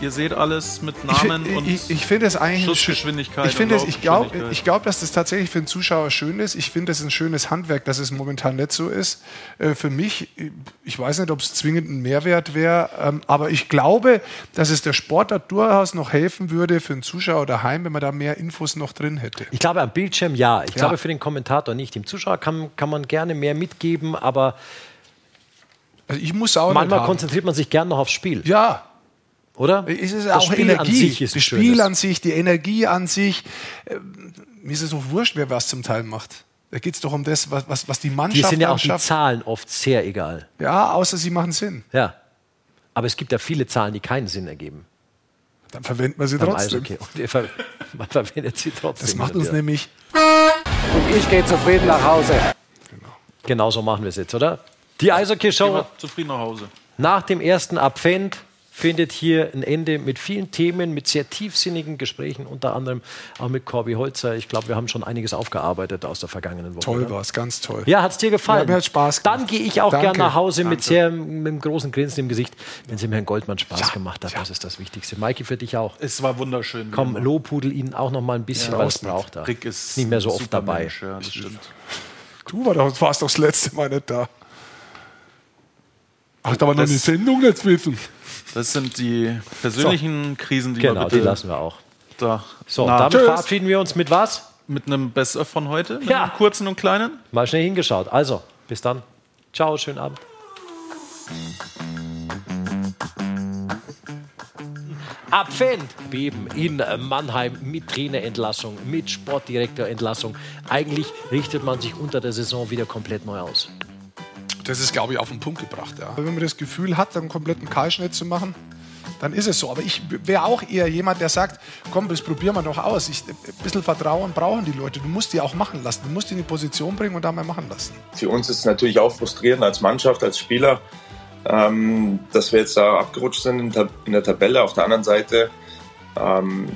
ihr seht alles mit Namen ich, und ich, ich finde es eigentlich Schussgeschwindigkeit. Ich finde es, ich glaube, ich glaube, dass das tatsächlich für den Zuschauer schön ist. Ich finde es ein schönes Handwerk, dass es momentan nicht so ist. Äh, Für mich, ich weiß nicht, ob es zwingend ein Mehrwert wäre, ähm, aber ich glaube, dass es der Sportart durchaus noch helfen würde für den Zuschauer daheim, wenn man da mehr Infos noch drin hätte. Ich glaube, am Bildschirm ja. Ich Ja. glaube, für den Kommentator nicht. Dem Zuschauer kann, kann man gerne mehr mitgeben, aber Also ich muss auch manchmal konzentriert man sich gern noch aufs Spiel, Ja, oder? es ist das auch Spiel Energie. an sich ist das Spiel schönes. an sich, die Energie an sich. Ähm, Mir ist es so wurscht, wer was zum Teil macht. Da geht es doch um das, was, was, was die Die Mannschaft sind ja auch die. Zahlen oft sehr egal. Ja, außer sie machen Sinn. Ja. Aber es gibt ja viele Zahlen, die keinen Sinn ergeben. Dann verwenden wir sie Beim trotzdem. Ver man verwendet sie trotzdem. Das macht uns wieder. nämlich. Und ich gehe zufrieden nach Hause. Genau so machen wir es jetzt, oder? Die Eishockey-Show zufrieden nach Hause. nach dem ersten Advent findet hier ein Ende mit vielen Themen, mit sehr tiefsinnigen Gesprächen, unter anderem auch mit Corby Holzer. Ich glaube, wir haben schon einiges aufgearbeitet aus der vergangenen Woche. Toll war es, ganz toll. Ja, hat es dir gefallen? Ja, mir hat Spaß gemacht. Dann gehe ich auch Danke, gern nach Hause mit, sehr, mit einem großen Grinsen im Gesicht, wenn es dem Herrn Goldmann Spaß gemacht hat. Das ist das Wichtigste. Maiki, für dich auch. Es war wunderschön. Komm, Lobhudel ihn auch noch mal ein bisschen, weil es braucht er. Rick ist nicht mehr so oft dabei. Mensch, ja, das stimmt. Du war doch, warst doch das letzte Mal nicht da. Ach, da war noch eine Sendung jetzt wissen. Das sind die persönlichen so. Krisen, die genau, wir bitte die lassen wir auch. Da so, damit Tschüss. verabschieden wir uns mit was? Mit einem Best-of von heute, mit ja. einem kurzen und kleinen. Mal schnell hingeschaut. Also, bis dann. Ciao, schönen Abend. Abfend. Beben in Mannheim mit Trainerentlassung, mit Sportdirektorentlassung. Eigentlich richtet man sich unter der Saison wieder komplett neu aus. Das ist, glaube ich, auf den Punkt gebracht. Ja. Wenn man das Gefühl hat, einen kompletten Kahlschnitt zu machen, dann ist es so. Aber ich wäre auch eher jemand, der sagt, komm, das probieren wir doch aus. Ich, ein bisschen Vertrauen brauchen die Leute. Du musst die auch machen lassen. Du musst die in die Position bringen und da mal machen lassen. Für uns ist es natürlich auch frustrierend als Mannschaft, als Spieler, ähm, dass wir jetzt da abgerutscht sind in der Tabelle. Auf der anderen Seite ähm,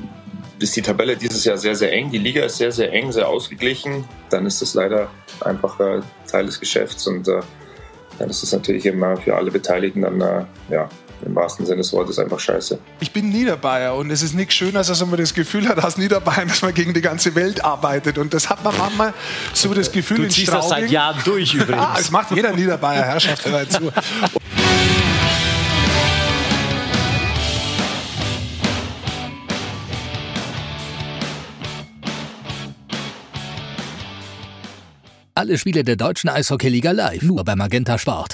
ist die Tabelle dieses Jahr sehr, sehr eng. Die Liga ist sehr, sehr eng, sehr ausgeglichen. Dann ist das leider einfach äh, Teil des Geschäfts und äh, dann ist es natürlich immer für alle Beteiligten dann äh, ja, im wahrsten Sinne des Wortes einfach scheiße. Ich bin Niederbayer und es ist nichts Schöner, als wenn man das Gefühl hat, als Niederbayern, dass man gegen die ganze Welt arbeitet. Und das hat man manchmal so das Gefühl du in ziehst das seit Jahren durch übrigens. ah, es macht jeder Niederbayer, Herrschaft, zu. Alle Spiele der deutschen Eishockeyliga live, nur bei Magenta Sport.